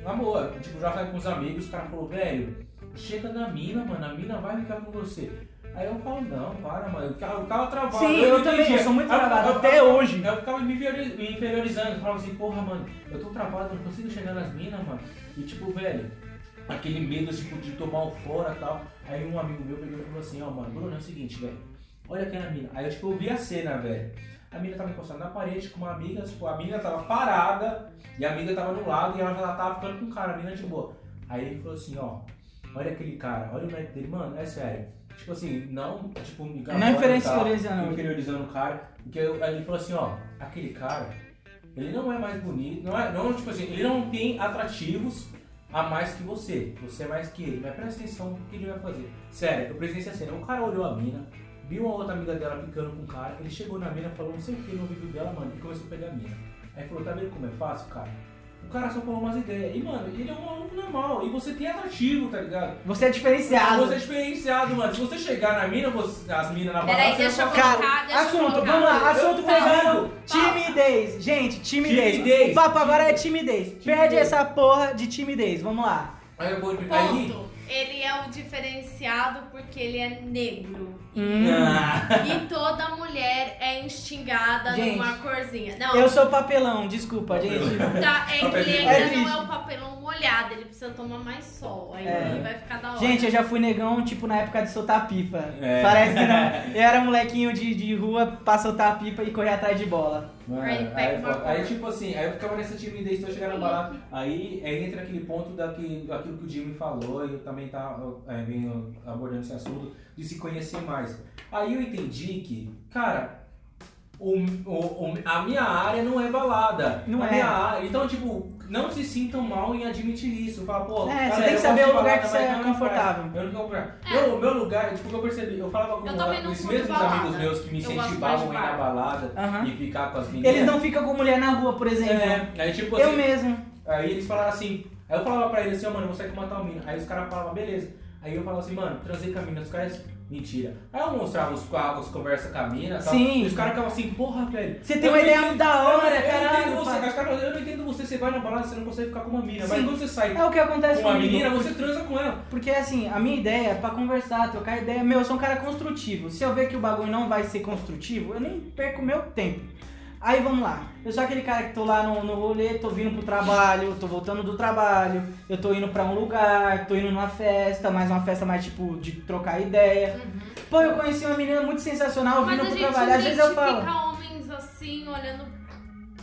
na boa, tipo, já saí com os amigos, os caras falaram, velho, chega na mina, mano, a mina vai ficar com você. Aí eu falo, não, para, mano, eu ficava, eu ficava travado. Sim, eu também, entendia. eu sou muito travado, eu- até eu- eu- hoje. Eu ficava me inferiori- me inferiorizando, falava assim, porra, mano, eu tô travado, eu não consigo chegar nas minas, mano. E tipo, velho, aquele medo, tipo, de tomar um fora e tal. Aí um amigo meu pegou e falou assim, ó, mano, Bruno, é o seguinte, velho, olha aquela mina. Aí eu, tipo, eu vi a cena, velho. A mina tava encostada na parede com uma amiga, tipo, a mina tava parada e a amiga tava do lado e ela já tava ficando com o cara, a mina de boa. Aí ele falou assim, ó, olha aquele cara, olha o moleque dele, mano, é sério. Tipo assim, não, tipo, me Não inferiorizando. inferiorizando o cara. Porque ele falou assim, ó, aquele cara, ele não é mais bonito, não é, não, tipo assim, ele não tem atrativos a mais que você. Você é mais que ele. Mas presta atenção no que ele vai fazer. Sério, eu presenciei a cena. O cara olhou a mina, viu a outra amiga dela ficando com o cara, ele chegou na mina, falou não sei o que no ouvido dela, mano, e começou a pegar a mina. Aí falou, tá vendo como é fácil, cara? O cara só falou umas ideias. E, mano, ele é um maluco normal. E você tem atrativo, tá ligado? Você é diferenciado. Você é diferenciado, mano. Se você chegar na mina, você- as minas na balada, Peraí, deixa eu colocar, Cara, deixa assunto, colocar. vamos lá, assunto pegando. Timidez. Gente, timidez. Timidez. O papo agora é timidez. Perde Timidez. essa porra de timidez. Vamos lá. Aí eu vou aí. Ponto. Ele é o diferenciado porque ele é negro. Hum. Ah. E toda mulher é instigada Gente, numa corzinha. Não, Eu sou papelão, desculpa, gente. tá, é que ele. É ainda triste. não é o papelão molhado, ele precisa tomar mais sol. Aí É. vai ficar da hora. Gente, eu já fui negão, tipo, na época de soltar pipa. É. Parece que não. Eu era molequinho de, de rua pra soltar pipa e correr atrás de bola. Mano, Aí aí, aí, tipo assim, aí eu ficava nessa timidez pra chegar na balada. Aí, aí entra aquele ponto daqui, daquilo que o Jimmy falou, e eu também tá é, venho abordando esse assunto, de se conhecer mais. Aí eu entendi que, cara, o, o- o- a minha área não é balada. Não a é. Minha área, então, tipo, não se sintam mal em admitir isso. Fala, pô, É, você tem que eu saber o lugar balada, que você é confortável. Eu não lugar. Eu, o meu lugar, tipo, o que eu percebi, eu falava com, Eu os mesmos balada. amigos meus que me Eu incentivavam a ir na balada Aham. e ficar com as meninas. Eles não ficam com mulher na rua, por exemplo. É, aí tipo Eu assim, mesmo. aí eles falaram assim, aí eu falava pra eles assim, ó, mano, eu vou sair com uma tal mina. Aí os caras falavam, beleza. Aí eu falava assim, mano, transei com a mina, os caras, mentira. Aí eu mostrava os quadros, conversa com a mina, tal, Sim. e os caras ficavam assim, porra, velho. Você tem uma ideia entendo- muito da hora, eu, eu não caralho, entendo você, os caras eu não entendo você, você vai na balada, você não consegue ficar com uma mina. Mas Sim. quando você sai É o que acontece com uma comigo. menina, você transa com ela. Porque assim, a minha ideia é pra conversar, trocar ideia. Meu, eu sou um cara construtivo. Se eu ver que o bagulho não vai ser construtivo, eu nem perco meu tempo. Aí vamos lá. Eu sou aquele cara que tô lá no, no rolê, tô vindo pro trabalho, tô voltando do trabalho, eu tô indo pra um lugar, tô indo numa festa, mas uma festa mais tipo de trocar ideia. Pô, eu conheci uma menina muito sensacional Uhum. Vindo pro trabalho. Às vezes eu falo. homens assim, olhando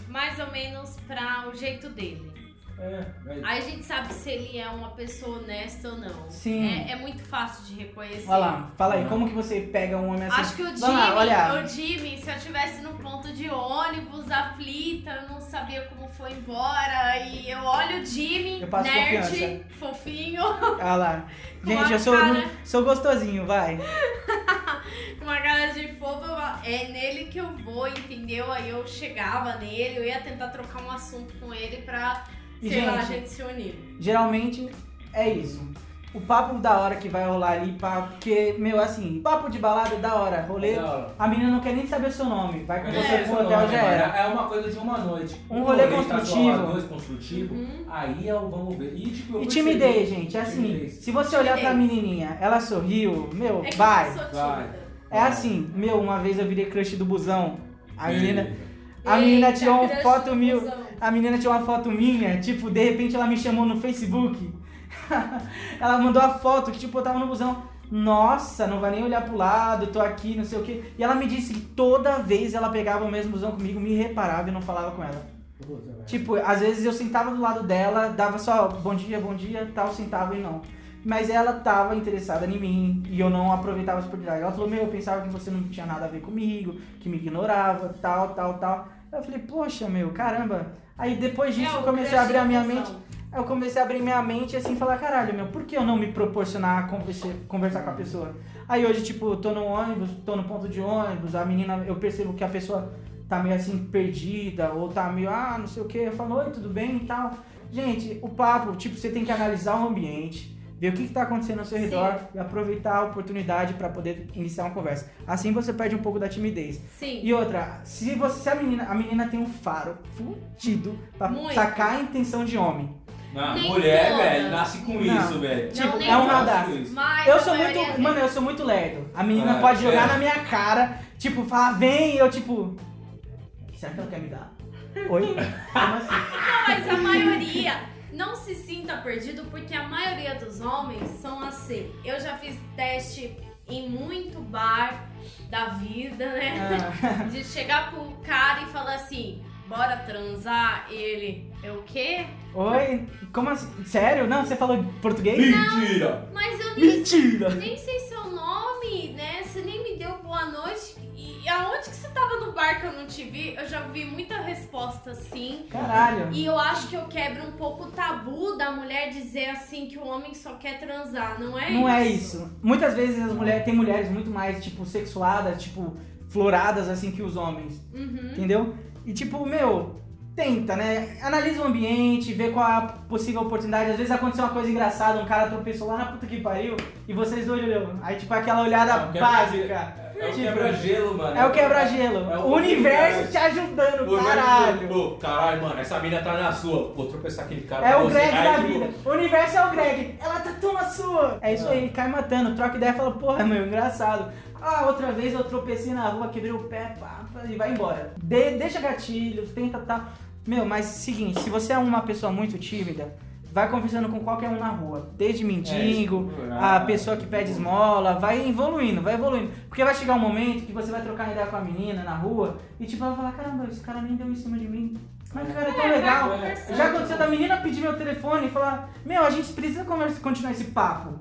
mais ou menos pra o jeito dele. É, mas- Aí a gente sabe se ele é uma pessoa honesta ou não. Sim. É, é muito fácil de reconhecer. Olha lá, fala aí, Uhum. como que você pega um homem assim? Acho que o Jimmy, Vamos lá, olha. o Jimmy, se eu estivesse no ponto de ônibus, aflita, eu não sabia como foi embora, e eu olho o Jimmy, Eu passo nerd, confiança. fofinho, Olha lá. Com Gente, eu sou, cara- sou gostosinho, vai. com uma cara de fofo, eu- é nele que eu vou, entendeu? Aí eu chegava nele, eu ia tentar trocar um assunto com ele pra, E, sei lá, a gente, gente se unir. Geralmente é isso. O papo da hora que vai rolar ali, porque, meu, assim, papo de balada da hora, rolê. Da hora. A menina não quer nem saber o seu nome, vai com Mas você é, pro hotel já era. É uma coisa de uma noite. Um rolê tá construtivo. zoado, dois construtivo. Uhum. Aí é o vamos ver. E, tipo, eu E percebi- timidez, gente, é assim, Timidez. se você olhar pra Timidez. menininha, ela sorriu, meu, É vai. eu sou vai. É assim, meu, uma vez eu virei crush do busão, a menina, a menina Eita, tirou uma foto minha, busão. A menina tirou uma foto minha, tipo, de repente ela me chamou no Facebook. ela mandou a foto que, tipo, eu tava no busão. Nossa, não vai nem olhar pro lado, tô aqui, não sei o quê. E ela me disse que toda vez ela pegava o mesmo busão comigo, me reparava e não falava com ela. Puta. Tipo, às vezes eu sentava do lado dela, dava só bom dia, bom dia, tal, sentava e não. Mas ela tava interessada em mim e eu não aproveitava a oportunidade. Ela falou, meu, eu pensava que você não tinha nada a ver comigo, que me ignorava, tal, tal, tal. Eu falei, poxa, meu, caramba. Aí depois disso É, eu comecei a abrir a minha mente. Eu comecei a abrir minha mente e assim falar, caralho, meu, por que eu não me proporcionar a conversa- conversar com a pessoa? Aí hoje, tipo, tô no ônibus, tô no ponto de ônibus, a menina, eu percebo que a pessoa tá meio assim perdida, ou tá meio, ah, não sei o que, eu falo, oi, tudo bem e tal. Gente, o papo, tipo, você tem que analisar o ambiente, ver o que, que tá acontecendo ao seu Sim. redor e aproveitar a oportunidade pra poder iniciar uma conversa. Assim você perde um pouco da timidez. Sim. E outra, se você se a menina, a menina tem um faro fudido pra Muito. sacar a intenção de homem. Não, Nem mulher, todas. velho, nasce com Não. isso, velho. Não, Tipo, nem é um radar. Eu sou muito, tem. mano, eu sou muito lerdo. A menina Ah, pode jogar é. na minha cara, tipo, falar, vem, e eu tipo, será que ela quer me dar? Oi? Como assim? Não, mas a maioria não se sinta perdido porque a maioria dos homens são assim. Eu já fiz teste em muito bar da vida, né? Ah, De chegar pro cara e falar assim, bora transar, e ele, é o quê? Oi? Como assim? Sério? Não, você falou português? Mentira! Mas eu nem, Mentira! nem sei seu nome, né? Você nem me deu boa noite. E aonde que você tava no bar que eu não te vi? Eu já vi muita resposta assim. Caralho. E eu acho que eu quebro um pouco o tabu da mulher dizer assim que o homem só quer transar, não é Não isso? é isso. Muitas vezes as mulheres tem mulheres muito mais, tipo, sexuadas, tipo, floradas assim que os homens. Uhum. Entendeu? E tipo, meu, tenta, né? Analisa o ambiente, vê qual a possível oportunidade. Às vezes aconteceu uma coisa engraçada, um cara tropeçou lá na puta que pariu e vocês dois olham. Aí, tipo, aquela olhada É o básica. É o Tipo, quebra-gelo, mano. É o quebra-gelo. É o universo te ajudando, Ô, caralho. Ô, caralho, mano, essa mina tá na sua. Vou tropeçar aquele cara. É o você. Greg da tipo, vida. O universo é o Greg. Ela tá tão na sua. É isso Ah. aí, cai matando. Troca ideia e fala, porra, meu, engraçado. Ah, outra vez eu tropecei na rua, quebrei o pé, pá, e vai embora. De- deixa gatilhos, tenta tá. Meu, mas seguinte, se você é uma pessoa muito tímida, vai conversando com qualquer um na rua. Desde mendigo, É, isso. a pessoa que pede esmola, vai evoluindo, vai evoluindo. Porque vai chegar um momento que você vai trocar ideia com a menina na rua e tipo, ela vai falar, caramba, esse cara nem deu em cima de mim. Mas o cara é tão legal. É, Já aconteceu da menina pedir meu telefone e falar, meu, a gente precisa conversa, continuar esse papo.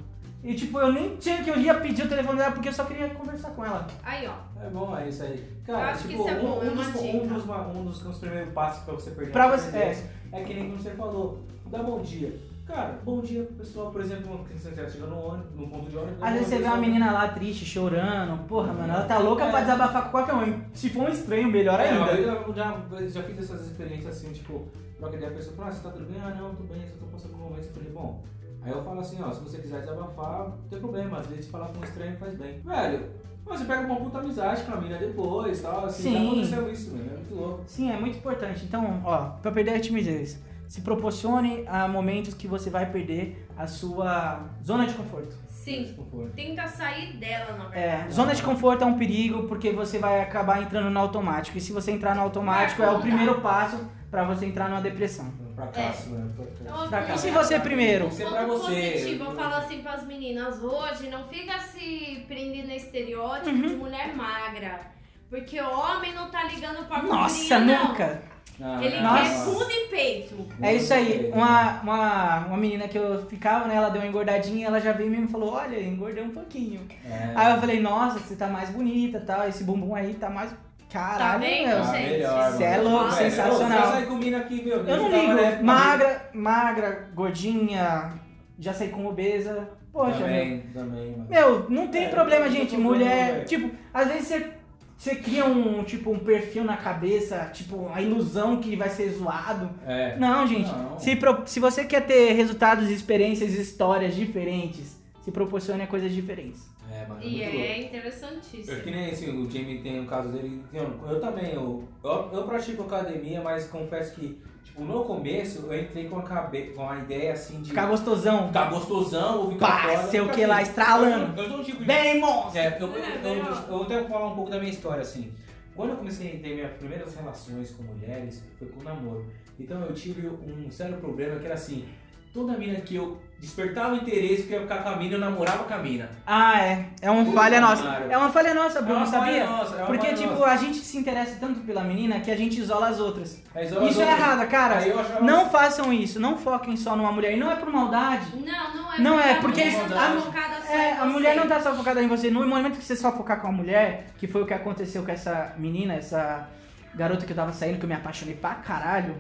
E tipo, eu nem tinha que eu ia pedir o telefone dela porque eu só queria conversar com ela. Aí, ó. É bom, é isso aí. Eu Cara, acho que tipo, isso é bom, um, é um uma dos, um, dos, um dos, dos primeiros passos pra você perder Pra você- independência é. que nem como você falou, dá bom dia. Cara, bom dia pro pessoal, por exemplo, quando você está chegando no ônibus, no ponto de ônibus. Às vezes você vê uma menina lá triste, chorando, porra, mano, ela tá louca pra É. desabafar com qualquer um. Se for um estranho, melhor É, ainda. vez eu já, já fiz essas experiências assim, tipo, troca ideia, a pessoa fala, ah, você tá tudo bem? Ah, não, tudo bem, só tô passando por um momento. Eu falei, bom, aí eu falo assim, ó, se você quiser desabafar, não tem problema, às vezes falar com um estranho faz bem. Velho, você pega uma puta amizade com a mina depois e tal, assim, Sim. já aconteceu isso, mano, é muito louco. Sim, é muito importante. Então, ó, pra perder a timidez, se proporcione a momentos que você vai perder a sua zona de conforto. Sim. Tenta sair dela, na É, verdade. zona de conforto é um perigo porque você vai acabar entrando no automático. E se você entrar no automático, é o primeiro passo pra você entrar numa depressão. Fracasso, né? Então, Fracasso. Fracasso. um E se você primeiro? Tem que ser ponto pra você. positivo, eu falo assim pras meninas hoje, não fica se prendendo no estereótipo Uhum. de mulher magra. Porque o homem não tá ligando pra Nossa, não. nunca! Ah, Ele Nossa. quer fundo e peito. É isso aí. Uma, uma, uma menina que eu ficava, né? Ela deu uma engordadinha, ela já veio mesmo e falou: Olha, engordei um pouquinho. É. Aí eu falei: Nossa, você tá mais bonita tal. Esse bumbum aí tá mais. Caralho, Tá vendo, meu. Ah, gente? melhor, Cê é louco, Velho, sensacional. Você sai com mina aqui, meu. Eu não ligo. época- Magra, magra, gordinha, já saí com obesa. Poxa, meu. Também, também, mano. Meu, não tem É, problema, gente. Mulher, tipo, às vezes você, você cria um, tipo, um perfil na cabeça, tipo, a ilusão que vai ser zoado. É. Não, gente. Não. Se, pro- se você quer ter resultados, experiências, histórias diferentes, se proporcione a coisas diferentes. É, mano. E louco. é interessantíssimo. Eu, que nem assim, o Jamie tem um caso dele. Eu, também, eu, eu, eu pratico academia, mas confesso que, tipo, no começo eu entrei com a, cabe, com a ideia assim de Ficar gostosão. ficar gostosão ou ficar Pá, foda. sei o que lá, estralando. Eu, eu tipo de. Bem, monstro! É, eu, eu, É, eu, eu, eu tenho que falar um pouco da minha história, assim. Quando eu comecei a ter minhas primeiras relações com mulheres, foi com namoro. Então eu tive um sério problema que era assim, toda mina que eu despertava interesse, que eu ia ficar com a mina, eu namorava com a mina. Ah, é. É uma Puta falha nossa. É uma falha nossa, Bruno, É uma falha sabia? nossa, é uma Porque, falha tipo, nossa. a gente se interessa tanto pela menina que a gente isola as outras. Aí isola as Isso é outras. errado, cara. Aí eu achava Não façam isso, não foquem só numa mulher. E não é por maldade. Não, não é. Não é, a porque mulher não a- tá focada só É, a mulher não tá só focada em você. No momento que você só focar com a mulher, que foi o que aconteceu com essa menina, essa garota que eu tava saindo, que eu me apaixonei pra caralho.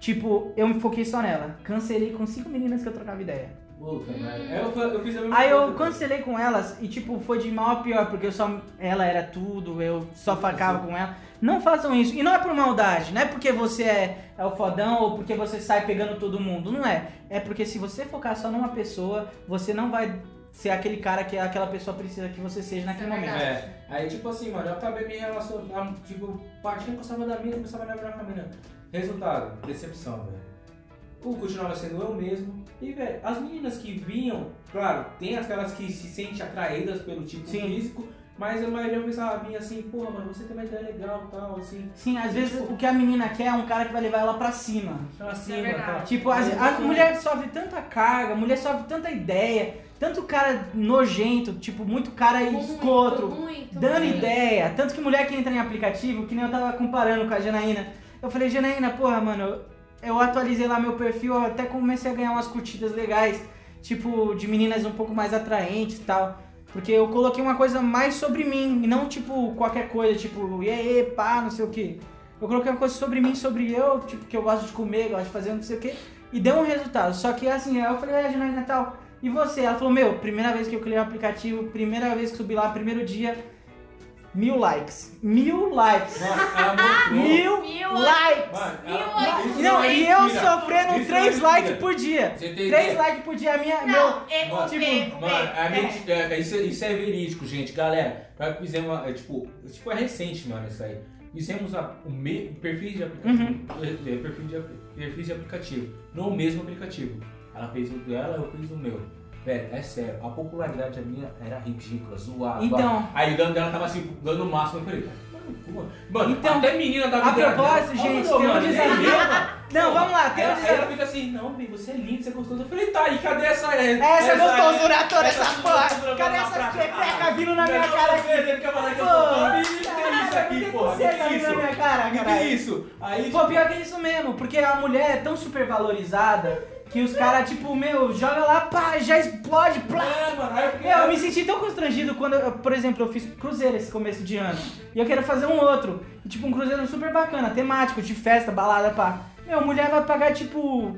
Tipo, eu me foquei só nela. Cancelei com cinco meninas que eu trocava ideia. Puta. Eu, eu fiz a mesma Aí eu coisa. cancelei com elas e, tipo, foi de mal a pior, porque eu só. Ela era tudo, eu só sim. com ela. Não façam isso. E não é por maldade, não é porque você é, é o fodão ou porque você sai pegando todo mundo. Não é. É porque se você focar só numa pessoa, você não vai ser aquele cara que aquela pessoa precisa que você seja naquele é momento. É, aí tipo assim, mano, eu acabei me relacionando, tipo, partindo gostava da mina, começava a namorar com a mina. Resultado, decepção, velho. O continuava sendo eu mesmo. E, velho, as meninas que vinham, claro, tem aquelas que se sentem atraídas pelo tipo Sim. físico, Mas a maioria pensava vinha assim, porra, mano, você tem uma ideia legal e tal, assim. Sim, às vezes o que a menina quer é um cara que vai levar ela pra cima. Pra cima, verdade. tal. Tipo, as- a mulher sofre tanta carga, a mulher sofre tanta ideia, tanto cara nojento, tipo, muito cara escroto, muito, dando muito. ideia. Tanto que mulher que entra em aplicativo, que nem eu tava comparando com a Janaína. Eu falei, Janaína, porra, mano, eu, atualizei lá meu perfil, eu até comecei a ganhar umas curtidas legais, tipo, de meninas um pouco mais atraentes e tal. Porque eu coloquei uma coisa mais sobre mim, e não tipo qualquer coisa, tipo, e aí, pá, não sei o que. Eu coloquei uma coisa sobre mim, sobre eu, tipo, que eu gosto de comer, gosto de fazer não sei o que, e deu um resultado. Só que assim, eu falei, é, Janaína tal. E você? Ela falou, meu, primeira vez que eu criei o aplicativo, primeira vez que subi lá, primeiro dia, mil likes. Mil likes. Mano. Mil, Mil likes! Mano, Mil ela- likes. isso Não, é e eu mentira. sofrendo Isso não é 3 mentira. likes por dia. Você tem 3 ideia? likes por dia, a minha. meu, Não, é Mano, o tipo, B. Mano, a é. mente, é, isso, é- isso é verídico, gente. Galera, fizemos, uma, é, tipo, tipo, é recente, mano, isso aí. Fizemos a, o me, perfil de aplicativo, Uhum. é, é, perfil de, perfil de aplicativo, no mesmo aplicativo. Ela fez o dela, eu fiz o meu. Velho, é sério, a popularidade da minha era ridícula, zoada. Então. Aí o dano dela tava assim, dando o máximo. Eu falei, mano, Então, até menina da a propósito, gente, "Ô, tem um desafio." Não, vamos lá, tem um desafio. ela fica assim, não, bem, você é lindo, você é gostoso. Eu falei, tá, e cadê essa. Essa gostosura toda, essa essa porra. Cadê pra essas cá? pepecas vindo na minha cara aqui? eu Pô. Que isso aqui, porra? que isso? na minha cara, Que é isso? Aí, Pô, pior que é isso mesmo, porque a mulher é tão super valorizada que os caras, tipo, meu, joga lá, pá, já explode, plá. É, mano, eu fiquei. Meu, eu me senti tão constrangido quando, eu, por exemplo, eu fiz cruzeiro esse começo de ano. E eu quero fazer um outro. E, tipo, um cruzeiro super bacana, temático, de festa, balada, pá. Meu, mulher vai pagar, tipo.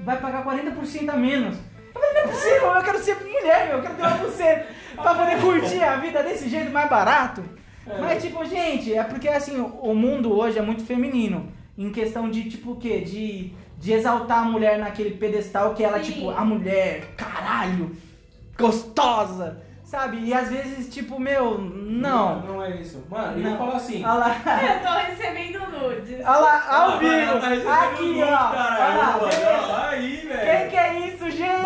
Vai pagar 40% a menos. Eu falei, não é possível, eu quero ser mulher, meu, eu quero ter uma pulseira pra poder curtir a vida desse jeito mais barato. É. Mas, tipo, gente, é porque, assim, o mundo hoje é muito feminino. Em questão de, tipo, o quê? De, de exaltar a mulher naquele pedestal que ela, Sim. tipo, a mulher, caralho, gostosa, sabe? E às vezes, tipo, meu, não. Não é isso. Mano, Não. vou falar assim. Olha lá, Eu tô recebendo nudes. olha lá, ao Ah, vivo. tá Aqui, nude, ó. Olha lá. Aí, velho. Quem que é isso,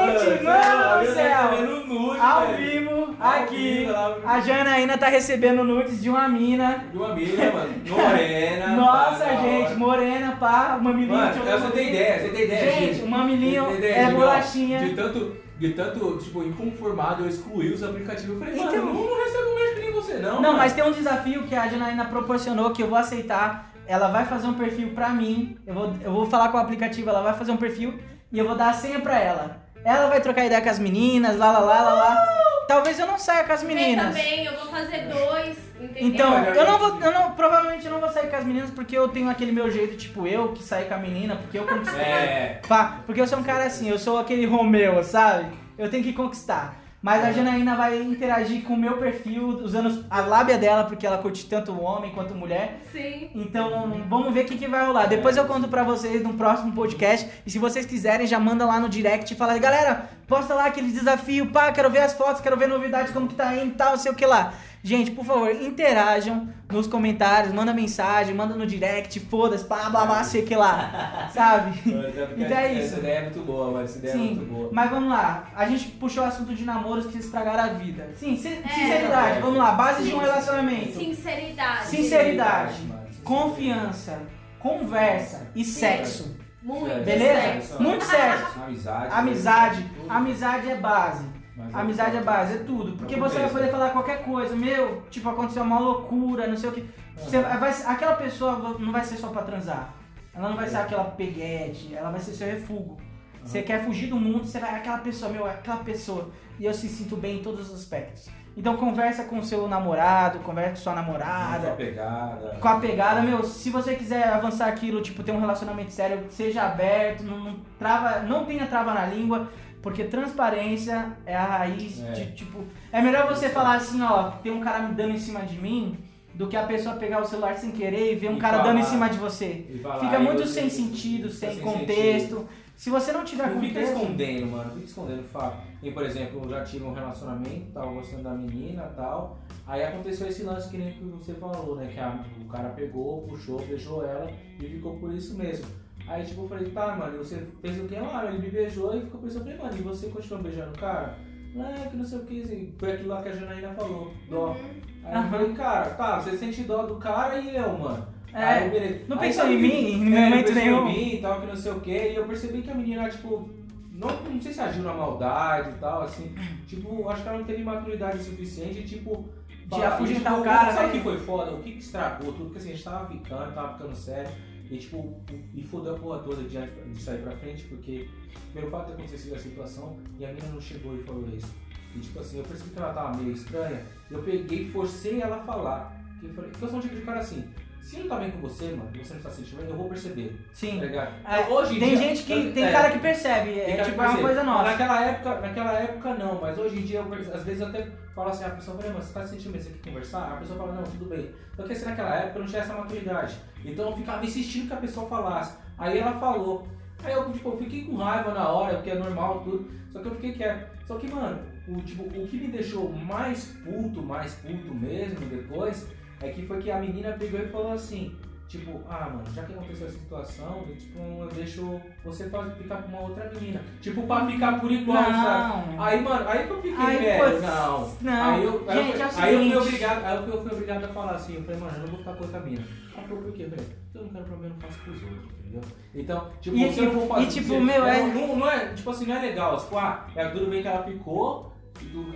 gente? Mano, você Mano do tá céu. nude, Ao velho. vivo, Ao aqui. vivo. A Janaína tá recebendo nudes de uma mina. De uma mina, mano. Morena. Nossa, tá da gente, morena, pá, mamilinho. Mano, eu você tem ideia, você tem ideia, Gente, gente. o mamilinho tem ideia, é bolachinha. De tanto, de tanto, tipo, inconformado, eu excluí os aplicativos. Eu falei, mano, Então- eu não recebo mais que nem você, não. Não, mano. mas tem um desafio que a Janaína proporcionou que eu vou aceitar. Ela vai fazer um perfil pra mim. Eu vou, eu vou falar com o aplicativo, ela vai fazer um perfil e eu vou dar a senha pra ela. Ela vai trocar ideia com as meninas, lá, lá, lá, lá, lá. Talvez eu não saia com as Eu meninas. também, eu vou fazer dois, entendeu? Então, eu não vou, eu não, provavelmente eu não vou sair com as meninas porque eu tenho aquele meu jeito, tipo, eu que saí com a menina, porque eu conquistei. É. Pá, porque eu sou um cara assim, eu sou aquele Romeu, sabe? Eu tenho que conquistar. Mas a Janaína vai interagir com o meu perfil, usando a lábia dela, porque ela curte tanto homem quanto mulher. Sim. Então, vamos ver o que, que vai rolar. Depois eu conto pra vocês no próximo podcast. E se vocês quiserem, já manda lá no direct e fala, galera, posta lá aquele desafio, pá, quero ver as fotos, quero ver novidades, como que tá indo e tal, sei o que lá. Gente, por favor, interajam nos comentários, manda mensagem, manda no direct, foda-se, pá, blá, blá, sei o que lá. Sabe? Então é isso. Essa ideia é muito boa, mano. Essa ideia é muito Sim, boa. mas vamos lá. A gente puxou o assunto de namoros que estragaram a vida. Sim, sin- É. sinceridade, vamos lá. Base de um Sim. relacionamento. Sinceridade. Sinceridade, mano. confiança, conversa e Sim. sexo. Muito Beleza? sexo. Muito sexo. Amizade. Amizade. Amizade é base. Mas Amizade é base, é tudo. Porque você vai poder falar qualquer coisa. Meu, tipo, aconteceu uma loucura, não sei o que. Você vai, aquela pessoa não vai ser só pra transar. Ela não vai ser aquela peguete, ela vai ser seu refúgio. Você quer fugir do mundo, você vai aquela pessoa, meu, aquela pessoa. E eu se sinto bem em todos os aspectos. Então conversa com o seu namorado, conversa com sua namorada, Sua pegada. com a pegada, meu, se você quiser avançar aquilo, tipo, ter um relacionamento sério, seja aberto, não, não trava, não tenha trava na língua, porque transparência é a raiz É. de, tipo, é melhor você falar assim, ó, tem um cara me dando em cima de mim, do que a pessoa pegar o celular sem querer e ver um E cara falar. dando em cima de você. Fica muito sem sentido, fica sem sem contexto. Se você não tiver Não fica contexto, escondendo, mano. Fica escondendo. Fala. E, por exemplo, eu já tive um relacionamento, tava gostando da menina e tal. Aí aconteceu esse lance que nem que você falou, né? Que a- o cara pegou, puxou, beijou ela e ficou por isso mesmo. Aí, tipo, eu falei, tá, mano, você fez o que lá? Ele me beijou e ficou isso. Eu falei, mano, e você continuou beijando o cara? É, que não sei o que, assim, foi aquilo lá que a Janaína falou, dó. Uhum. Aí eu falei, cara, tá, você sente dó do cara e eu, mano. É, Aí, beleza. não Aí, pensou sabe em mim em é, não momento pensou nenhum. em mim e tal, que não sei o que. E eu percebi que a menina, tipo, não, não sei se agiu na maldade e tal, assim. Tipo, acho que ela não teve maturidade suficiente, tipo. De afugentar tipo, o cara, Sabe o né? que foi foda? O que, que estragou tudo? Porque assim, a gente tava ficando, tava ficando sério. E tipo, e fodeu a porra toda de, de sair pra frente, porque pelo fato de ter acontecido a situação, e a menina não chegou e falou isso. E tipo assim, eu percebi que ela tava meio estranha, eu peguei e forcei ela a falar. Que eu falei, porque eu sou um tipo de cara assim, se não tá bem com você, mano, você não tá se sentindo bem, eu vou perceber. Sim. Tá ligado? É, Hoje em tem dia- gente que. Tem é, cara que percebe. É tipo é uma percebe. coisa nossa. Naquela época, naquela época não, mas hoje em dia, eu, às vezes eu até falo assim, a pessoa fala, mas você tá se sentindo bem, você quer conversar? A pessoa fala, não, tudo bem. Porque assim, naquela época eu não tinha essa maturidade. Então eu ficava insistindo que a pessoa falasse. Aí ela falou. Aí eu, tipo, eu fiquei com raiva na hora, porque é normal tudo. Só que eu fiquei quieto. Só que, mano, o, tipo, o que me deixou mais puto, mais puto mesmo depois, é que foi que a menina pegou e falou assim, tipo, ah, mano, já que aconteceu essa situação, eu, tipo, eu deixo você ficar com uma outra menina. Tipo, pra ficar por igual, sabe? Não. Aí, mano, aí que eu fiquei, Aí, velho, pô, não. não. Aí eu, aí eu Gente, é aí eu fui obrigado, aí eu fui, obrigado a falar assim, eu falei, mano, eu não vou ficar com outra mina. Ela falou, por quê, velho? Eu não quero problema, eu faço pros outros, entendeu? Então, tipo, E, se eu não vou fazer. e, tipo, meu, é- Não, não é, tipo assim, não é legal. Tipo, ah, é tudo bem que ela ficou.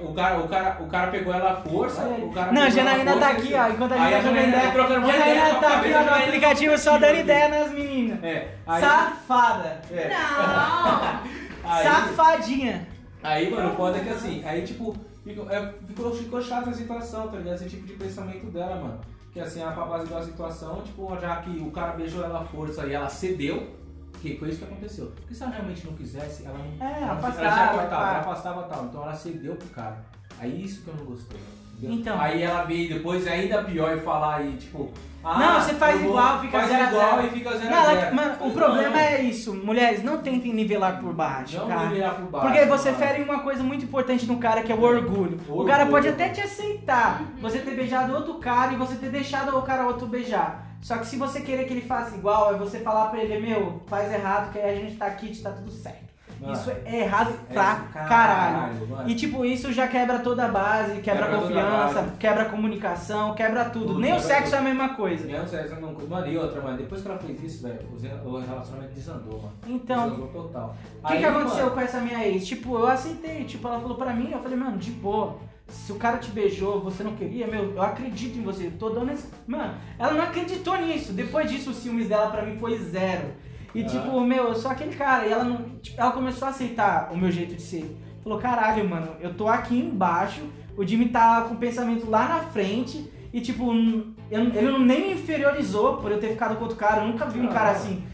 O cara, o, cara, o cara pegou ela à força. O cara Não, a Janaína tá aqui, ó. Enquanto a gente tá jogando Janaína ideia. tá trocando uma ideia Janaína tá aqui, ó, no aplicativo só dando ideia nas meninas. É, aí, Safada. é, Não! aí, Safadinha. Aí, mano, o foda é que assim, aí tipo, ficou, é, ficou, ficou chata a situação, tá ligado? Esse tipo de pensamento dela, mano. Que assim, a apaziguar a situação, tipo, já que o cara beijou ela à força e ela cedeu, que foi isso que aconteceu. Porque se ela realmente não quisesse, ela não. É, ela, afastava, Ela já cortava, ela afastava tal. Então ela cedeu pro cara. Aí isso que eu não gostei. Entendeu? Então. Aí ela veio depois ainda pior e falar aí, tipo. Ah, Não, você faz vou- igual, fica faz zero igual zero. e fica zero Não, ela- zero. mano, o Não, problema é isso. Mulheres, não tentem nivelar por baixo, Não cara. virar por baixo. Porque você mano. fere uma coisa muito importante no cara, que é o orgulho. O O cara orgulho. pode até te aceitar, você ter beijado outro cara e você ter deixado o cara outro beijar. Só que se você querer que ele faça igual, é você falar pra ele, meu, faz errado, que aí a gente tá aqui, tá tudo certo. Mano, Isso é errado é pra caralho. mano. E tipo, isso já quebra toda a base, quebra, Quebra a a confiança, quebra a comunicação, quebra tudo. Tudo, Nem o quebra sexo tudo. é a mesma coisa. Não, sério, não. Mano, e outra, mano, depois que ela fez isso, velho, o o relacionamento desandou, mano. Então, Desandou total. O que, que aconteceu com essa minha ex? Tipo, eu aceitei. Tipo, ela falou pra mim, eu falei, mano, de boa. Se o cara te beijou, você não queria, meu, eu acredito em você. Eu tô dando esse. Mano, ela não acreditou nisso. Depois disso, os ciúmes dela pra mim foi zero. E Ah. tipo, meu, eu sou aquele cara. E ela não. tipo, ela começou a aceitar o meu jeito de ser. Falou, caralho, mano, eu tô aqui embaixo. O Jimmy tá com o pensamento lá na frente. E tipo, eu- ele não nem me inferiorizou por eu ter ficado com outro cara. Eu nunca vi um Ah. cara assim.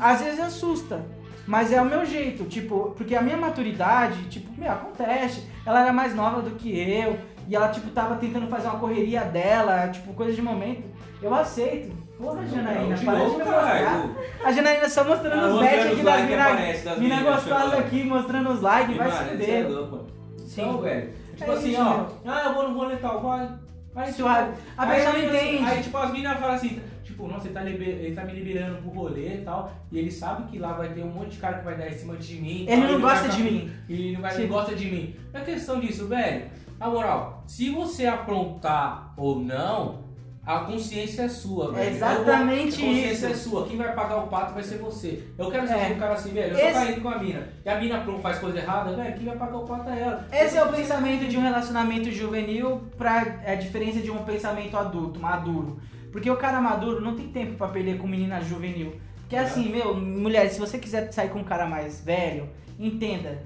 Às vezes assusta. Mas é o meu jeito, tipo, porque a minha maturidade, tipo, meu, acontece. Ela era mais nova do que eu, e ela, tipo, tava tentando fazer uma correria dela, tipo, coisa de momento. Eu aceito. Porra, Janaína, de para de me mostrar. A Janaína só mostrando Ah, os bet aqui das mina, mina minas, gostosas chegando. aqui, mostrando os likes, vai se é fuder. Sim. Então, velho, tipo É assim, isso, ó, meu. ah, eu vou no rolê tal, vai. Aí, tipo. A pessoa não entende. Aí, tipo, as meninas falam assim, tipo, nossa, ele tá, liber- ele tá me liberando pro rolê e tal, e ele sabe que lá vai ter um monte de cara que vai dar em cima de mim. Ele tal, não e gosta de mim. E não, vai, Tipo- gosta de mim. Não é questão disso, velho. Na moral, se você aprontar ou não, a consciência é sua, velho. exatamente a consciência isso. é sua. Quem vai pagar o pato vai ser você. Eu quero ser É. um cara assim, velho. Eu tô Esse- caindo com a mina. E a mina faz coisa errada, velho. Quem vai pagar o pato é ela. Esse é o pensamento de um relacionamento juvenil pra é a diferença de um pensamento adulto, maduro. Porque o cara maduro não tem tempo pra perder com menina juvenil. Porque assim, meu, mulher, se você quiser sair com um cara mais velho, entenda.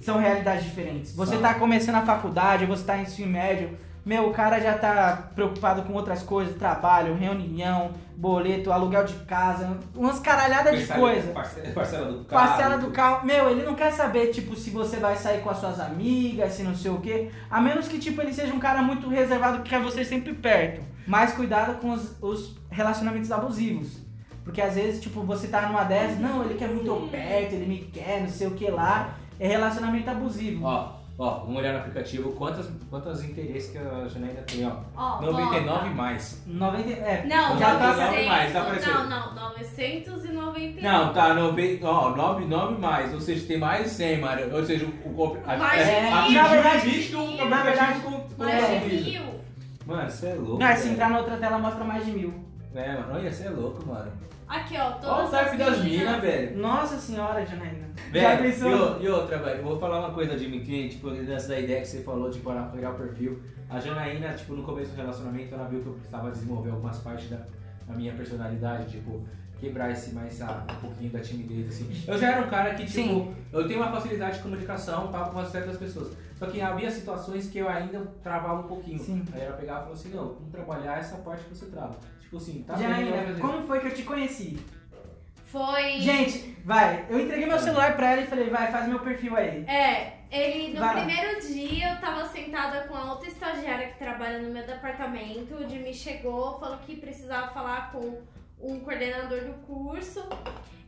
São realidades diferentes. Você tá começando a faculdade, você tá em ensino médio, meu, o cara já tá preocupado com outras coisas, trabalho, reunião, boleto, aluguel de casa, umas caralhadas de coisa. Parcela, parcela do carro. Parcela do carro. Meu, ele não quer saber, tipo, se você vai sair com as suas amigas, se não sei o quê. A menos que, tipo, ele seja um cara muito reservado que quer você sempre perto. Mas cuidado com os, os relacionamentos abusivos. Porque às vezes, tipo, você tá numa dessas, não, ele quer muito perto, ele me quer, não sei o que lá. É relacionamento abusivo. Ó, ó, vamos olhar no aplicativo quantas, quantos interesses que a Janaína tem, ó. Ó, 99 ó, mais. 90. É, Não, já tá. 99 mais, tá 900, aparecendo. não, não, 999 Não, tá, nove, ó, nove, nove mais, ou seja, tem mais 100, mano. Ou seja, o, o a, Mais é, mil. Na verdade- visto o na verdade- com, com Mais de mil. Mano, você é louco. Não, se velho. entrar na outra tela mostra mais de mil. É, mano, olha, você é louco, mano. Aqui, ó, Olha o as das minas, velho. Nossa senhora, Janaína. Velho, e, o- e outra, velho, eu vou falar uma coisa, Jimmy, que, tipo, nessa da ideia que você falou, tipo, ela criar o perfil. A Janaína, tipo, no começo do relacionamento, ela viu que eu precisava desenvolver algumas partes da, da minha personalidade, tipo, quebrar esse mais, ah, um pouquinho da timidez, assim. Eu já era um cara que, tipo, Sim. eu tenho uma facilidade de comunicação tá, com certas pessoas. Só que havia situações que eu ainda travava um pouquinho. Sim. Aí ela pegava e falou assim, não, vamos trabalhar essa parte que você trava. Tipo assim, tá Janaína, como foi que eu te conheci? Foi. Gente, vai, eu entreguei meu celular pra ela e falei, vai, faz meu perfil aí. É, ele no Vai primeiro dia eu tava sentada com a outra estagiária que trabalha no meu departamento. O Jimmy chegou, falou que precisava falar com um coordenador do curso.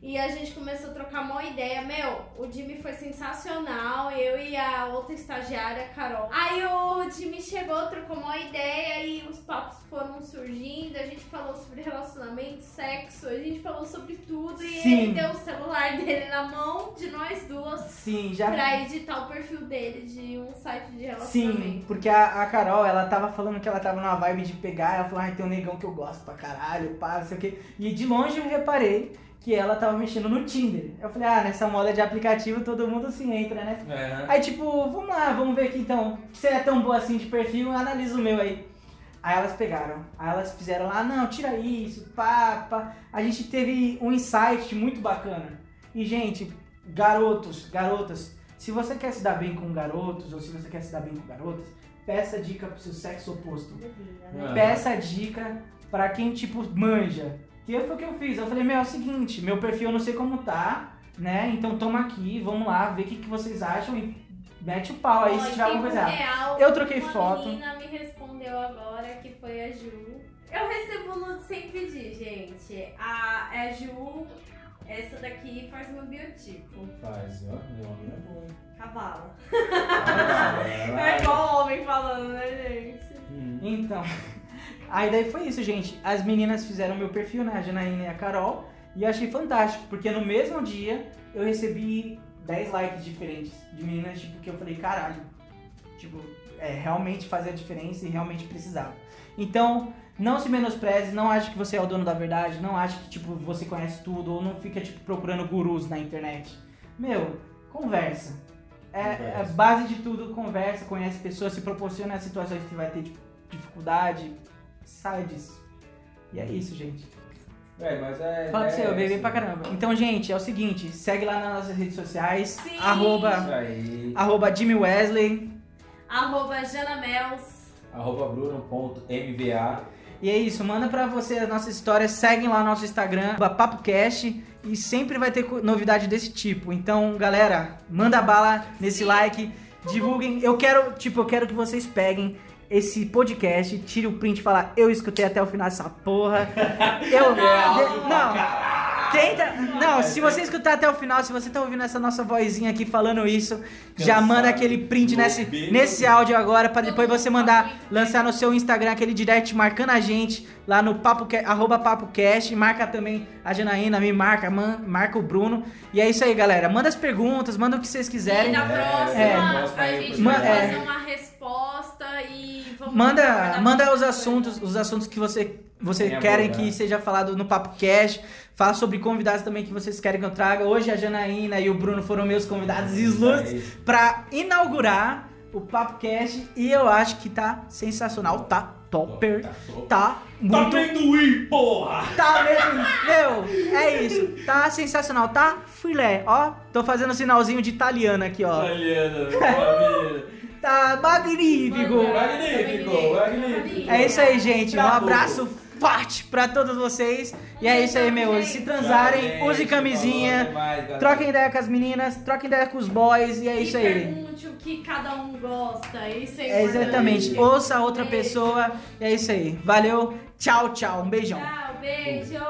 E a gente começou a trocar uma ideia. Meu, o Jimmy foi sensacional. Eu e a outra estagiária, Carol. Aí o Jimmy chegou, trocou uma ideia e os papos foram surgindo. A gente falou sobre relacionamento, sexo, a gente falou sobre tudo. E Sim. ele deu o celular dele na mão de nós duas Sim, já. pra editar o perfil dele de um site de Sim, relacionamento. porque a, a Carol, ela tava falando que ela tava numa vibe de pegar, ela falou, ai, tem um negão que eu gosto pra caralho, pá, não sei o quê. E de longe eu reparei que ela tava mexendo no Tinder. Eu falei, ah, nessa moda de aplicativo todo mundo se entra, né? É, Aí tipo, vamos lá, vamos ver aqui então. Se é tão boa assim de perfil, analisa o meu aí. Aí elas pegaram, aí elas fizeram lá, não, tira isso, pá. A gente teve um insight muito bacana. E, gente, garotos, garotas, se você quer se dar bem com garotos, ou se você quer se dar bem com garotas, peça dica pro seu sexo oposto. Ah. Peça dica pra quem, tipo, manja. Que foi o que eu fiz. Eu falei, meu, é o seguinte, meu perfil eu não sei como tá, né? Então toma aqui, vamos lá, ver o que, que vocês acham e mete o pau aí Ó, se tiver alguma coisa. real, Eu troquei uma foto. menina me respondeu agora, que foi a Ju. Eu recebo nude sem pedir, gente. A, a Ju, essa daqui faz meu biotipo. Faz, ó, meu homem é bom. hein? Cavalo. Ah, É igual homem falando, né, gente? Hum. Então, aí daí foi isso, gente. As meninas fizeram meu perfil, né? A Janaína e a Carol. E eu achei fantástico, porque no mesmo dia eu recebi 10 likes diferentes de meninas, tipo, que eu falei, caralho. Tipo, é, realmente fazia diferença e realmente precisava. Então, não se menospreze, não ache que você é o dono da verdade, não ache que, tipo, você conhece tudo, ou não fica, tipo, procurando gurus na internet. Meu, conversa. É, é Conversa. base de tudo, conversa, conhece pessoas, se proporciona as situações que vai ter tipo, dificuldade, sai disso. E é isso, gente. É, mas é. Fala pra é você, eu bebi pra caramba. Então, gente, é o seguinte, segue lá nas nossas redes sociais, Sim. Isso arroba, aí. arroba Jimmy Wesley. Arroba Janamels. Arroba bruno.mva. E é isso, manda pra você as nossas histórias, seguem lá nosso Instagram, PapoCast, e sempre vai ter novidade desse tipo. Então, galera, manda bala nesse Sim. like, divulguem. Eu quero, tipo, eu quero que vocês peguem esse podcast, tire o print e fala, eu escutei até o final dessa porra. Eu. de- não. Tenta. Não, se você escutar até o final, se você tá ouvindo essa nossa vozinha aqui falando isso, já manda aquele print nesse, nesse áudio agora, pra depois você mandar, lançar no seu Instagram aquele direct marcando a gente lá no papo, arroba papocast, marca também a Janaína, me marca, man- marca o Bruno. E é isso aí, galera. Manda as perguntas, manda o que vocês E quiserem. na É, próxima é. a gente vai é. fazer uma resposta e vamos Manda, manda os assuntos, os assuntos que você, você Quer querem que seja falado no Papo Cash. Fala sobre convidados também que vocês querem que eu traga. Hoje a Janaína e o Bruno foram meus convidados ilustres pra inaugurar o Papo e eu acho que tá sensacional, tá topper, top. tá Tá muito amendoim, porra! Tá mesmo, meu, é isso, tá sensacional, tá filé, ó, tô fazendo sinalzinho de italiano aqui, ó, Italiano, família. tá magnífico. Magnífico, magnífico. É isso aí, gente, um abraço forte pra todos vocês, e é isso aí, meu, se transarem, Parabéns, use camisinha, falou demais, troquem ideia com as meninas, troquem ideia com os boys, e é isso e aí. pergunte o que cada um gosta. Isso é, É exatamente, ouça a outra Beijo. pessoa, e é isso aí, valeu, tchau, tchau, um beijão. Tchau, beijos.